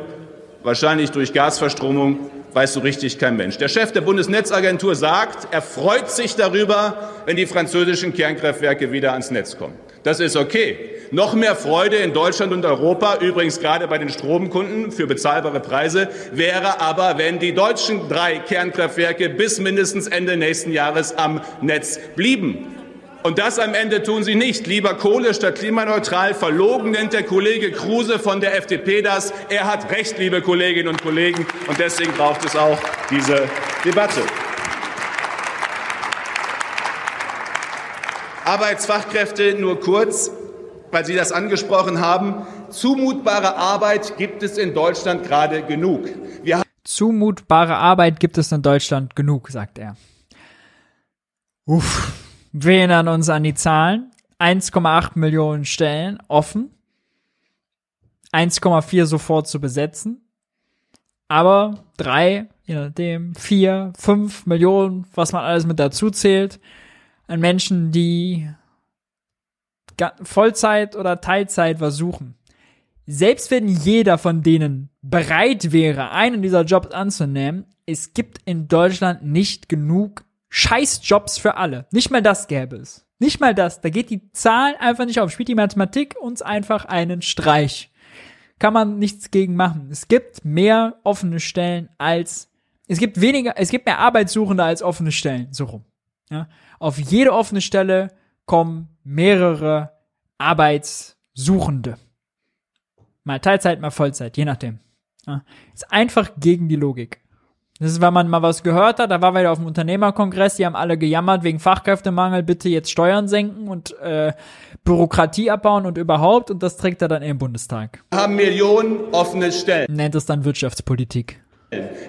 wahrscheinlich durch Gasverstromung, weiß so richtig kein Mensch. Der Chef der Bundesnetzagentur sagt, er freut sich darüber, wenn die französischen Kernkraftwerke wieder ans Netz kommen. Das ist okay. Noch mehr Freude in Deutschland und Europa, übrigens gerade bei den Stromkunden für bezahlbare Preise, wäre aber, wenn die deutschen drei Kernkraftwerke bis mindestens Ende nächsten Jahres am Netz blieben. Und das am Ende tun Sie nicht. Lieber Kohle statt klimaneutral. Verlogen nennt der Kollege Kruse von der FDP das. Er hat recht, liebe Kolleginnen und Kollegen. Und deswegen braucht es auch diese Debatte. Arbeitsfachkräfte nur kurz, weil Sie das angesprochen haben. Zumutbare Arbeit gibt es in Deutschland gerade genug. Wir Zumutbare Arbeit gibt es in Deutschland genug, sagt er. Uff. Wir erinnern uns an die Zahlen. 1,8 Millionen Stellen offen. 1,4 sofort zu besetzen. Aber drei, je nachdem, vier, fünf Millionen, was man alles mit dazu zählt, an Menschen, die Vollzeit oder Teilzeit versuchen. Selbst wenn jeder von denen bereit wäre, einen dieser Jobs anzunehmen, es gibt in Deutschland nicht genug Scheißjobs für alle. Nicht mal das gäbe es. Nicht mal das. Da geht die Zahl einfach nicht auf. Spielt die Mathematik uns einfach einen Streich. Kann man nichts gegen machen. Es gibt mehr offene Stellen als, es gibt weniger, es gibt mehr Arbeitssuchende als offene Stellen. So rum. Ja? Auf jede offene Stelle kommen mehrere Arbeitssuchende. Mal Teilzeit, mal Vollzeit, je nachdem. Ja? Ist einfach gegen die Logik. Das ist, wenn man mal was gehört hat, da war wir auf dem Unternehmerkongress, die haben alle gejammert wegen Fachkräftemangel, bitte jetzt Steuern senken und äh, Bürokratie abbauen und überhaupt und das trägt er dann im Bundestag. Wir haben Millionen offene Stellen. Nennt es dann Wirtschaftspolitik.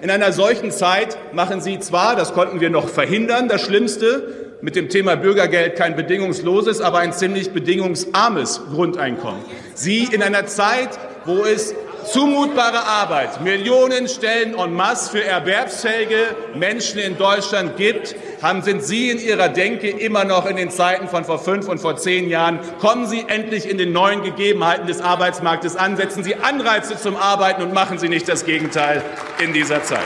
In einer solchen Zeit machen Sie zwar, das konnten wir noch verhindern, das Schlimmste, mit dem Thema Bürgergeld kein bedingungsloses, aber ein ziemlich bedingungsarmes Grundeinkommen. Sie in einer Zeit, wo es zumutbare Arbeit, Millionen Stellen en masse für erwerbsfähige Menschen in Deutschland gibt, haben, sind Sie in Ihrer Denke immer noch in den Zeiten von vor fünf und vor zehn Jahren. Kommen Sie endlich in den neuen Gegebenheiten des Arbeitsmarktes an, setzen Sie Anreize zum Arbeiten und machen Sie nicht das Gegenteil in dieser Zeit.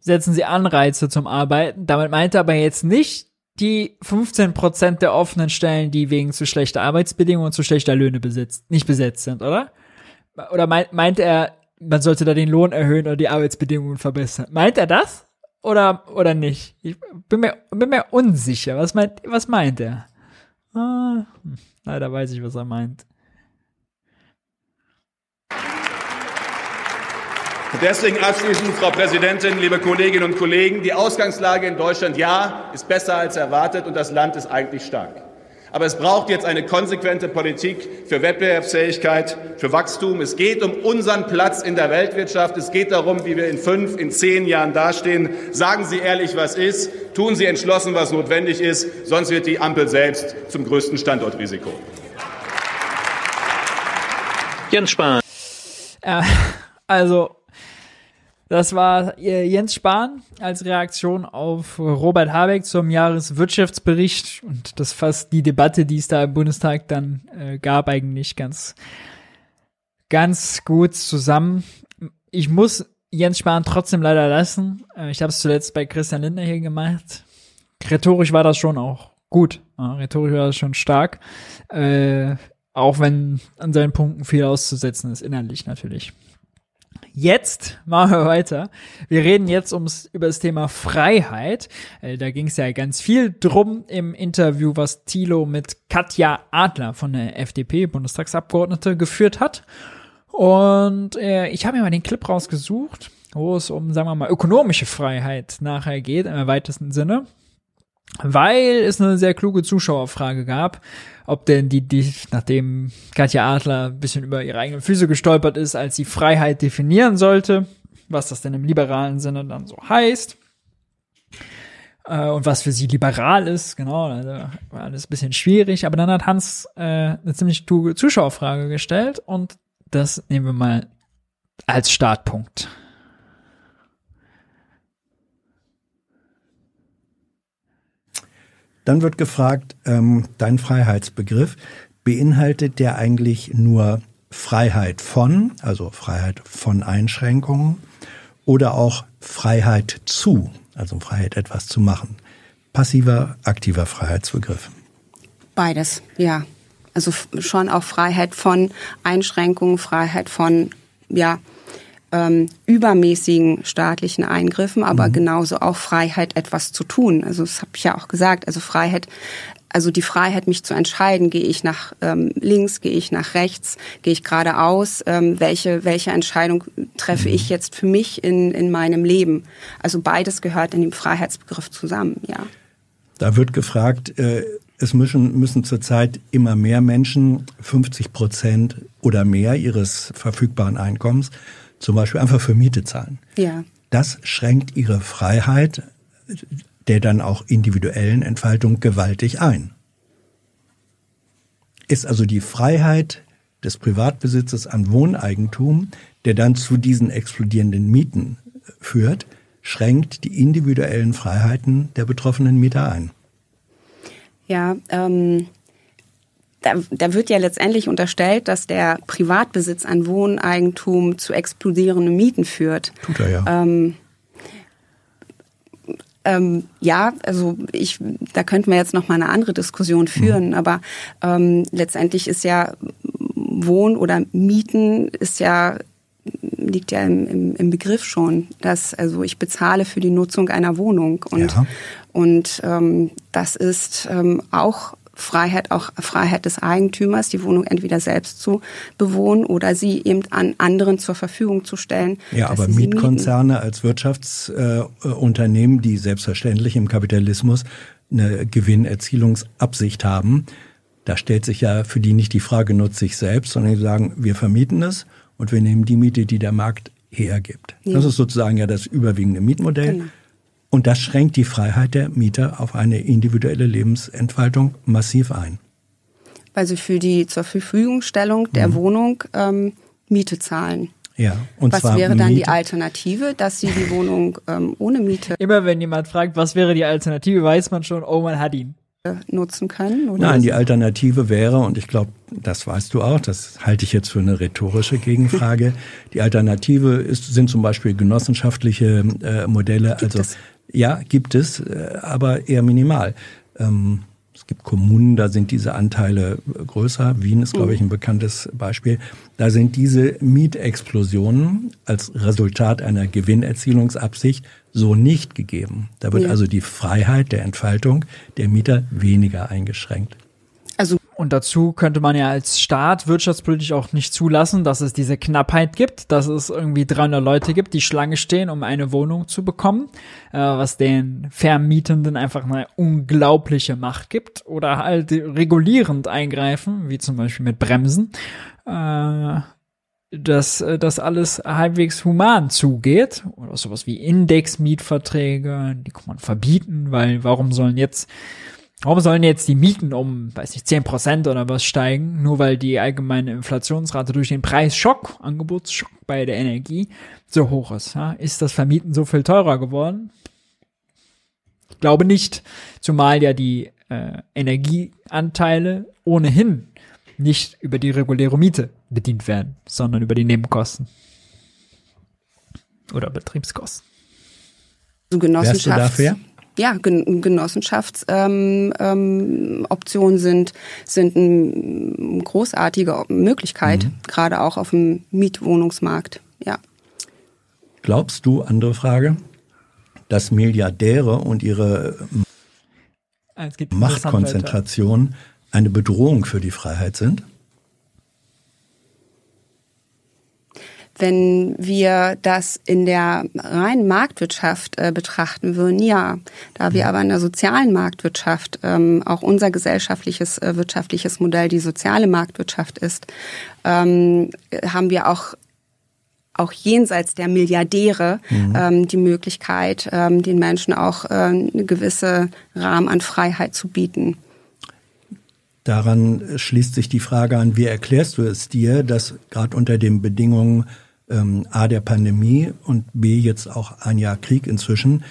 Setzen Sie Anreize zum Arbeiten. Damit meint er aber jetzt nicht die 15 Prozent der offenen Stellen, die wegen zu schlechter Arbeitsbedingungen und zu schlechter Löhne besetzt, nicht besetzt sind, oder? Oder meint, meint er, man sollte da den Lohn erhöhen oder die Arbeitsbedingungen verbessern? Meint er das? Oder, oder nicht? Ich bin mir, bin mir unsicher. Was meint, was meint er? Ah, hm, leider weiß ich, was er meint. Deswegen abschließend, Frau Präsidentin, liebe Kolleginnen und Kollegen, die Ausgangslage in Deutschland, ja, ist besser als erwartet und das Land ist eigentlich stark. Aber es braucht jetzt eine konsequente Politik für Wettbewerbsfähigkeit, für Wachstum. Es geht um unseren Platz in der Weltwirtschaft. Es geht darum, wie wir in fünf, in zehn Jahren dastehen. Sagen Sie ehrlich, was ist. Tun Sie entschlossen, was notwendig ist. Sonst wird die Ampel selbst zum größten Standortrisiko. Jens Spahn. Äh, also, das war äh, Jens Spahn als Reaktion auf Robert Habeck zum Jahreswirtschaftsbericht und das fasst die Debatte, die es da im Bundestag dann äh, gab, eigentlich ganz, ganz gut zusammen. Ich muss Jens Spahn trotzdem leider lassen. Äh, ich habe es zuletzt bei Christian Lindner hier gemacht. Rhetorisch war das schon auch gut. Rhetorisch war das schon stark. Äh, auch wenn an seinen Punkten viel auszusetzen ist, innerlich natürlich. Jetzt machen wir weiter. Wir reden jetzt ums, über das Thema Freiheit. Äh, da ging es ja ganz viel drum im Interview, was Thilo mit Katja Adler von der FDP, Bundestagsabgeordnete, geführt hat. Und äh, ich habe mir mal den Clip rausgesucht, wo es um, sagen wir mal, ökonomische Freiheit nachher geht, im weitesten Sinne. Weil es eine sehr kluge Zuschauerfrage gab, ob denn die, die, nachdem Katja Adler ein bisschen über ihre eigenen Füße gestolpert ist, als sie Freiheit definieren sollte, was das denn im liberalen Sinne dann so heißt. Äh, und was für sie liberal ist, genau, also war alles ein bisschen schwierig, aber dann hat Hans äh, eine ziemlich kluge Zuschauerfrage gestellt und das nehmen wir mal als Startpunkt. Dann wird gefragt, ähm, dein Freiheitsbegriff, beinhaltet der eigentlich nur Freiheit von, also Freiheit von Einschränkungen oder auch Freiheit zu, also Freiheit etwas zu machen? Passiver, aktiver Freiheitsbegriff. Beides, ja. Also schon auch Freiheit von Einschränkungen, Freiheit von, ja, ähm, übermäßigen staatlichen Eingriffen, aber mhm. genauso auch Freiheit, etwas zu tun. Also das habe ich ja auch gesagt. Also Freiheit, also die Freiheit, mich zu entscheiden, gehe ich nach ähm, links, gehe ich nach rechts, gehe ich geradeaus, ähm, welche, welche Entscheidung treffe mhm. ich jetzt für mich in, in meinem Leben. Also beides gehört in dem Freiheitsbegriff zusammen, ja. Da wird gefragt, äh, es müssen, müssen zurzeit immer mehr Menschen 50 Prozent oder mehr ihres verfügbaren Einkommens zum Beispiel einfach für Miete zahlen. Ja. Das schränkt ihre Freiheit der dann auch individuellen Entfaltung gewaltig ein. Ist also die Freiheit des Privatbesitzes an Wohneigentum, der dann zu diesen explodierenden Mieten führt, schränkt die individuellen Freiheiten der betroffenen Mieter ein. Ja, ähm, da, da wird ja letztendlich unterstellt, dass der Privatbesitz an Wohneigentum zu explodierenden Mieten führt. Tut er ja. Ähm, ähm, ja, also ich, da könnten wir jetzt noch mal eine andere Diskussion führen, mhm. aber ähm, letztendlich ist ja Wohn- oder Mieten ist ja liegt ja im, im, im, Begriff schon, dass also ich bezahle für die Nutzung einer Wohnung und ja. und ähm, das ist ähm, auch Freiheit, auch Freiheit des Eigentümers, die Wohnung entweder selbst zu bewohnen oder sie eben an anderen zur Verfügung zu stellen. Ja, aber Mietkonzerne als Wirtschaftsunternehmen, äh, die selbstverständlich im Kapitalismus eine Gewinnerzielungsabsicht haben, da stellt sich ja für die nicht die Frage, nutze ich selbst, sondern die sagen, wir vermieten es und wir nehmen die Miete, die der Markt hergibt. Ja. Das ist sozusagen ja das überwiegende Mietmodell. Genau. Und das schränkt die Freiheit der Mieter auf eine individuelle Lebensentfaltung massiv ein. Weil sie für die zur Verfügungstellung der mhm. Wohnung ähm, Miete zahlen. Ja, und was zwar wäre dann Miete. die Alternative, dass sie die Wohnung ähm, ohne Miete. Immer wenn jemand fragt, was wäre die Alternative, weiß man schon, oh, man hat ihn nutzen können? Oder Nein, die Alternative wäre, und ich glaube, das weißt du auch, das halte ich jetzt für eine rhetorische Gegenfrage. die Alternative ist, sind zum Beispiel genossenschaftliche äh, Modelle, Gibt also es? Ja, gibt es, äh, aber eher minimal. Ähm, es gibt Kommunen, da sind diese Anteile größer. Wien ist, glaube ich, ein bekanntes Beispiel. Da sind diese Mietexplosionen als Resultat einer Gewinnerzielungsabsicht so nicht gegeben. Da wird ja. also die Freiheit der Entfaltung der Mieter weniger eingeschränkt. Und dazu könnte man ja als Staat wirtschaftspolitisch auch nicht zulassen, dass es diese Knappheit gibt, dass es irgendwie 300 Leute gibt, die Schlange stehen, um eine Wohnung zu bekommen, äh, was den Vermietenden einfach eine unglaubliche Macht gibt oder halt regulierend eingreifen, wie zum Beispiel mit Bremsen, äh, dass äh, das alles halbwegs human zugeht. Oder sowas wie Indexmietverträge, die kann man verbieten, weil warum sollen jetzt Warum sollen jetzt die Mieten um, weiß nicht, zehn Prozent oder was steigen, nur weil die allgemeine Inflationsrate durch den Preisschock, Angebotsschock bei der Energie so hoch ist? Ja? Ist das Vermieten so viel teurer geworden? Ich glaube nicht, zumal ja die äh, Energieanteile ohnehin nicht über die reguläre Miete bedient werden, sondern über die Nebenkosten oder Betriebskosten. So Wärst du dafür? Ja, Genossenschaftsoptionen ähm, ähm, sind, sind eine großartige Möglichkeit, mhm. gerade auch auf dem Mietwohnungsmarkt. Ja. Glaubst du, andere Frage, dass Milliardäre und ihre Machtkonzentration eine Bedrohung für die Freiheit sind? Wenn wir das in der reinen Marktwirtschaft äh, betrachten würden, ja. Da wir aber in der sozialen Marktwirtschaft ähm, auch unser gesellschaftliches, äh, wirtschaftliches Modell die soziale Marktwirtschaft ist, ähm, haben wir auch auch jenseits der Milliardäre mhm. ähm, die Möglichkeit, ähm, den Menschen auch äh, eine gewisse Rahmen an Freiheit zu bieten. Daran schließt sich die Frage an, wie erklärst du es dir, dass gerade unter den Bedingungen ähm, A der Pandemie und B jetzt auch ein Jahr Krieg inzwischen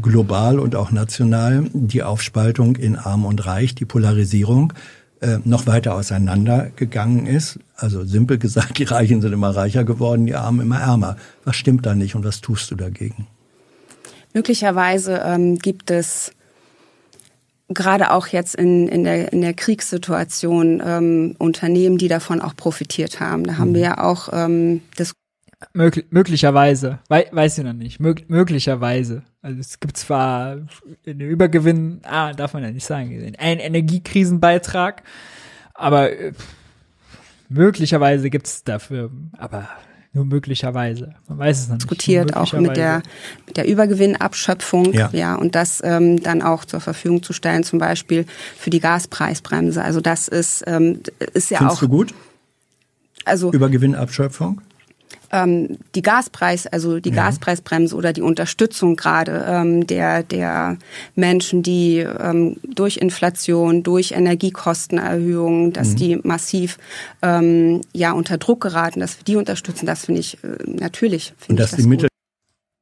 global und auch national die Aufspaltung in Arm und Reich, die Polarisierung äh, noch weiter auseinandergegangen ist. Also simpel gesagt, die Reichen sind immer reicher geworden, die Armen immer ärmer. Was stimmt da nicht und was tust du dagegen? Möglicherweise ähm, gibt es gerade auch jetzt in, in, der, in der Kriegssituation ähm, Unternehmen, die davon auch profitiert haben. Da haben mhm. wir ja auch ähm, das Möglich, möglicherweise, We weiß ich noch nicht, Mög möglicherweise. Also es gibt zwar einen Übergewinn, ah, darf man ja nicht sagen, einen Energiekrisenbeitrag, aber äh, möglicherweise gibt es dafür, aber nur möglicherweise. Man weiß es noch nicht. Diskutiert auch mit der, mit der Übergewinnabschöpfung, ja, ja und das ähm, dann auch zur Verfügung zu stellen, zum Beispiel für die Gaspreisbremse. Also das ist, ähm, ist ja Findest auch. du gut? Also Übergewinnabschöpfung? Ähm, die Gaspreis, also die ja. Gaspreisbremse oder die Unterstützung gerade ähm, der der Menschen, die ähm, durch Inflation, durch Energiekostenerhöhungen, dass mhm. die massiv ähm, ja unter Druck geraten, dass wir die unterstützen, das finde ich äh, natürlich. Find Und dass das die Mittel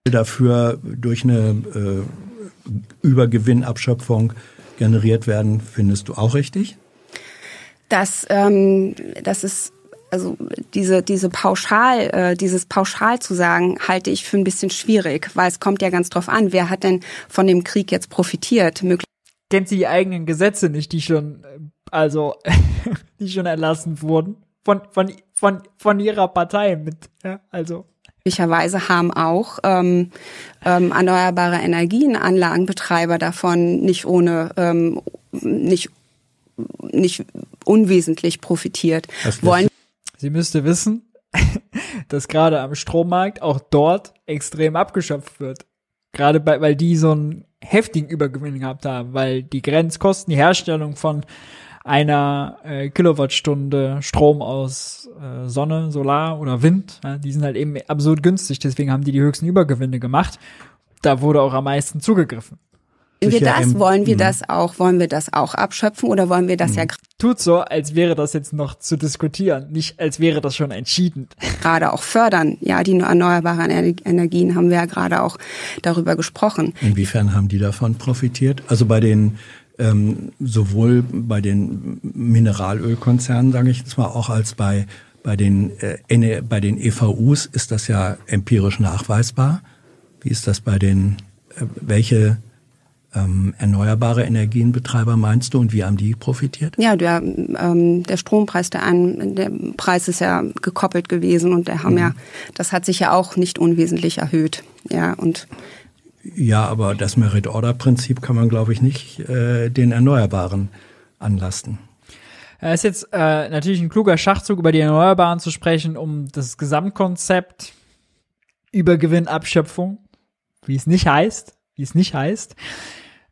dafür durch eine äh, Übergewinnabschöpfung generiert werden, findest du auch richtig? Das, ähm, das ist also diese, diese pauschal, äh, dieses pauschal zu sagen, halte ich für ein bisschen schwierig, weil es kommt ja ganz drauf an, wer hat denn von dem Krieg jetzt profitiert? Möglich Kennt sie die eigenen Gesetze nicht, die schon, also, die schon erlassen wurden? Von, von, von, von ihrer Partei mit, ja, also. Möglicherweise haben auch ähm, ähm, erneuerbare Energienanlagenbetreiber davon nicht ohne ähm, nicht nicht unwesentlich profitiert. Wollen Sie müsste wissen, dass gerade am Strommarkt auch dort extrem abgeschöpft wird. Gerade bei, weil die so einen heftigen Übergewinn gehabt haben, weil die Grenzkosten, die Herstellung von einer äh, Kilowattstunde Strom aus äh, Sonne, Solar oder Wind, ja, die sind halt eben absurd günstig, deswegen haben die die höchsten Übergewinne gemacht. Da wurde auch am meisten zugegriffen. Wollen wir das? Wollen wir mhm. das auch? Wollen wir das auch abschöpfen oder wollen wir das ja mhm. tut so, als wäre das jetzt noch zu diskutieren, nicht als wäre das schon entschieden. Gerade auch fördern. Ja, die erneuerbaren Energien haben wir ja gerade auch darüber gesprochen. Inwiefern haben die davon profitiert? Also bei den ähm, sowohl bei den Mineralölkonzernen, sage ich jetzt mal, auch als bei bei den äh, bei den EVUs ist das ja empirisch nachweisbar. Wie ist das bei den äh, welche ähm, erneuerbare Energienbetreiber meinst du und wie haben die profitiert? Ja, der, ähm, der Strompreis, der, an, der Preis ist ja gekoppelt gewesen und der haben mhm. ja, das hat sich ja auch nicht unwesentlich erhöht. Ja, und ja, aber das Merit-Order-Prinzip kann man, glaube ich, nicht äh, den Erneuerbaren anlasten. Es ist jetzt äh, natürlich ein kluger Schachzug, über die Erneuerbaren zu sprechen, um das Gesamtkonzept Übergewinnabschöpfung, wie es nicht heißt, wie es nicht heißt,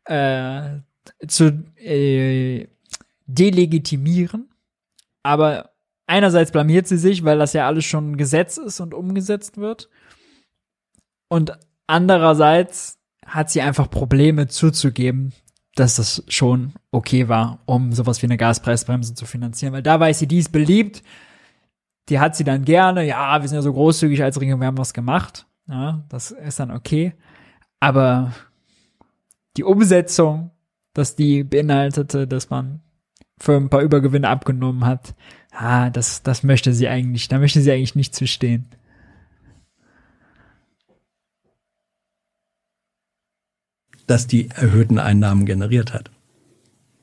äh, zu äh, delegitimieren. Aber einerseits blamiert sie sich, weil das ja alles schon Gesetz ist und umgesetzt wird. Und andererseits hat sie einfach Probleme zuzugeben, dass das schon okay war, um sowas wie eine Gaspreisbremse zu finanzieren. Weil da weiß sie, die ist beliebt, die hat sie dann gerne. Ja, wir sind ja so großzügig als Regierung, wir haben was gemacht. Ja, das ist dann okay. Aber die Umsetzung, dass die beinhaltete, dass man für ein paar Übergewinne abgenommen hat, ah, das, das möchte sie eigentlich, da möchte sie eigentlich nicht zu stehen. Dass die erhöhten Einnahmen generiert hat.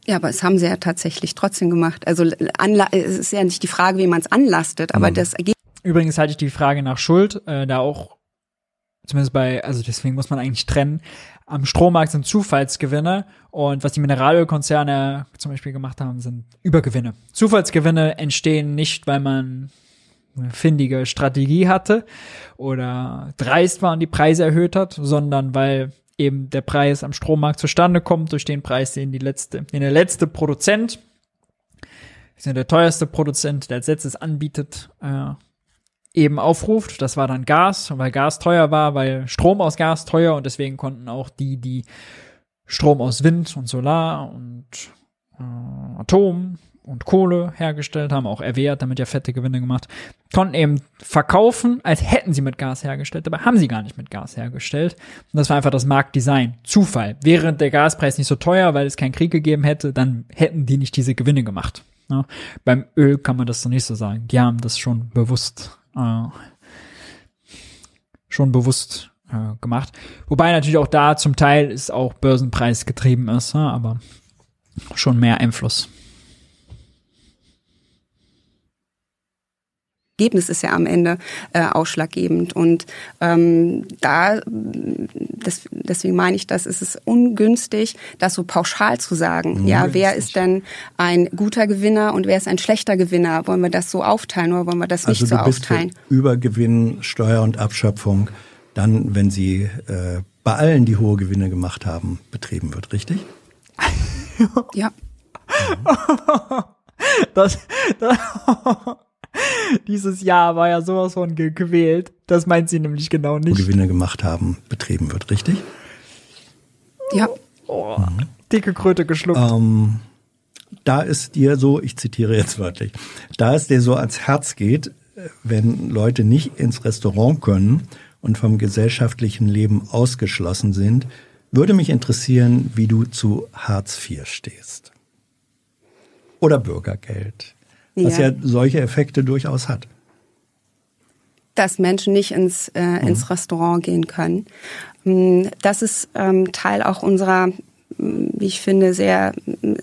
Ja, aber es haben sie ja tatsächlich trotzdem gemacht. Also es ist ja nicht die Frage, wie man es anlastet, aber mhm. das Ergebnis. Übrigens halte ich die Frage nach Schuld äh, da auch zumindest bei, also deswegen muss man eigentlich trennen. Am Strommarkt sind Zufallsgewinne und was die Mineralölkonzerne zum Beispiel gemacht haben, sind Übergewinne. Zufallsgewinne entstehen nicht, weil man eine findige Strategie hatte oder dreist war und die Preise erhöht hat, sondern weil eben der Preis am Strommarkt zustande kommt durch den Preis, den die letzte, den der letzte Produzent, der teuerste Produzent, der als letztes anbietet, äh, eben aufruft. Das war dann Gas, weil Gas teuer war, weil Strom aus Gas teuer und deswegen konnten auch die, die Strom aus Wind und Solar und äh, Atom und Kohle hergestellt haben, auch RW hat damit ja fette Gewinne gemacht, konnten eben verkaufen, als hätten sie mit Gas hergestellt, aber haben sie gar nicht mit Gas hergestellt. Und das war einfach das Marktdesign. Zufall. Wäre der Gaspreis nicht so teuer, weil es keinen Krieg gegeben hätte, dann hätten die nicht diese Gewinne gemacht. Ja, beim Öl kann man das so nicht so sagen. Die haben das schon bewusst äh, schon bewusst äh, gemacht. Wobei natürlich auch da zum Teil ist auch Börsenpreis getrieben ist, aber schon mehr Einfluss. Ergebnis ist ja am Ende äh, ausschlaggebend. Und ähm, da, das, deswegen meine ich, das ist es ungünstig, das so pauschal zu sagen. Mhm. Ja, wer ist denn ein guter Gewinner und wer ist ein schlechter Gewinner? Wollen wir das so aufteilen oder wollen wir das also nicht so aufteilen? Übergewinn, Steuer und Abschöpfung, dann, wenn sie äh, bei allen, die hohe Gewinne gemacht haben, betrieben wird, richtig? ja. Das, das dieses Jahr war ja sowas von gequält. Das meint sie nämlich genau nicht. Gewinne gemacht haben, betrieben wird, richtig? Ja. Oh, mhm. Dicke Kröte geschluckt. Ähm, da es dir so, ich zitiere jetzt wörtlich, da es dir so ans Herz geht, wenn Leute nicht ins Restaurant können und vom gesellschaftlichen Leben ausgeschlossen sind, würde mich interessieren, wie du zu Hartz IV stehst. Oder Bürgergeld was ja. ja solche Effekte durchaus hat. Dass Menschen nicht ins, äh, mhm. ins Restaurant gehen können. Mm, das ist ähm, Teil auch unserer mm, wie ich finde, sehr,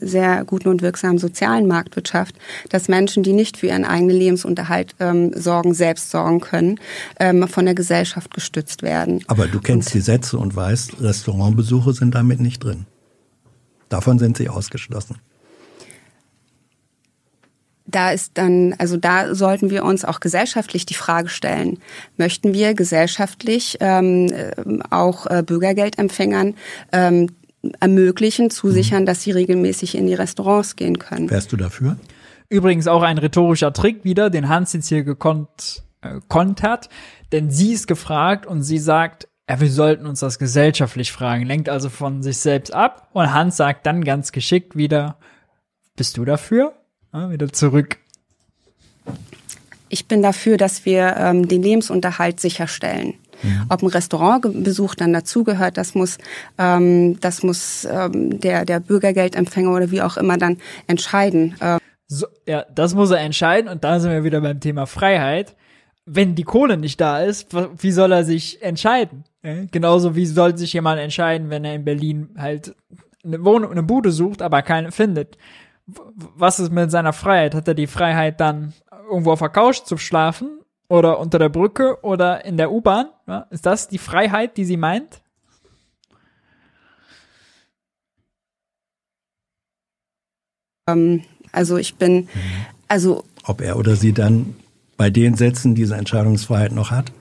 sehr guten und wirksamen sozialen Marktwirtschaft, dass Menschen, die nicht für ihren eigenen Lebensunterhalt ähm, sorgen, selbst sorgen können, ähm, von der Gesellschaft gestützt werden. Aber du kennst und, die Sätze und weißt, Restaurantbesuche sind damit nicht drin. Davon sind sie ausgeschlossen da ist dann, also da sollten wir uns auch gesellschaftlich die Frage stellen, möchten wir gesellschaftlich ähm, äh, auch äh, Bürgergeldempfängern ähm, ermöglichen, zusichern, mhm. dass sie regelmäßig in die Restaurants gehen können. Wärst du dafür? Übrigens auch ein rhetorischer Trick wieder, den Hans jetzt hier gekonnt, äh, kontert, denn sie ist gefragt und sie sagt, ja, wir sollten uns das gesellschaftlich fragen, lenkt also von sich selbst ab und Hans sagt dann ganz geschickt wieder, bist du dafür? Ah, wieder zurück. Ich bin dafür, dass wir ähm, den Lebensunterhalt sicherstellen. Mhm. Ob ein Restaurantbesuch dann dazugehört, das muss, ähm, das muss ähm, der, der Bürgergeldempfänger oder wie auch immer dann entscheiden. Ähm. So, ja, das muss er entscheiden und da sind wir wieder beim Thema Freiheit. Wenn die Kohle nicht da ist, wie soll er sich entscheiden? Ja? Genauso wie soll sich jemand entscheiden, wenn er in Berlin halt eine Wohnung, eine Bude sucht, aber keine findet was ist mit seiner Freiheit? Hat er die Freiheit dann irgendwo auf der Couch zu schlafen oder unter der Brücke oder in der U-Bahn? Ja, ist das die Freiheit, die sie meint? Ähm, also ich bin, also ob er oder sie dann bei den Sätzen diese Entscheidungsfreiheit noch hat?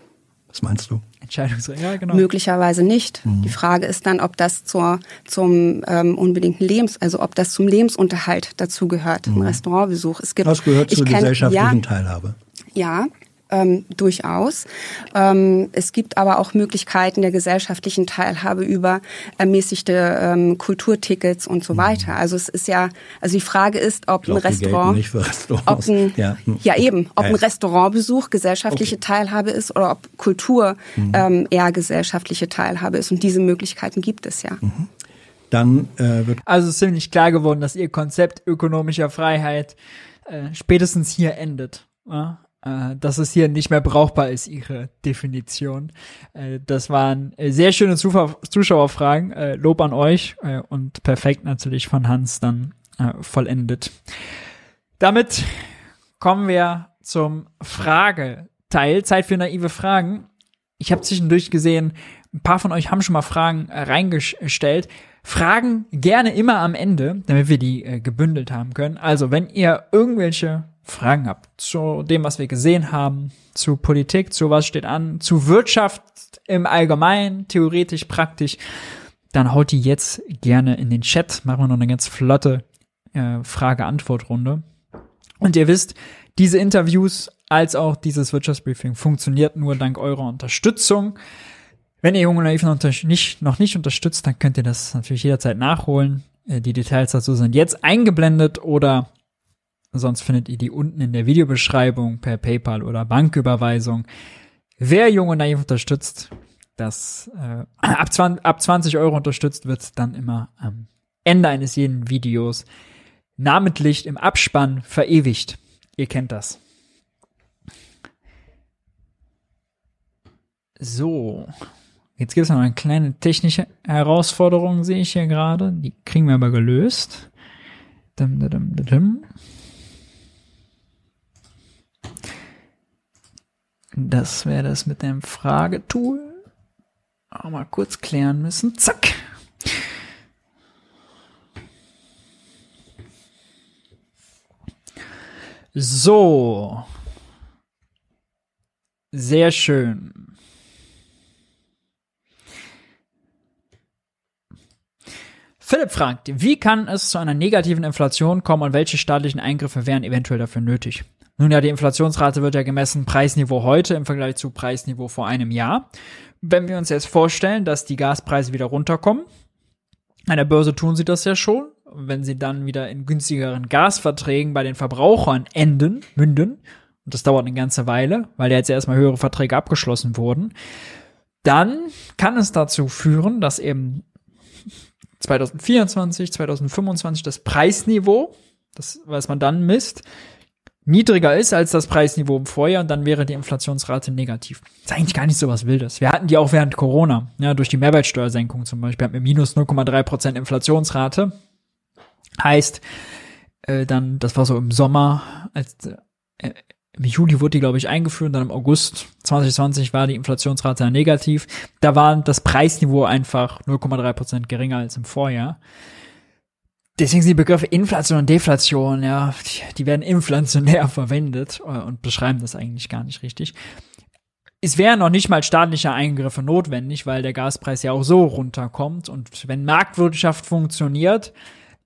Was meinst du? Entscheidungsrecht, ja, genau. Möglicherweise nicht. Mhm. Die Frage ist dann, ob das zur, zum ähm, unbedingten Lebens, also ob das zum Lebensunterhalt dazugehört, mhm. ein Restaurantbesuch. Es gibt, das gehört zur gesellschaftlichen ja, Teilhabe. Ja, ähm, durchaus. Ähm, es gibt aber auch Möglichkeiten der gesellschaftlichen Teilhabe über ermäßigte ähm, Kulturtickets und so mhm. weiter. Also es ist ja, also die Frage ist, ob glaub, ein Restaurant, nicht für Restaurants. Ob ein, ja. ja. eben, ob ein Restaurantbesuch gesellschaftliche okay. Teilhabe ist oder ob Kultur mhm. ähm, eher gesellschaftliche Teilhabe ist. Und diese Möglichkeiten gibt es ja. Mhm. Dann äh, wird also ist ziemlich klar geworden, dass ihr Konzept ökonomischer Freiheit äh, spätestens hier endet. Ja? Äh, dass es hier nicht mehr brauchbar ist, ihre Definition. Äh, das waren äh, sehr schöne Zuschauerfragen. Lob an euch und perfekt natürlich von Hans dann vollendet. Damit kommen wir zum Frageteil. Zeit für naive Fragen. ich habe zwischendurch gesehen, ein paar von euch haben schon mal Fragen reingestellt. Fragen gerne immer am Ende, damit wir die gebündelt haben können. Also, wenn ihr irgendwelche Fragen habt zu dem, was wir gesehen haben, zu Politik, zu was steht an, zu Wirtschaft im Allgemeinen, theoretisch, praktisch, dann haut die jetzt gerne in den Chat. Machen wir noch eine ganz flotte äh, Frage-Antwort-Runde. Und ihr wisst, diese Interviews als auch dieses Wirtschaftsbriefing funktioniert nur dank eurer Unterstützung. Wenn ihr Junge Naiv noch nicht, noch nicht unterstützt, dann könnt ihr das natürlich jederzeit nachholen. Äh, die Details dazu sind jetzt eingeblendet oder sonst findet ihr die unten in der Videobeschreibung per PayPal oder Banküberweisung. Wer Junge Naiv unterstützt, das äh, ab, 20, ab 20 Euro unterstützt, wird dann immer am Ende eines jeden Videos namentlich im Abspann verewigt. Ihr kennt das. So, jetzt gibt es noch eine kleine technische Herausforderung, sehe ich hier gerade. Die kriegen wir aber gelöst. Dum, dum, dum, das wäre das mit dem Fragetool. Auch mal kurz klären müssen. Zack. So. Sehr schön. Philipp fragt, wie kann es zu einer negativen Inflation kommen und welche staatlichen Eingriffe wären eventuell dafür nötig? Nun ja, die Inflationsrate wird ja gemessen Preisniveau heute im Vergleich zu Preisniveau vor einem Jahr. Wenn wir uns jetzt vorstellen, dass die Gaspreise wieder runterkommen, an der Börse tun sie das ja schon, wenn sie dann wieder in günstigeren Gasverträgen bei den Verbrauchern enden, münden, und das dauert eine ganze Weile, weil ja jetzt erstmal höhere Verträge abgeschlossen wurden, dann kann es dazu führen, dass eben 2024, 2025 das Preisniveau, das, was man dann misst, niedriger ist als das Preisniveau im Vorjahr und dann wäre die Inflationsrate negativ. Das ist eigentlich gar nicht so was Wildes. Wir hatten die auch während Corona, ja, durch die Mehrwertsteuersenkung zum Beispiel, hatten wir minus 0,3 Prozent Inflationsrate. Heißt, äh, dann, das war so im Sommer, als äh, im Juli wurde die, glaube ich, eingeführt, dann im August 2020 war die Inflationsrate negativ. Da war das Preisniveau einfach 0,3 Prozent geringer als im Vorjahr. Deswegen sind die Begriffe Inflation und Deflation, ja, die, werden inflationär verwendet äh, und beschreiben das eigentlich gar nicht richtig. Es wären noch nicht mal staatliche Eingriffe notwendig, weil der Gaspreis ja auch so runterkommt. Und wenn Marktwirtschaft funktioniert,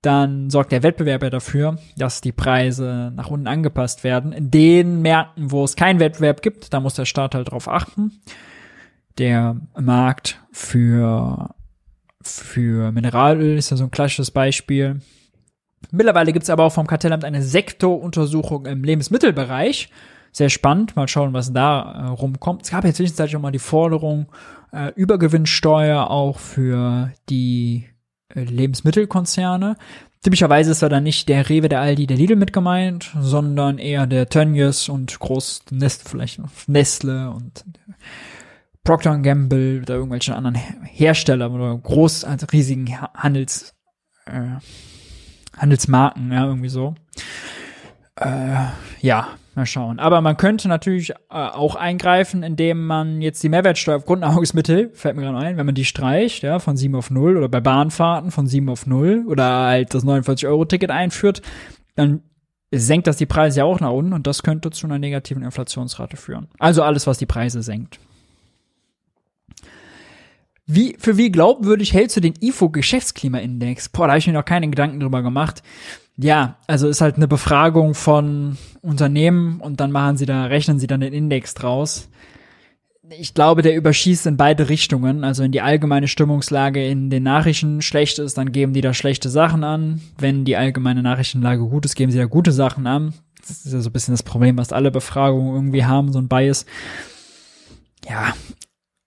dann sorgt der Wettbewerber dafür, dass die Preise nach unten angepasst werden. In den Märkten, wo es keinen Wettbewerb gibt, da muss der Staat halt drauf achten. Der Markt für, für Mineralöl ist ja so ein klassisches Beispiel. Mittlerweile gibt es aber auch vom Kartellamt eine Sektoruntersuchung im Lebensmittelbereich. Sehr spannend, mal schauen, was da äh, rumkommt. Es gab ja zwischenzeitlich auch mal die Forderung, äh, Übergewinnsteuer auch für die äh, Lebensmittelkonzerne. Typischerweise ist da dann nicht der Rewe, der Aldi, der Lidl mit gemeint, sondern eher der Tönnies und Groß Nest, vielleicht Nestle und Procter Gamble oder irgendwelche anderen Hersteller oder groß, also riesigen Handels, äh, Handelsmarken, ja, irgendwie so. Äh, ja, Mal schauen. Aber man könnte natürlich äh, auch eingreifen, indem man jetzt die Mehrwertsteuer auf Grundnahrungsmittel, fällt mir gerade ein, wenn man die streicht, ja, von 7 auf 0 oder bei Bahnfahrten von 7 auf 0 oder halt das 49-Euro-Ticket einführt, dann senkt das die Preise ja auch nach unten und das könnte zu einer negativen Inflationsrate führen. Also alles, was die Preise senkt. Wie, für wie glaubwürdig hältst du den IFO-Geschäftsklimaindex? Boah, da habe ich mir noch keine Gedanken drüber gemacht. Ja, also ist halt eine Befragung von Unternehmen und dann machen sie da, rechnen sie dann den Index draus. Ich glaube, der überschießt in beide Richtungen. Also in die allgemeine Stimmungslage in den Nachrichten schlecht ist, dann geben die da schlechte Sachen an. Wenn die allgemeine Nachrichtenlage gut ist, geben sie da gute Sachen an. Das ist ja so ein bisschen das Problem, was alle Befragungen irgendwie haben, so ein Bias. Ja,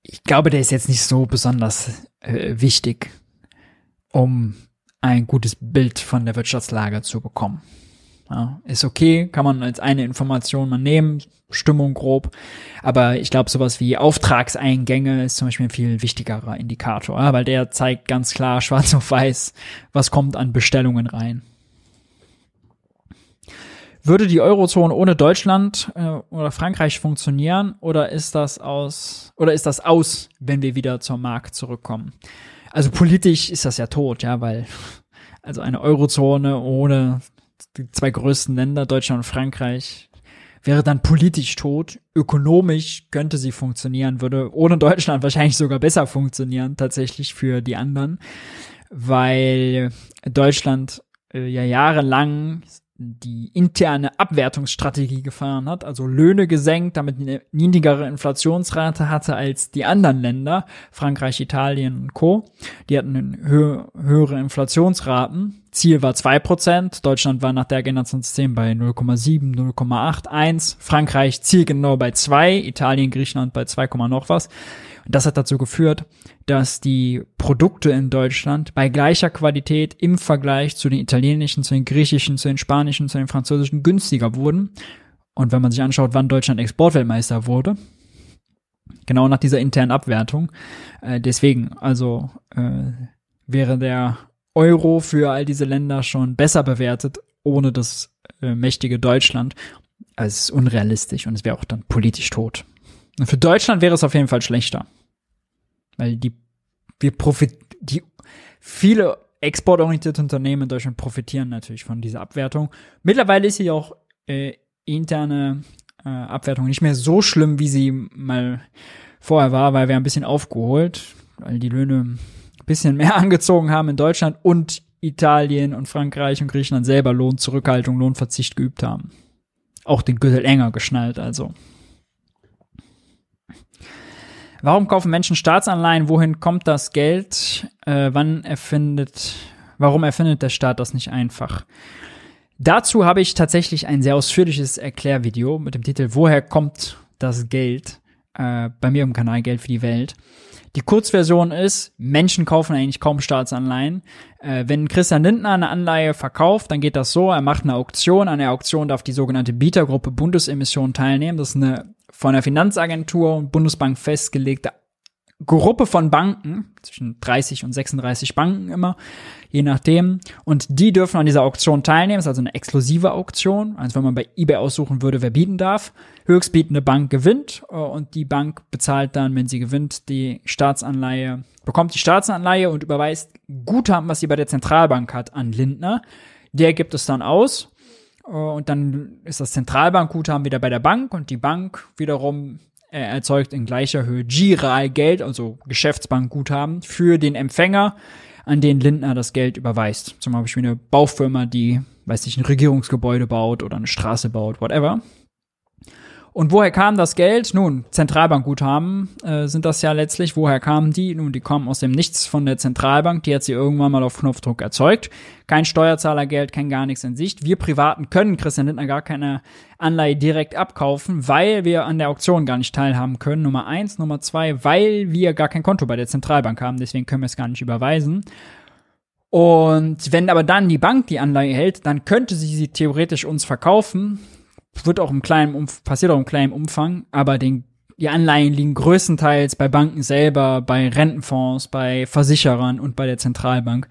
ich glaube, der ist jetzt nicht so besonders äh, wichtig, um ein gutes Bild von der Wirtschaftslage zu bekommen. Ja, ist okay, kann man als eine Information mal nehmen, Stimmung grob. Aber ich glaube, sowas wie Auftragseingänge ist zum Beispiel ein viel wichtigerer Indikator, ja, weil der zeigt ganz klar schwarz auf weiß, was kommt an Bestellungen rein. Würde die Eurozone ohne Deutschland äh, oder Frankreich funktionieren oder ist das aus oder ist das aus, wenn wir wieder zur Mark zurückkommen? Also politisch ist das ja tot, ja, weil also eine Eurozone ohne die zwei größten Länder, Deutschland und Frankreich, wäre dann politisch tot. Ökonomisch könnte sie funktionieren, würde ohne Deutschland wahrscheinlich sogar besser funktionieren, tatsächlich für die anderen, weil Deutschland äh, ja jahrelang die interne Abwertungsstrategie gefahren hat, also Löhne gesenkt, damit eine niedrigere Inflationsrate hatte als die anderen Länder, Frankreich, Italien und Co. Die hatten hö höhere Inflationsraten. Ziel war zwei Prozent. Deutschland war nach der Generationssystem bei 0,7, 0,81. Frankreich zielgenau bei zwei. Italien, Griechenland bei 2, noch was. Das hat dazu geführt, dass die Produkte in Deutschland bei gleicher Qualität im Vergleich zu den italienischen, zu den griechischen, zu den spanischen, zu den französischen günstiger wurden. Und wenn man sich anschaut, wann Deutschland Exportweltmeister wurde, genau nach dieser internen Abwertung, äh, deswegen, also äh, wäre der Euro für all diese Länder schon besser bewertet, ohne das äh, mächtige Deutschland. Also es ist unrealistisch und es wäre auch dann politisch tot. Für Deutschland wäre es auf jeden Fall schlechter. Weil die, wir profit, die, viele exportorientierte Unternehmen in Deutschland profitieren natürlich von dieser Abwertung. Mittlerweile ist sie auch äh, interne äh, Abwertung nicht mehr so schlimm, wie sie mal vorher war, weil wir ein bisschen aufgeholt, weil die Löhne ein bisschen mehr angezogen haben in Deutschland und Italien und Frankreich und Griechenland selber Lohnzurückhaltung, Lohnverzicht geübt haben. Auch den Gürtel enger geschnallt, also. Warum kaufen Menschen Staatsanleihen? Wohin kommt das Geld? Äh, wann erfindet, warum erfindet der Staat das nicht einfach? Dazu habe ich tatsächlich ein sehr ausführliches Erklärvideo mit dem Titel Woher kommt das Geld? Äh, bei mir im Kanal Geld für die Welt. Die Kurzversion ist, Menschen kaufen eigentlich kaum Staatsanleihen. Äh, wenn Christian Lindner eine Anleihe verkauft, dann geht das so, er macht eine Auktion. An der Auktion darf die sogenannte Bietergruppe Bundesemission teilnehmen. Das ist eine von der Finanzagentur und Bundesbank festgelegte Gruppe von Banken, zwischen 30 und 36 Banken immer, je nachdem. Und die dürfen an dieser Auktion teilnehmen. Das ist also eine exklusive Auktion. Also wenn man bei eBay aussuchen würde, wer bieten darf. Höchstbietende Bank gewinnt äh, und die Bank bezahlt dann, wenn sie gewinnt, die Staatsanleihe, bekommt die Staatsanleihe und überweist Guthaben, was sie bei der Zentralbank hat, an Lindner. Der gibt es dann aus und dann ist das Zentralbankguthaben wieder bei der Bank und die Bank wiederum äh, erzeugt in gleicher Höhe GIRAI-Geld, also Geschäftsbankguthaben, für den Empfänger, an den Lindner das Geld überweist. Zum Beispiel eine Baufirma, die, weiß ich, ein Regierungsgebäude baut oder eine Straße baut, whatever. Und woher kam das Geld? Nun, Zentralbankguthaben äh, sind das ja letztlich. Woher kamen die? Nun, die kommen aus dem Nichts von der Zentralbank. Die hat sie irgendwann mal auf Knopfdruck erzeugt. Kein Steuerzahlergeld, kein gar nichts in Sicht. Wir Privaten können Christian Lindner gar keine Anleihe direkt abkaufen, weil wir an der Auktion gar nicht teilhaben können. Nummer eins. Nummer zwei, weil wir gar kein Konto bei der Zentralbank haben. Deswegen können wir es gar nicht überweisen. Und wenn aber dann die Bank die Anleihe hält, dann könnte sie sie theoretisch uns verkaufen wird auch im kleinen Umf passiert auch im kleinen Umfang, aber den, die Anleihen liegen größtenteils bei Banken selber, bei Rentenfonds, bei Versicherern und bei der Zentralbank.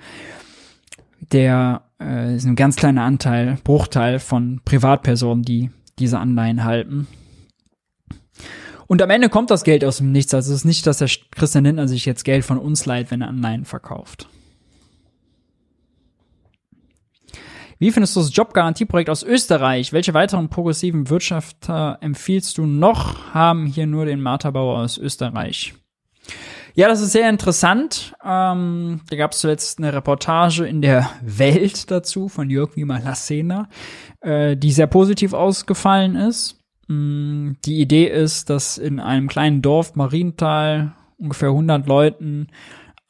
Der äh, ist ein ganz kleiner Anteil, Bruchteil von Privatpersonen, die diese Anleihen halten. Und am Ende kommt das Geld aus dem Nichts. Also es ist nicht, dass der Christian Lindner sich jetzt Geld von uns leiht, wenn er Anleihen verkauft. Wie findest du das Jobgarantieprojekt aus Österreich? Welche weiteren progressiven Wirtschafter empfiehlst du noch? Haben hier nur den Marterbauer aus Österreich. Ja, das ist sehr interessant. Ähm, da gab es zuletzt eine Reportage in der Welt dazu von Jörg Wiemer Lassena, äh, die sehr positiv ausgefallen ist. Ähm, die Idee ist, dass in einem kleinen Dorf Marienthal ungefähr 100 Leuten,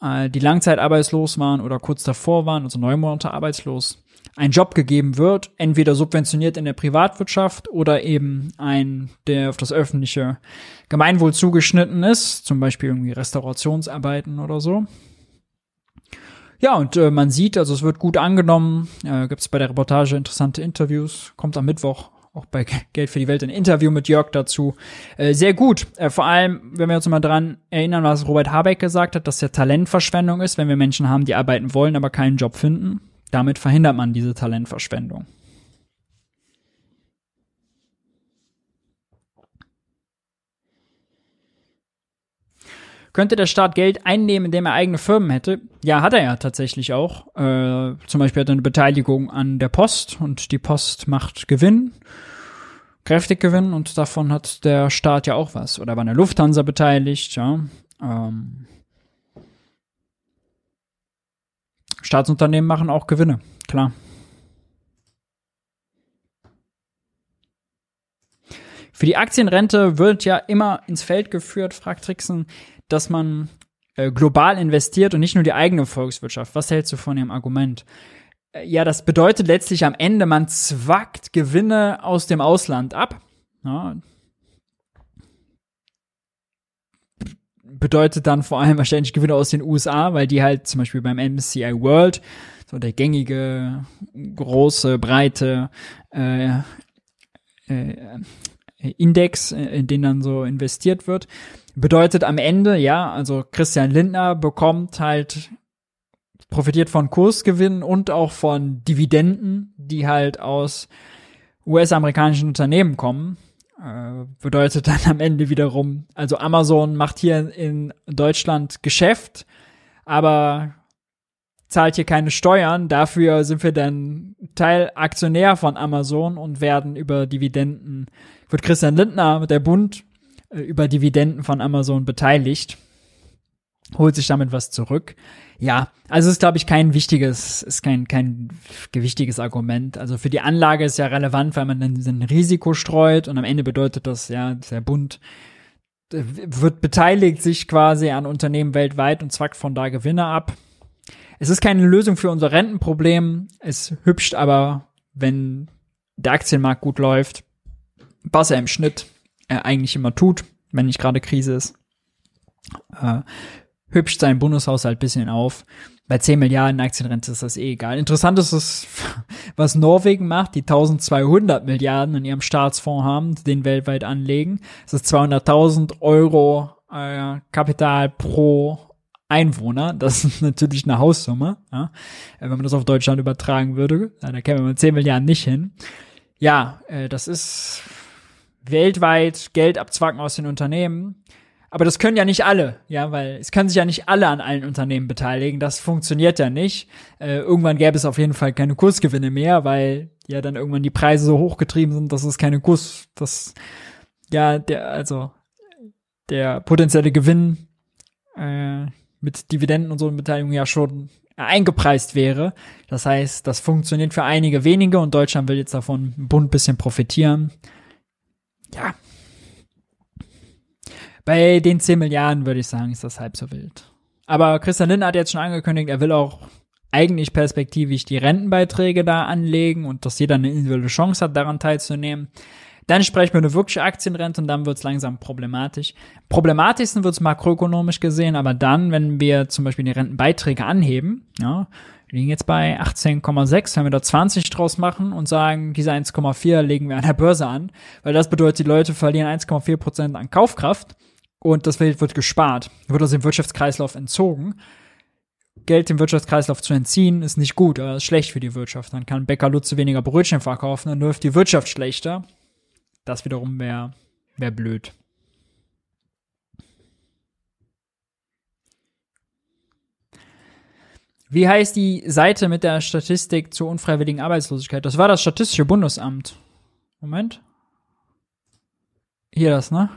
äh, die langzeitarbeitslos waren oder kurz davor waren, also neun Monate arbeitslos, ein Job gegeben wird, entweder subventioniert in der Privatwirtschaft oder eben ein, der auf das öffentliche Gemeinwohl zugeschnitten ist, zum Beispiel irgendwie Restaurationsarbeiten oder so. Ja, und äh, man sieht, also es wird gut angenommen, äh, gibt es bei der Reportage interessante Interviews, kommt am Mittwoch auch bei Geld für die Welt ein Interview mit Jörg dazu. Äh, sehr gut. Äh, vor allem, wenn wir uns mal dran erinnern, was Robert Habeck gesagt hat, dass ja Talentverschwendung ist, wenn wir Menschen haben, die arbeiten wollen, aber keinen Job finden. Damit verhindert man diese Talentverschwendung. Könnte der Staat Geld einnehmen, indem er eigene Firmen hätte? Ja, hat er ja tatsächlich auch. Äh, zum Beispiel hat er eine Beteiligung an der Post und die Post macht Gewinn, kräftig Gewinn und davon hat der Staat ja auch was. Oder war eine Lufthansa beteiligt, ja. Ähm, Staatsunternehmen machen auch Gewinne, klar. Für die Aktienrente wird ja immer ins Feld geführt, fragt Trixen, dass man äh, global investiert und nicht nur die eigene Volkswirtschaft. Was hältst du von dem Argument? Äh, ja, das bedeutet letztlich am Ende, man zwackt Gewinne aus dem Ausland ab. Ja. Bedeutet dann vor allem wahrscheinlich Gewinne aus den USA, weil die halt zum Beispiel beim MSCI World, so der gängige, große, breite äh, äh, Index, äh, in den dann so investiert wird. Bedeutet am Ende, ja, also Christian Lindner bekommt halt, profitiert von Kursgewinnen und auch von Dividenden, die halt aus US-amerikanischen Unternehmen kommen. Äh, bedeutet dann am Ende wiederum, also Amazon macht hier in Deutschland Geschäft, aber zahlt hier keine Steuern. Dafür sind wir dann Teilaktionär von Amazon und werden über Dividenden wird Christian Lindner der Bund äh, über Dividenden von Amazon beteiligt, holt sich damit was zurück. Ja, also ist glaube ich kein wichtiges, ist kein kein gewichtiges Argument. Also für die Anlage ist ja relevant, weil man dann ein Risiko streut und am Ende bedeutet das ja, der Bund äh, wird beteiligt sich quasi an Unternehmen weltweit und zwackt von da Gewinne ab. Es ist keine Lösung für unser Rentenproblem. Es hübscht aber, wenn der Aktienmarkt gut läuft, was er im Schnitt äh, eigentlich immer tut, wenn nicht gerade Krise ist. Äh, hübscht seinen Bundeshaushalt bisschen auf. Bei 10 Milliarden Aktienrente ist das eh egal. Interessant ist es, was Norwegen macht, die 1200 Milliarden in ihrem Staatsfonds haben, den weltweit anlegen. Das ist 200.000 Euro äh, Kapital pro Einwohner. Das ist natürlich eine Haussumme. Ja? Wenn man das auf Deutschland übertragen würde, da käme man 10 Milliarden nicht hin. Ja, äh, das ist weltweit Geld abzwacken aus den Unternehmen. Aber das können ja nicht alle, ja, weil es können sich ja nicht alle an allen Unternehmen beteiligen. Das funktioniert ja nicht. Äh, irgendwann gäbe es auf jeden Fall keine Kursgewinne mehr, weil ja dann irgendwann die Preise so hochgetrieben sind, dass es keine Kurs, das ja der also der potenzielle Gewinn äh, mit Dividenden und so in Beteiligung ja schon eingepreist wäre. Das heißt, das funktioniert für einige wenige und Deutschland will jetzt davon ein Bund bisschen profitieren ja. Bei den 10 Milliarden würde ich sagen, ist das halb so wild. Aber Christian Lindner hat jetzt schon angekündigt, er will auch eigentlich perspektivisch die Rentenbeiträge da anlegen und dass jeder eine individuelle Chance hat, daran teilzunehmen. Dann sprechen wir eine wirkliche Aktienrente und dann wird es langsam problematisch. Problematischsten wird es makroökonomisch gesehen, aber dann, wenn wir zum Beispiel die Rentenbeiträge anheben, ja, wir liegen jetzt bei 18,6. Wenn wir da 20 draus machen und sagen, diese 1,4 legen wir an der Börse an, weil das bedeutet, die Leute verlieren 1,4 Prozent an Kaufkraft und das Geld wird gespart, wird aus dem Wirtschaftskreislauf entzogen. Geld dem Wirtschaftskreislauf zu entziehen, ist nicht gut, aber ist schlecht für die Wirtschaft. Dann kann Bäcker Lutze weniger Brötchen verkaufen, dann läuft die Wirtschaft schlechter. Das wiederum wäre wär blöd. Wie heißt die Seite mit der Statistik zur unfreiwilligen Arbeitslosigkeit? Das war das Statistische Bundesamt. Moment. Hier das, ne?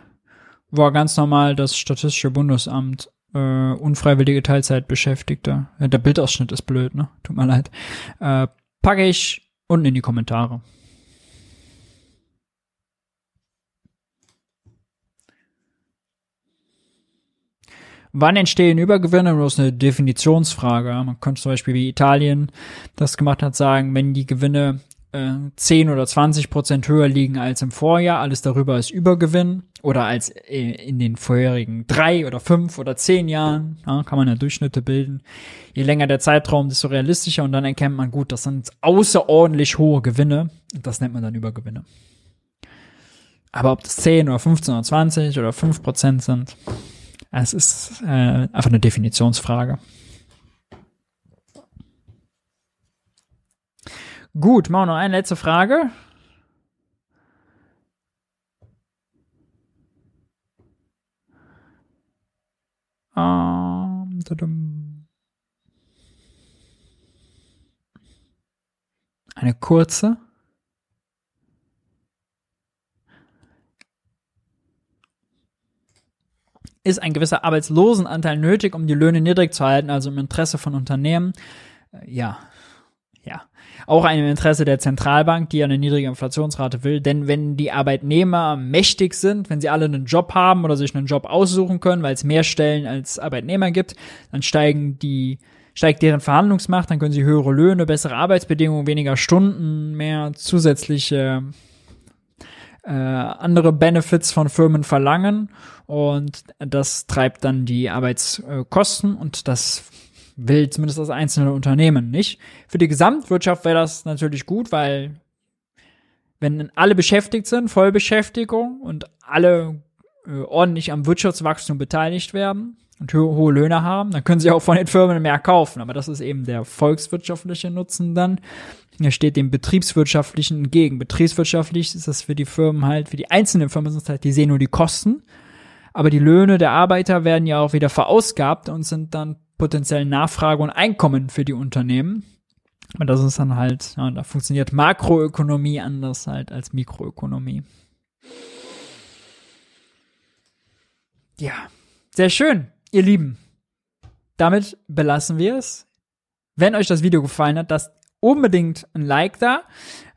War ganz normal das Statistische Bundesamt. Äh, unfreiwillige Teilzeitbeschäftigte. Der Bildausschnitt ist blöd, ne? Tut mir leid. Äh, packe ich unten in die Kommentare. Wann entstehen Übergewinne? Das ist eine Definitionsfrage. Man könnte zum Beispiel, wie Italien das gemacht hat, sagen, wenn die Gewinne äh, 10 oder 20 Prozent höher liegen als im Vorjahr, alles darüber ist Übergewinn oder als äh, in den vorherigen drei oder fünf oder zehn Jahren, ja, kann man ja Durchschnitte bilden. Je länger der Zeitraum, desto realistischer und dann erkennt man gut, das sind außerordentlich hohe Gewinne und das nennt man dann Übergewinne. Aber ob das 10 oder 15 oder 20 oder 5 Prozent sind, es ist äh, einfach eine Definitionsfrage. Gut, machen wir noch eine letzte Frage. Ähm, tadam. eine kurze. Ist ein gewisser Arbeitslosenanteil nötig, um die Löhne niedrig zu halten, also im Interesse von Unternehmen? Äh, ja. Auch ein Interesse der Zentralbank, die eine niedrige Inflationsrate will. Denn wenn die Arbeitnehmer mächtig sind, wenn sie alle einen Job haben oder sich einen Job aussuchen können, weil es mehr Stellen als Arbeitnehmer gibt, dann steigen die, steigt deren Verhandlungsmacht, dann können sie höhere Löhne, bessere Arbeitsbedingungen, weniger Stunden, mehr zusätzliche äh, andere Benefits von Firmen verlangen und das treibt dann die Arbeitskosten und das will zumindest das einzelne Unternehmen nicht. Für die Gesamtwirtschaft wäre das natürlich gut, weil wenn alle beschäftigt sind, Vollbeschäftigung und alle äh, ordentlich am Wirtschaftswachstum beteiligt werden und ho hohe Löhne haben, dann können sie auch von den Firmen mehr kaufen. Aber das ist eben der volkswirtschaftliche Nutzen dann. Er steht dem betriebswirtschaftlichen entgegen. Betriebswirtschaftlich ist das für die Firmen halt, für die einzelnen Firmen sind es halt, die sehen nur die Kosten. Aber die Löhne der Arbeiter werden ja auch wieder verausgabt und sind dann potenziell Nachfrage und Einkommen für die Unternehmen. Und das ist dann halt, ja, da funktioniert Makroökonomie anders halt als Mikroökonomie. Ja, sehr schön, ihr Lieben. Damit belassen wir es. Wenn euch das Video gefallen hat, lasst unbedingt ein Like da.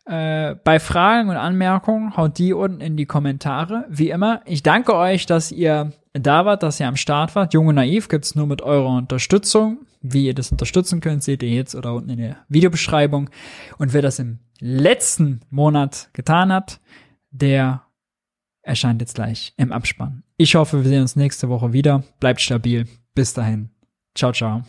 Äh, bei Fragen und Anmerkungen haut die unten in die Kommentare. Wie immer, ich danke euch, dass ihr da wart, dass ihr am Start wart. Junge Naiv gibt's nur mit eurer Unterstützung. Wie ihr das unterstützen könnt, seht ihr jetzt oder unten in der Videobeschreibung. Und wer das im letzten Monat getan hat, der erscheint jetzt gleich im Abspann. Ich hoffe, wir sehen uns nächste Woche wieder. Bleibt stabil. Bis dahin. Ciao, ciao.